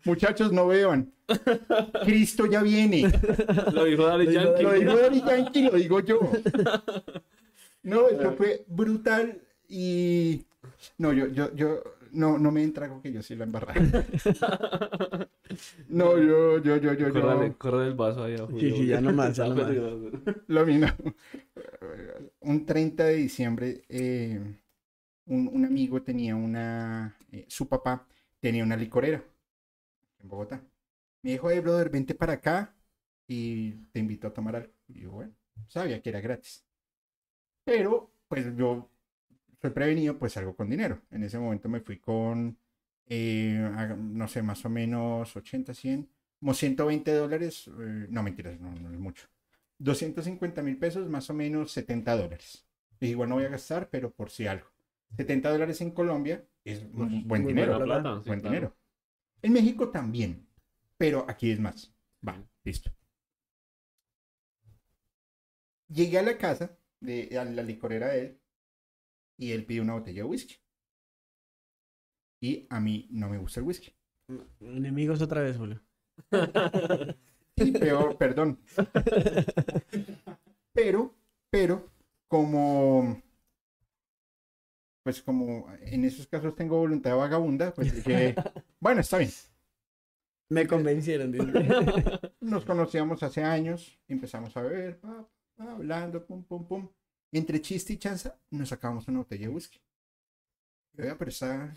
Muchachos, no beban. Cristo ya viene. Lo dijo dijo Yankee. Lo digo Daddy Yankee, lo digo yo. No, esto fue brutal y... No, yo, yo, yo, no, no me entrago que yo sí la embarré. (laughs) No, yo, yo, yo, yo, Córrale, yo, córrale el vaso ahí a Julio. Sí, sí, ya no (laughs) más, ya no más. lo mío. Un 30 de diciembre, eh, un, un amigo tenía una, eh, su papá tenía una licorera en Bogotá. Me dijo, hey, brother, vente para acá y te invito a tomar algo. Y yo, bueno, sabía que era gratis. Pero, pues yo soy prevenido, pues salgo con dinero. En ese momento me fui con, eh, a- no sé, más o menos 80, 100, como 120 dólares. eh, no, mentiras, no, no es mucho. 250 mil pesos, más o menos 70 dólares. Dije, igual no voy a gastar, pero por si algo. 70 dólares en Colombia es un buen dinero. Plata, sí, buen claro. dinero. En México también, pero aquí es más. Va, listo. Llegué a la casa, de, a la licorera de él, y él pidió una botella de whisky. Y a mí no me gusta el whisky. Enemigos otra vez, Julio. (laughs) Sí, peor, perdón. (laughs) Pero, pero, como, pues como en esos casos tengo voluntad vagabunda, pues dije, (laughs) bueno, está bien. Me convencieron. dice. Nos conocíamos hace años, empezamos a beber, hablando, pum, pum, pum. Entre chiste y chanza, nos sacamos una botella de whisky. Oiga, pero esta,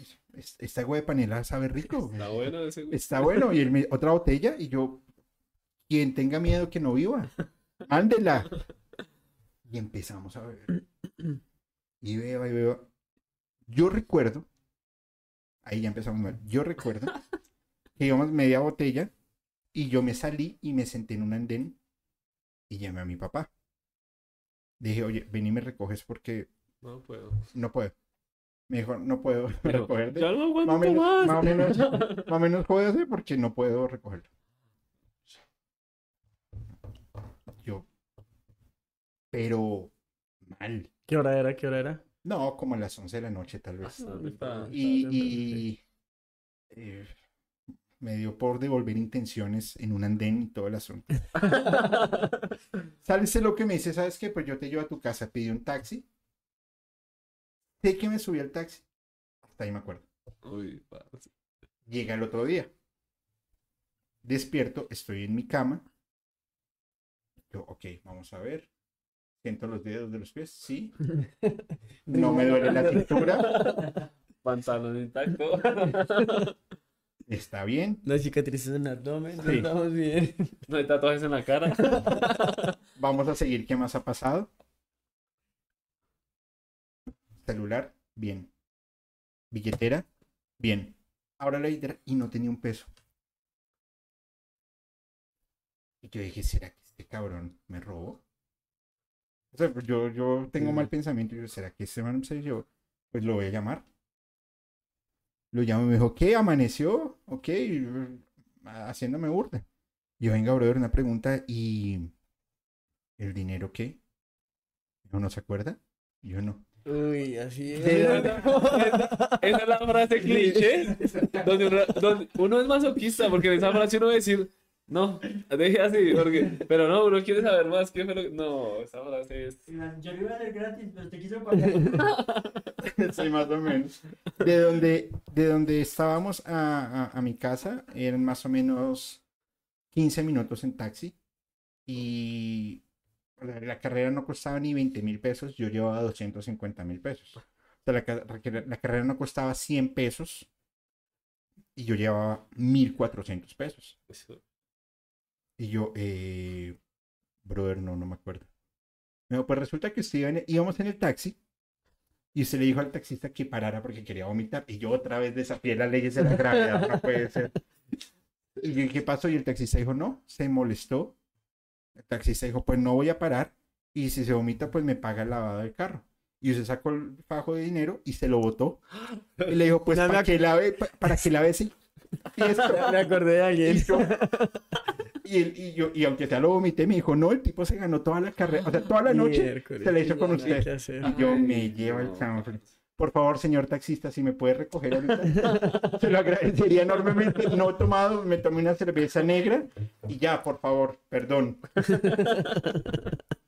esta agua de panela sabe rico. (laughs) Está bueno ese. Está bueno. Y él otra botella, y yo, quien tenga miedo que no viva, ándela. Y empezamos a beber. Y beba y beba. Yo recuerdo, ahí ya empezamos mal. Yo recuerdo que íbamos media botella y yo me salí y me senté en un andén y llamé a mi papá. Dije, oye, ven y me recoges porque No puedo. no puedo. Me dijo, no puedo (laughs) Pero, recogerte. ya no aguanto Más o menos- más. más o menos- Más o menos jódase porque no puedo recogerlo. Yo. Pero mal. ¿Qué hora era? ¿Qué hora era? No, como a las 11 de la noche tal vez. ¿Dónde está? Y, y, eh, me dio por devolver intenciones en un andén y todo el asunto. (laughs) ¿Sabes lo que me dice? ¿Sabes qué? Pues yo te llevo a tu casa, pedí un taxi. Sé que me subí al taxi. Hasta ahí me acuerdo. Uy. Llega el otro día. Despierto, estoy en mi cama. Yo, ok, vamos a ver. Siento los dedos de los pies, sí. (laughs) No me duele la cintura. (laughs) Pantalón intacto. Está bien. Las cicatrices en el abdomen. Sí. Estamos bien. (laughs) No hay tatuajes en la cara. (laughs) Vamos a seguir. ¿Qué más ha pasado? Celular, bien. Billetera, bien. Ahora la billetera y no tenía un peso. Y yo dije, ¿será que este cabrón me robó? O sea, yo, yo tengo mal pensamiento. Yo, ¿será que este man se yo? Pues lo voy a llamar. Lo llamo y me dijo, ¿qué? ¿Amaneció? Ok, haciéndome burda. Yo, venga, brother, una pregunta. ¿Y el dinero qué? ¿No, no se acuerda? Yo no. Uy, así es. Esa es la frase cliché donde uno, donde uno es masoquista porque en esa frase uno va a decir, no, deje así, porque, pero no, uno quiere saber más. ¿qué fue lo que-?" No, esa frase es. Yo le iba a dar gratis, pero te quiso pagar. (laughs) sí, más o menos. De donde, de donde estábamos a, a- a mi casa eran más o menos 15 minutos en taxi. y la, la carrera no costaba ni 20 mil pesos, yo llevaba 250 mil pesos. O sea, la carrera no costaba 100 pesos y yo llevaba 1400 pesos. Eso- Y yo, eh, brother, no, no me acuerdo. No, pues resulta que sí, iban- íbamos en el taxi y usted le dijo al taxista que parara porque quería vomitar. Y yo otra vez desafié las leyes de la gravedad, no puede ser. (laughs) Y ¿qué pasó? Y el taxista dijo, no, se molestó. El taxista dijo, pues no voy a parar y si se vomita, pues me paga el lavado del carro. Y usted sacó el fajo de dinero y se lo botó. Y le dijo, (laughs) pues para que lave, pa- para que lave esto. (laughs) Me acordé de alguien. Y yo, y, él- y yo, y aunque sea lo vomité, me dijo, no, el tipo se ganó toda la carrera, o sea, toda la noche Miércoles, se la hizo con usted. Y yo me llevo el chanfle. Por favor, señor taxista, si me puede recoger ahorita, (laughs) se lo agradecería enormemente. No he tomado, me tomé una cerveza negra y ya, por favor, perdón. (laughs)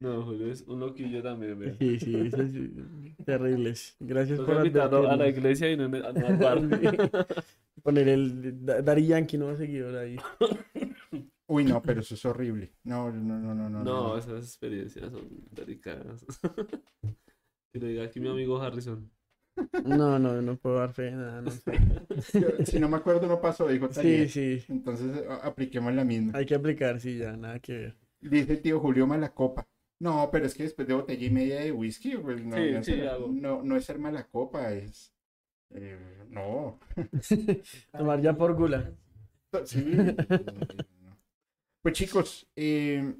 No, Julio es un loquillo también, vea. Sí, sí, eso es (laughs) terribles. Gracias Nos por va a invitar a la iglesia y no, no al bar. (laughs) Poner el Da- Daddy Yankee, no seguidor ahí. (laughs) Uy, no, pero eso es horrible. No, no, no, no, no. No, no. esas experiencias son delicadas. Que lo diga aquí mi amigo Harrison. No, no, no puedo dar fe de nada, no sé. Yo, si no me acuerdo, no pasó, dijo Sí, sí. Entonces a- apliquemos la misma. Hay que aplicar, sí, ya, nada que ver. Dice tío Julio Malacopa. No, pero es que después de botella y media de whisky, pues no, Sí, no, sí, es, hago. no, no es ser Malacopa, es... eh, no. (laughs) Tomar ya por gula. Sí. Pues chicos, eh,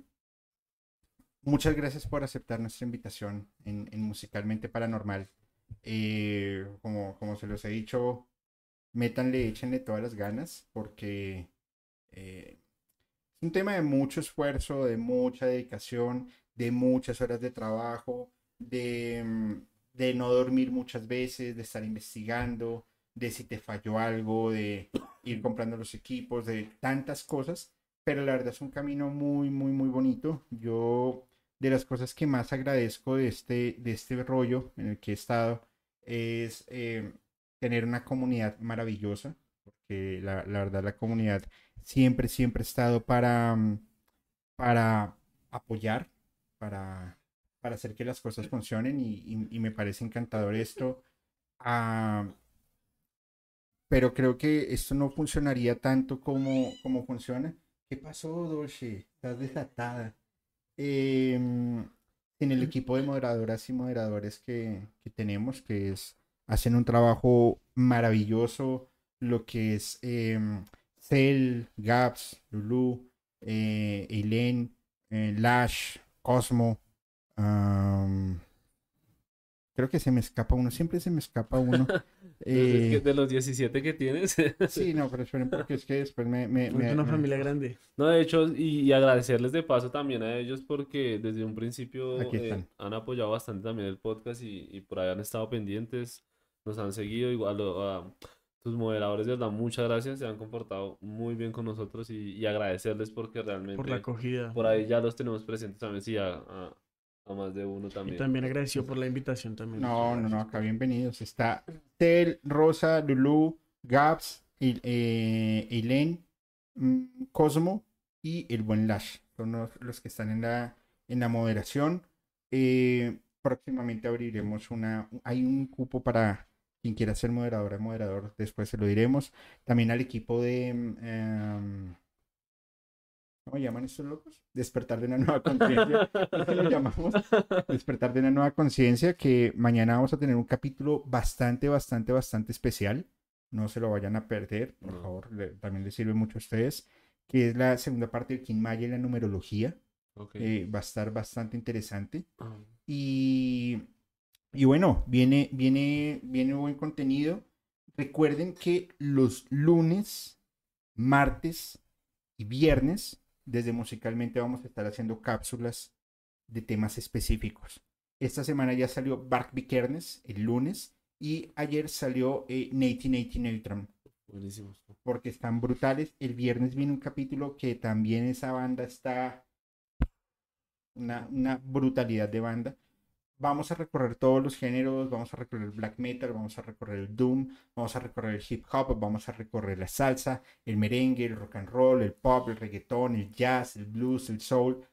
muchas gracias por aceptar nuestra invitación en, en Musicalmente Paranormal. Eh, como, como se los he dicho, métanle, échenle todas las ganas, porque eh, es un tema de mucho esfuerzo, de mucha dedicación, de muchas horas de trabajo, de, mm, de no dormir muchas veces, de estar investigando, de si te falló algo, de ir comprando los equipos, de tantas cosas, pero la verdad es un camino muy, muy, muy bonito. Yo, de las cosas que más agradezco de este, de este rollo en el que he estado, es eh, tener una comunidad maravillosa, porque la, la verdad la comunidad siempre, siempre ha estado para, mm, para apoyar, para, para hacer que las cosas funcionen y, y- y me parece encantador esto. Ah, pero creo que esto no funcionaría tanto como, como funciona. ¿Qué pasó, Dolce? Estás desatada. Em, en el equipo de moderadoras y moderadores que, que tenemos, que es, hacen un trabajo maravilloso, lo que es em, Cell, Gaps, Lulu, eh, Eileen, eh, Lash, Cosmo. am, creo que se me escapa uno, siempre se me escapa uno. (laughs) Es que Eh, de los 17 que tienes. (laughs) Sí, no, pero esperen, porque es que después me... me, Es me- una me- familia grande. No, de hecho, y, y agradecerles de paso también a ellos porque desde un principio eh, han apoyado bastante también el podcast y, y por ahí han estado pendientes, nos han seguido, igual a tus moderadores, de verdad, muchas gracias, se han comportado muy bien con nosotros y, y agradecerles porque realmente Por la acogida. por ahí ya los tenemos presentes también, sí, a, a- a más de uno Y también. también agradeció por la invitación también. No, no, no, acá bienvenidos. Está Tel, Rosa, Lulu, Gaps, Il- eh, Eileen, mm, Cosmo y el buen Lash. Son los, los que están en la, en la moderación. Eh, próximamente abriremos una... Hay un cupo para quien quiera ser moderadora, moderador, después se lo diremos. También al equipo de... mm, em, ¿Cómo llaman estos locos? Despertar de una nueva conciencia. Lo llamamos. Despertar de una nueva conciencia, que mañana vamos a tener un capítulo bastante, bastante, bastante especial. No se lo vayan a perder, por favor. le- también les sirve mucho a ustedes. Que es la segunda parte del King Maya y la numerología. Eh, va a estar bastante interesante. Ah, Y, y bueno, viene, viene, viene buen contenido. Recuerden que los lunes, martes y viernes, desde musicalmente vamos a estar haciendo cápsulas de temas específicos. Esta semana ya salió Bark Vikernes el lunes y ayer salió eh, 1980 Neutron porque están brutales. El viernes viene un capítulo que también esa banda está una, una brutalidad de banda. Vamos a recorrer todos los géneros, vamos a recorrer el black metal, vamos a recorrer el doom, vamos a recorrer el hip hop, vamos a recorrer la salsa, el merengue, el rock and roll, el pop, el reggaetón, el jazz, el blues, el soul,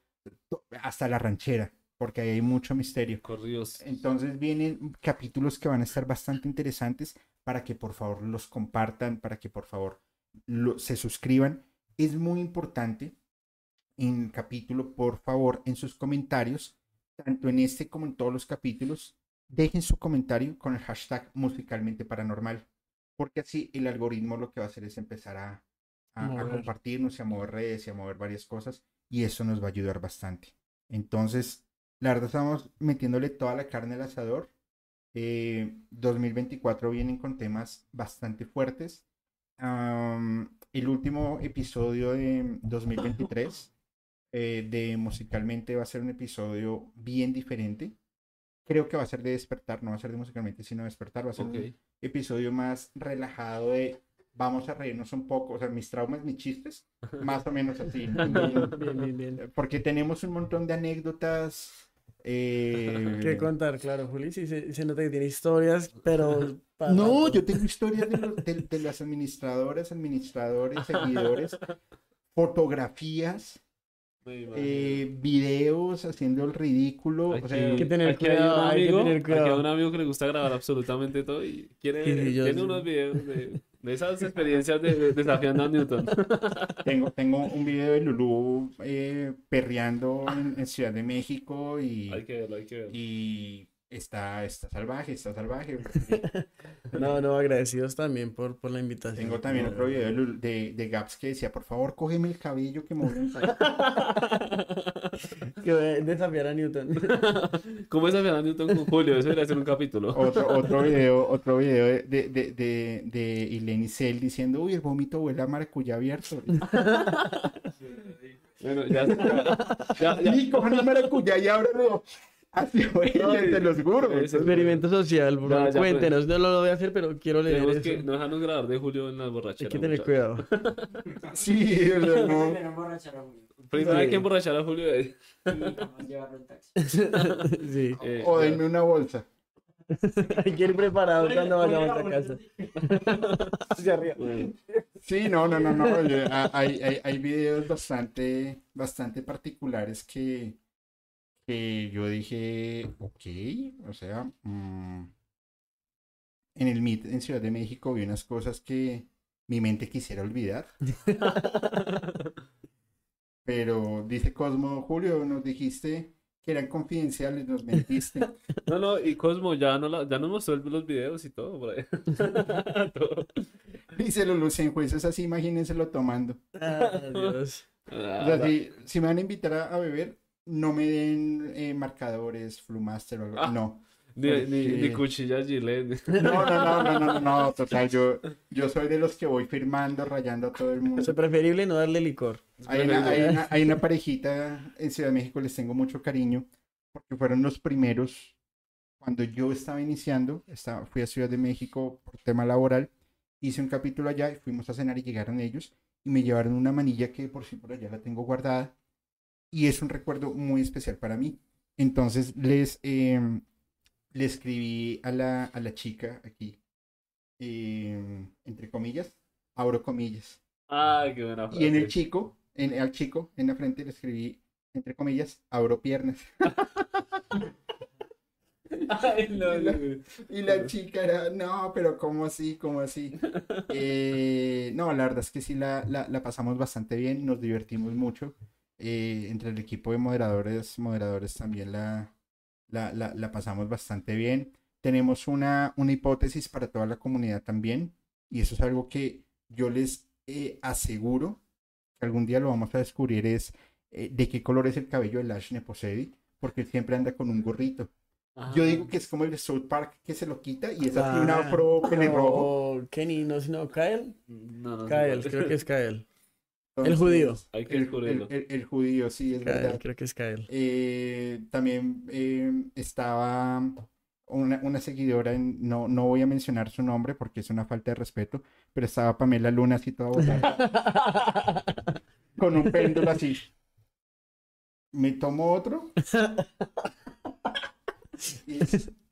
hasta la ranchera, porque ahí hay mucho misterio. Corridos. Entonces vienen capítulos que van a estar bastante interesantes para que por favor los compartan, para que por favor lo- se suscriban. Es muy importante en capítulo, por favor, en sus comentarios, tanto en este como en todos los capítulos, dejen su comentario con el hashtag musicalmente paranormal, porque así el algoritmo lo que va a hacer es empezar a, a- a Mover. compartirnos y a mover redes y a mover varias cosas, y eso nos va a ayudar bastante. Entonces, la verdad estamos metiéndole toda la carne al asador. Eh, 2024 vienen con temas bastante fuertes. El último episodio de (laughs) 2023 eh, de musicalmente va a ser un episodio bien diferente. Creo que va a ser de despertar, no va a ser de musicalmente, sino de despertar. Va a ser Ok. un episodio más relajado de vamos a reírnos un poco, o sea, mis traumas, mis chistes, (laughs) más o menos así. Bien, bien, bien. Porque tenemos un montón de anécdotas. eh, ¿Qué contar? Claro, Juli, sí se, se nota que tiene historias, pero... (laughs) para No, rato. yo tengo historias de, los- de- de las administradoras, administradores, (laughs) seguidores, fotografías. Eh, videos haciendo el ridículo. Aquí, O sea, Hay que tener aquí cuidado, hay hay que un amigo, tener aquí hay cuidado. un amigo que le gusta grabar absolutamente todo y quiere, tiene sí. unos videos de, de esas experiencias de, de- desafiando a Newton. (laughs) tengo, tengo un video de Lulú eh, perreando en, en Ciudad de México y, hay que verlo, hay que verlo. y está, está salvaje, está salvaje. (laughs) No, no, agradecidos también por, por la invitación. Tengo también otro video de, de, de Gaps que decía, por favor, cógeme el cabello que me (laughs) voy a ensayar". Que desafiar a Newton. (laughs) ¿Cómo desafiar a Newton con Julio? Eso debería ser un capítulo. Otro, otro video, otro video de, de, de, de, de Ileni Cell diciendo, uy, el vómito huele a maracuyá abierto. Bueno, ya, ya, ya, Y cojan el maracuyá y ábrelo. Así huele, (laughs) te los juro. Experimento social, bro. Ya, Cuéntenos, no lo voy a hacer, pero quiero leer tenemos eso. que no dejarnos grabar de Julio en las Hay borracheras. que tener muchachos. cuidado. (laughs) Sí, no. A Julio. Primero hay Sí. que emborrachar a Julio. eh. Jamás llevarlo en taxi. (laughs) sí. Eh, O denme una bolsa. Hay que ir preparado cuando vayamos a casa. Hacia arriba. bueno, Sí, no, no, no, no. Hay, hay, hay videos bastante, bastante particulares que, que yo dije, ok, o sea, mm, en el Meet en Ciudad de México vi unas cosas que mi mente quisiera olvidar. (laughs) Pero dice Cosmo, Julio, nos dijiste que eran confidenciales, nos mentiste. (laughs) No, no, y Cosmo ya, no la- ya nos mostró los videos y todo por ahí. (laughs) Todo. Dice Lulu, en jueces así, imagínenselo tomando. Ah, Dios. O sea, si, si me van a invitar a, a beber, no me den eh, marcadores, Flumaster o algo. Ah. No. Ni, ni, ni Porque- cuchillas Gillette. (laughs) No, no, no, no, no, no, no, total, yo, yo soy de los que voy firmando, rayando a todo el mundo. Es preferible no darle licor. Hay una, hay, una, hay una parejita en Ciudad de México, les tengo mucho cariño, porque fueron los primeros, cuando yo estaba iniciando, estaba, fui a Ciudad de México por tema laboral, hice un capítulo allá y fuimos a cenar y llegaron ellos y me llevaron una manilla que por sí por allá la tengo guardada y es un recuerdo muy especial para mí. Entonces les, em, le escribí a la, a la chica aquí, em, entre comillas, abro comillas. Ay, qué buena Y en el chico, en, al chico, en la frente le escribí, entre comillas, abro piernas. Ay, (laughs) no, no, no. Y la chica era, no, pero ¿cómo así? ¿Cómo así? (laughs) Eh, no, la verdad es que sí la, la, la pasamos bastante bien, nos divertimos mucho. Eh, entre el equipo de moderadores, moderadores también la, la, la, la pasamos bastante bien. Tenemos una, una hipótesis para toda la comunidad también, y eso es algo que yo les eh, aseguro que algún día lo vamos a descubrir, es eh, de qué color es el cabello de Lash Neposedi, porque él siempre anda con un gorrito. Yo Ah. digo que es como el de South Park que se lo quita y es así un Ah, afro pelirrojo. (laughs) Kenny, no, sino Kyle. No, no, Kyle, no. creo que es Kyle. Entonces, judío. Hay que El, el- el- el judío, sí, es verdad. creo que es Kyle. Eh, también eh, estaba una, una seguidora, en- no, no voy a mencionar su nombre porque es una falta de respeto, pero estaba Pamela Luna así toda botada, (laughs) con un péndulo así. Me tomo otro. (laughs)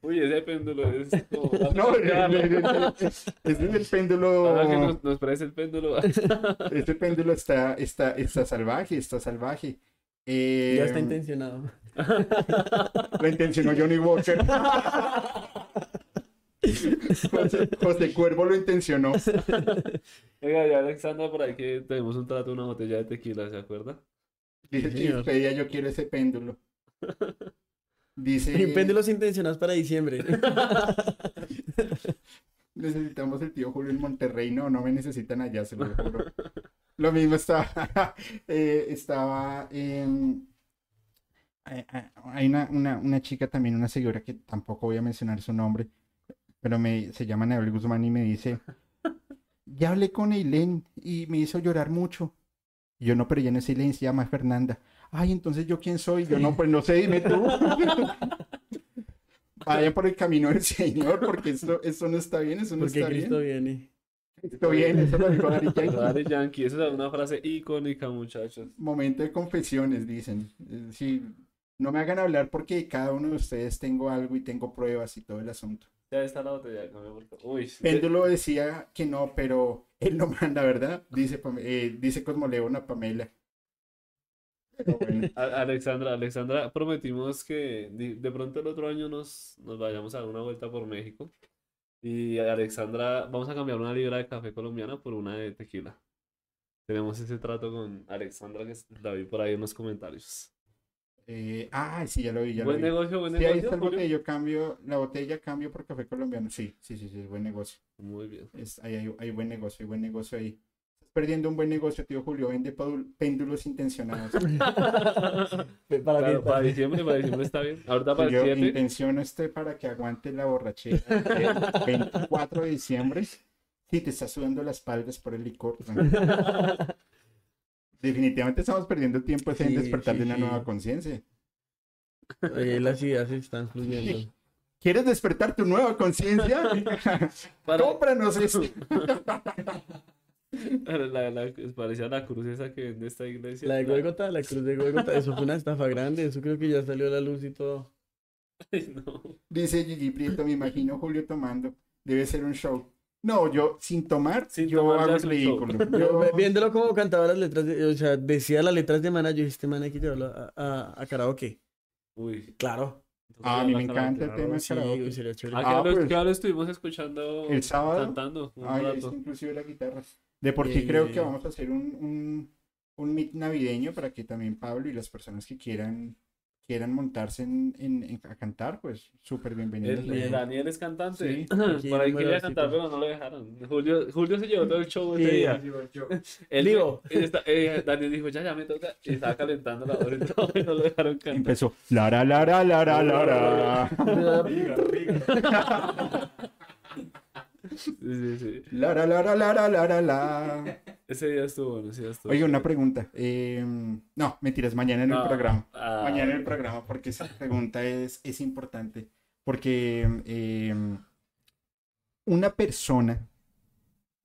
Uy, ese péndulo es como... (laughs) No, ese es el péndulo. Que nos, nos parece el péndulo. (laughs) Este péndulo está, está, está salvaje, está salvaje. Eh, Ya está intencionado. (laughs) Lo intencionó Johnny Walker. José, José Cuervo lo intencionó. Oiga, ya Alexandra, por ahí que tenemos un trato, una botella de tequila, ¿se acuerda? Dice Sí, yo quiero ese péndulo. Dice, (laughs) péndulos intencionados para diciembre. (laughs) necesitamos el tío Julio en Monterrey. No, no me necesitan allá, se lo juro. Lo mismo estaba, (laughs) eh, estaba en... hay- hay- Hay una, una, una chica también, una seguidora que tampoco voy a mencionar su nombre, pero me, se llama Nebel Guzmán y me dice, ya hablé con Eileen y me hizo llorar mucho. Y yo no, pero ella no es Eileen, se llama Fernanda. Ay, entonces yo quién soy? Yo no, pues no sé, dime tú. (laughs) Vayan por el camino del Señor, porque esto, esto no está bien, eso no Porque está Cristo bien. viene. Esto bien, eso lo dijo Daddy Yankee. Daddy Yankee, esa es una frase icónica, muchachos. Momento de confesiones, dicen. Eh, Sí, no me hagan hablar porque cada uno de ustedes tengo algo y tengo pruebas y todo el asunto. Ya está la botella, por favor. Uy, Péndulo decía que no, pero él no manda, ¿verdad? Dice, eh, dice Cosmoleón a Pamela. Bueno, (laughs) Alexandra, Alexandra, prometimos que de, pronto el otro año nos, nos vayamos a dar una vuelta por México. Y Alexandra, vamos a cambiar una libra de café colombiana por una de tequila. Tenemos ese trato con Alexandra que la vi por ahí en los comentarios. eh, ah, sí, ya lo vi, ya Buen lo vi. negocio, buen Sí, ahí negocio. está el Julio. botella, cambio, la botella cambio por café colombiano. Sí, sí, sí, sí, buen negocio. Muy bien. Es, ahí hay, hay buen negocio, hay buen negocio ahí. Perdiendo un buen negocio, tío Julio. Vende péndulos intencionados. (laughs) Para Claro, que- para diciembre, para diciembre está bien. Ahorita para Yo 7. intenciono este para que aguante la borrachera del 24 de diciembre. Sí, te está sudando la espalda es por el licor. (laughs) Definitivamente estamos perdiendo tiempo en Sí, despertar sí, de una sí. nueva conciencia. Eh, las ideas están fluyendo. ¿Quieres despertar tu nueva conciencia? (laughs) Para- Cómpranos esto. (laughs) La, la, parecía la cruz esa que vende esta iglesia. La de Golgota, la cruz de Golgota, eso fue una estafa grande. Eso creo que ya salió a la luz y todo. (laughs) Ay, no. Dice Gigi Prieto, me imagino Julio tomando. Debe ser un show. No, yo sin tomar, Sin yo tomar hago el ridículo. Yo, (laughs) viéndolo como cantaba las letras, de- o sea, decía las letras de Mana, yo dije, este man hay que llevarlo a, a, a karaoke. Uy. Claro. Ah, a mí me encanta el Claro. tema sí, karaoke. chévere. Ah, Ah, que, ahora- pues. ahora estuvimos escuchando El sábado. cantando un rato. inclusive la guitarra. De por sí Eh, creo que vamos a hacer un, un, un meet navideño para que también Pablo y las personas que quieran quieran montarse en, en- en- a cantar, pues súper bienvenidos. El, el Daniel es cantante. Sí. (clears throat) Por ahí quería cantar, pero no lo dejaron. Julio, Julio se llevó todo el show ese Sí. día. (laughs) Él, él está- eh, Daniel dijo, ya, ya me toca. Y estaba calentando la voz y todo, y no lo dejaron cantar. Empezó. Lara, lara, lara, lara. (laughs) Sí, (laughs) sí, sí. Lara, lara, lara, lara, la. Ese día estuvo bueno, ese día estuvo Oye, una pregunta. eh, no, mentiras, mañana en el No, programa. ah, Mañana en el programa, porque esa pregunta es, es importante. Porque eh, una persona,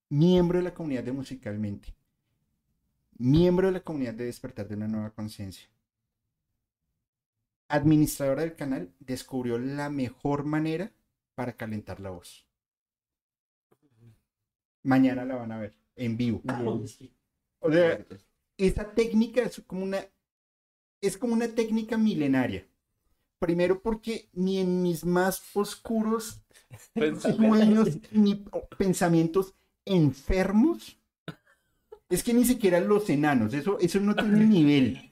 miembro de la comunidad de Musicalmente, miembro de la comunidad de Despertar de una Nueva Conciencia, administradora del canal, descubrió la mejor manera para calentar la voz. Mañana la van a ver en vivo. O sea, esa técnica es como una es como una técnica milenaria. Primero porque ni en mis más oscuros (laughs) sueños ni pensamientos enfermos es que ni siquiera los enanos, eso eso no tiene (laughs) nivel.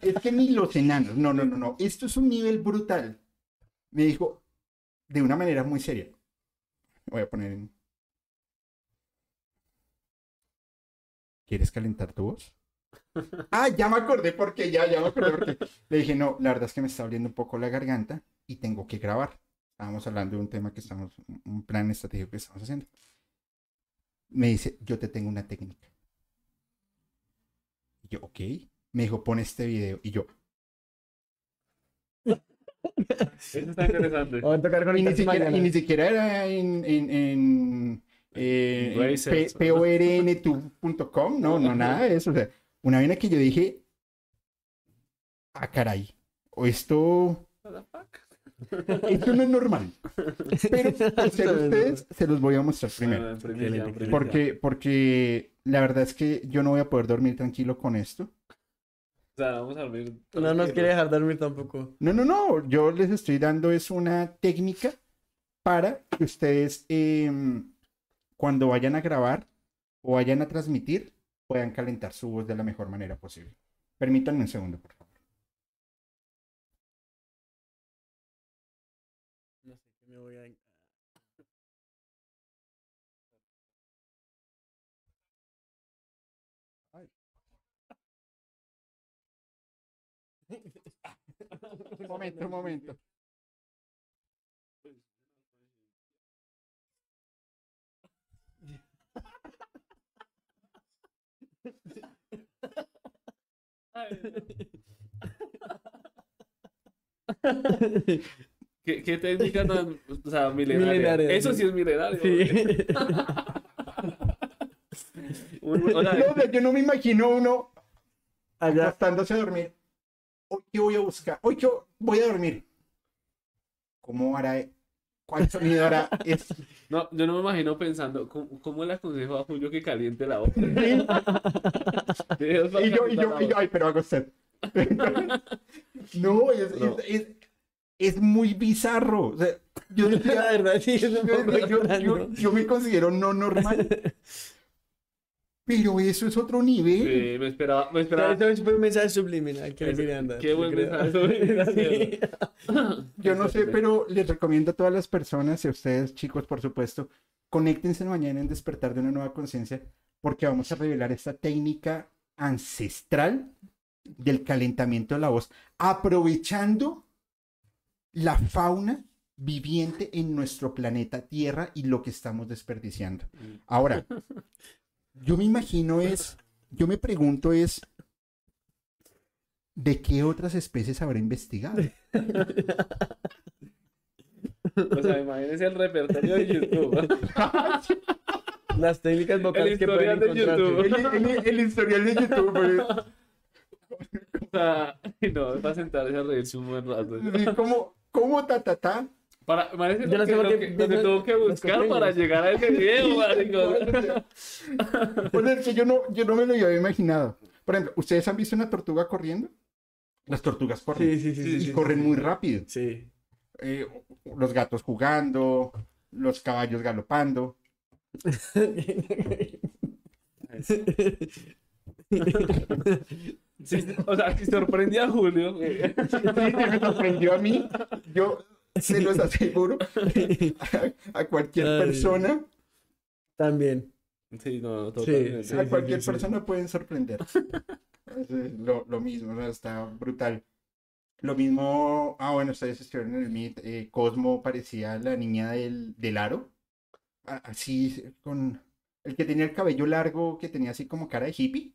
Es que ni los enanos, no, no, no, no, esto es un nivel brutal. Me dijo de una manera muy seria. Voy a poner en ¿Quieres calentar tu voz? (laughs) Ah, ya me acordé porque ya, ya me acordé porque le dije, no, la verdad es que me está abriendo un poco la garganta y tengo que grabar. Estábamos hablando de un tema que estamos, un plan estratégico que estamos haciendo. Me dice, yo te tengo una técnica. Y yo, ok. Me dijo, pon este video. Y yo, Eso está interesante. Vamos a tocar con y ni, siquiera, y ni siquiera era en, en, en, eh, en Racers. P- porn2.com, no, no, nada de eso. O sea, una vaina que yo dije, ah, caray, o esto, (laughs) Esto no es normal. Pero (laughs) por ser ustedes, se los voy a mostrar primero. Excelente, primicia. Porque, porque la verdad es que yo no voy a poder dormir tranquilo con esto. O sea, vamos a dormir. No nos quiere dejar dormir tampoco. No, no, no. Yo les estoy dando es una técnica para que ustedes em, cuando vayan a grabar o vayan a transmitir puedan calentar su voz de la mejor manera posible. Permítanme un segundo, por favor. No sé qué me voy a... (laughs) Un momento, un momento. (laughs) ¿Qué, qué técnica tan. O sea, milenaria. Milenaria, Eso sí. sí es milenario. Sí. (laughs) Un- o sea, No, o sea, yo no me imagino uno Allá. acostándose a dormir. Hoy qué voy a buscar. Hoy qué voy a dormir. ¿Cómo hará? ¿Cuál sonido hará? Es- (laughs) no, yo no me imagino pensando, ¿cómo, cómo le aconsejo a Julio que caliente la voz? (laughs) y yo, y yo, y yo, ay, pero hago usted. (laughs) no, es, No. es- es- es muy bizarro. O sea, yo, La verdad, sí, yo, yo- yo me considero no normal. Pero eso es otro nivel. Sí, me esperaba, me esperaba. Eso es un mensaje subliminal que le qué buen mensaje subliminal. Sí. (laughs) Yo no sé, pero les recomiendo a todas las personas y a ustedes, chicos, por supuesto, conéctense mañana en Despertar de una Nueva Conciencia, porque vamos a revelar esta técnica ancestral del calentamiento de la voz, aprovechando la fauna viviente en nuestro planeta Tierra y lo que estamos desperdiciando. Ahora, (laughs) yo me imagino es, yo me pregunto es, ¿de qué otras especies habrá investigado? (laughs) O sea, imagínense el repertorio de YouTube. (laughs) Las técnicas vocales que pueden historial de encontrarse. el, el- el historial de YouTube. O sea, (laughs) no, es para sentarse a reírse un buen rato. así como, como ta, ta, ta. Para, imagínense Yo lo no sé que, lo lo tuvo que buscar para llegar a ese video, (laughs) marico. Pues (laughs) es que yo no, yo no me lo había imaginado. Por ejemplo, ¿ustedes han visto una tortuga corriendo? Las tortugas corren. Sí, sí, sí. Sí, sí, y sí, corren sí. muy rápido. Sí. Eh, los gatos jugando, los caballos galopando. Sí, o sea, si sorprendí a Julio. eh, Sí, me sorprendió a mí. Yo se los aseguro (laughs) a, a cualquier Ay. persona. También. Sí, no, totalmente. sí. a cualquier sí. persona pueden sorprender. Lo, lo mismo, o sea, está brutal. Lo mismo, ah, bueno, ustedes estuvieron en el Meet, eh, Cosmo parecía la niña del, del aro. Así, con el que tenía el cabello largo, que tenía así como cara de hippie,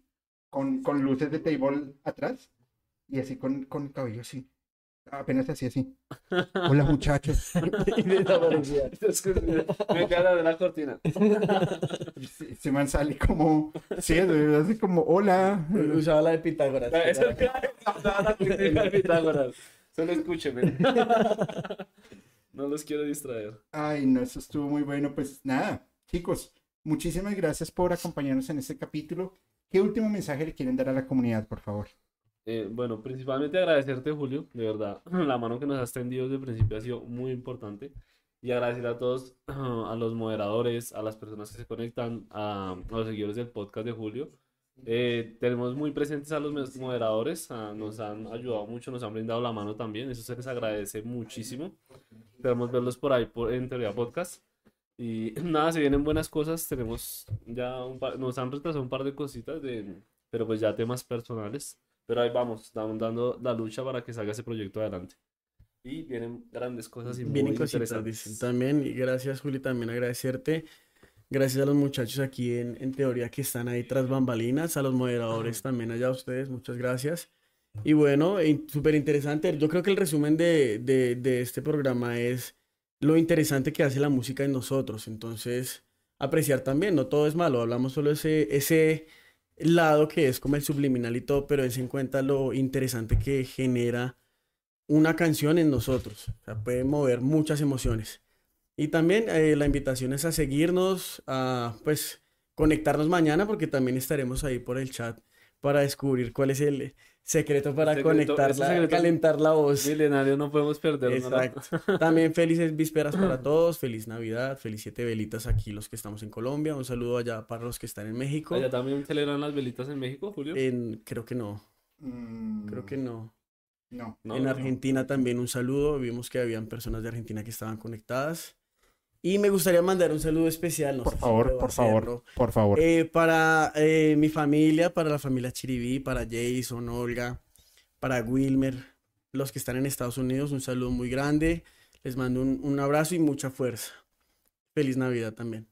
con, con luces de table atrás, y así con, con el cabello así. Apenas así, así. Hola, muchachos. (laughs) Y desaparecía. (laughs) Es que me queda de la cortina. Se, se man sale como, sí, así como, hola. Usaba la de Pitágoras. Es el que la de Pitágoras. Solo escúcheme. No los quiero distraer. Ay, no, eso estuvo muy bueno. Pues nada, chicos, muchísimas gracias por acompañarnos en este capítulo. ¿Qué último mensaje le quieren dar a la comunidad, por favor? Eh, bueno, principalmente agradecerte, Julio, de verdad. (clears throat) La mano que nos has tendido desde el principio ha sido muy importante. Y agradecer a todos, (clears throat) a los moderadores, a las personas que se conectan, a, a los seguidores del podcast de Julio. Eh, tenemos muy presentes a los moderadores, ah, nos han ayudado mucho, nos han brindado la mano también. Eso se les agradece muchísimo. Esperamos verlos por ahí por, en Teoría Podcast. Y (clears throat) nada, se vienen buenas cosas. Tenemos ya un par- nos han retrasado un par de cositas, de, pero pues ya temas personales. Pero ahí vamos, estamos dando la lucha para que salga ese proyecto adelante. Y vienen grandes cosas y muy Vienen cositas, interesantes. dicen. También, y gracias, Juli, también agradecerte. Gracias a los muchachos aquí en, en teoría que están ahí tras bambalinas, a los moderadores también allá a ustedes, muchas gracias. Y bueno, súper interesante. Yo creo que el resumen de, de, de este programa es lo interesante que hace la música en nosotros. Entonces, apreciar también, no todo es malo, hablamos solo ese, ese lado que es como el subliminal y todo, pero es en cuenta lo interesante que genera una canción en nosotros. O sea, puede mover muchas emociones. Y también eh, la invitación es a seguirnos, a pues conectarnos mañana porque también estaremos ahí por el chat para descubrir cuál es el secreto para Secreto- conectar, ese la- secreto- calentar la voz. Milenario no podemos perder. Exacto. También felices vísperas para todos, feliz Navidad, feliz siete velitas aquí los que estamos en Colombia, un saludo allá para los que están en México. ¿Allá también celebran las velitas en México, Julio? En, creo que no, Mm, creo que no. No. No, en no. Argentina también un saludo, vimos que habían personas de Argentina que estaban conectadas. Y me gustaría mandar un saludo especial, no Por sé si favor, por favor, por favor. eh, para eh, mi familia, para la familia Chiribí, para Jason, Olga, para Wilmer, los que están en Estados Unidos, un saludo muy grande. Les mando un, un abrazo y mucha fuerza. Feliz Navidad también.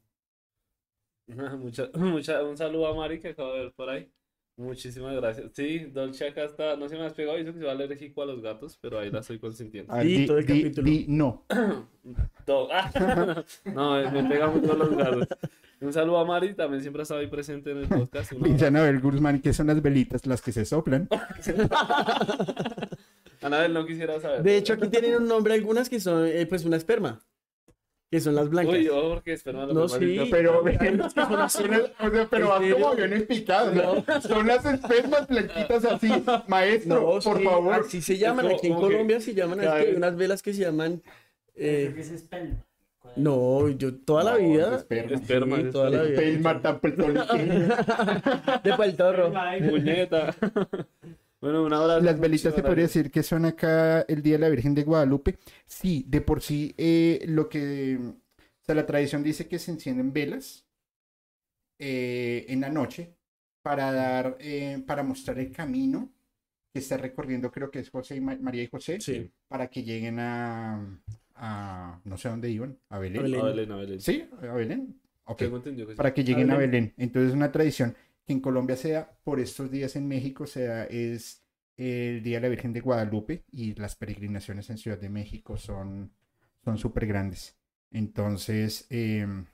(laughs) Mucha, mucha, un saludo a Mari que acabo de ver por ahí. Muchísimas gracias. Sí, Dolce acá está, no se me ha pegado, dice que se va alérgico a los gatos, pero ahí la estoy consintiendo. Ah, sí, di- todo el di- capítulo. di no. (coughs) Todo. (coughs) no, me pega mucho los gatos. Un saludo a Mari, también siempre ha estado ahí presente en el podcast. (laughs) Dice. Anabel Guzmán que son las velitas las que se soplan. (laughs) Anabel, no quisiera saber. De hecho, aquí tienen un nombre algunas que son, eh, pues, una esperma. Que son las blancas. Uy, porque No, sí. Pero, (laughs) o sea, pero como aviones picados. ¿no? Son las espermas blanquitas así. (laughs) Maestro, No, por sí, favor. Así se llaman. Aquí en Colombia se llaman. así, hay unas velas que se llaman. eh, es no, yo toda la No, vida. esperma. Esperma, sí, es toda la vida. Esperma tan petolín. (laughs) De Puerto. Bueno, un abrazo. Las velitas muchísimas podría decir que son acá el Día de la Virgen de Guadalupe. Sí, de por sí, eh, lo que. O sea, la tradición dice que se encienden velas eh, en la noche para dar, eh, para mostrar el camino que está recorriendo, creo que es José y Ma- María y José, Sí. para que lleguen a, a- no sé a dónde iban, a Belén. A Belén. A Belén, a. Sí, a Belén. Ok Tengo entendido que sí. para que lleguen a Belén. Belén. Entonces una tradición que en Colombia sea, por estos días en México sea, es el Día de la Virgen de Guadalupe y las peregrinaciones en Ciudad de México son son súper grandes. Entonces, em,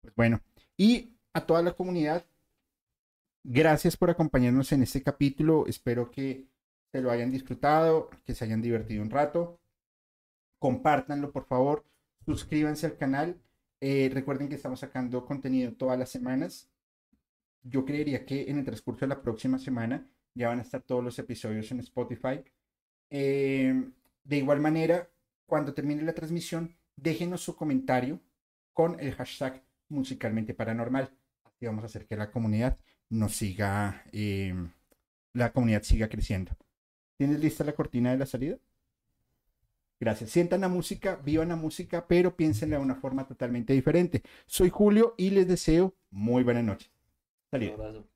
pues, bueno, y a toda la comunidad, gracias por acompañarnos en este capítulo. Espero que se lo hayan disfrutado, que se hayan divertido un rato. Compártanlo, por favor. Suscríbanse al canal. Eh, recuerden que estamos sacando contenido todas las semanas. Yo creería que en el transcurso de la próxima semana ya van a estar todos los episodios en Spotify. Eh, de igual manera, cuando termine la transmisión, déjenos su comentario con el hashtag musicalmente paranormal. Así vamos a hacer que la comunidad nos siga, eh, la comunidad siga creciendo. ¿Tienes lista la cortina de la salida? Gracias. Sientan la música, vivan la música, pero piénsenla de una forma totalmente diferente. Soy Julio y les deseo muy buena noche. Un Salida. abrazo.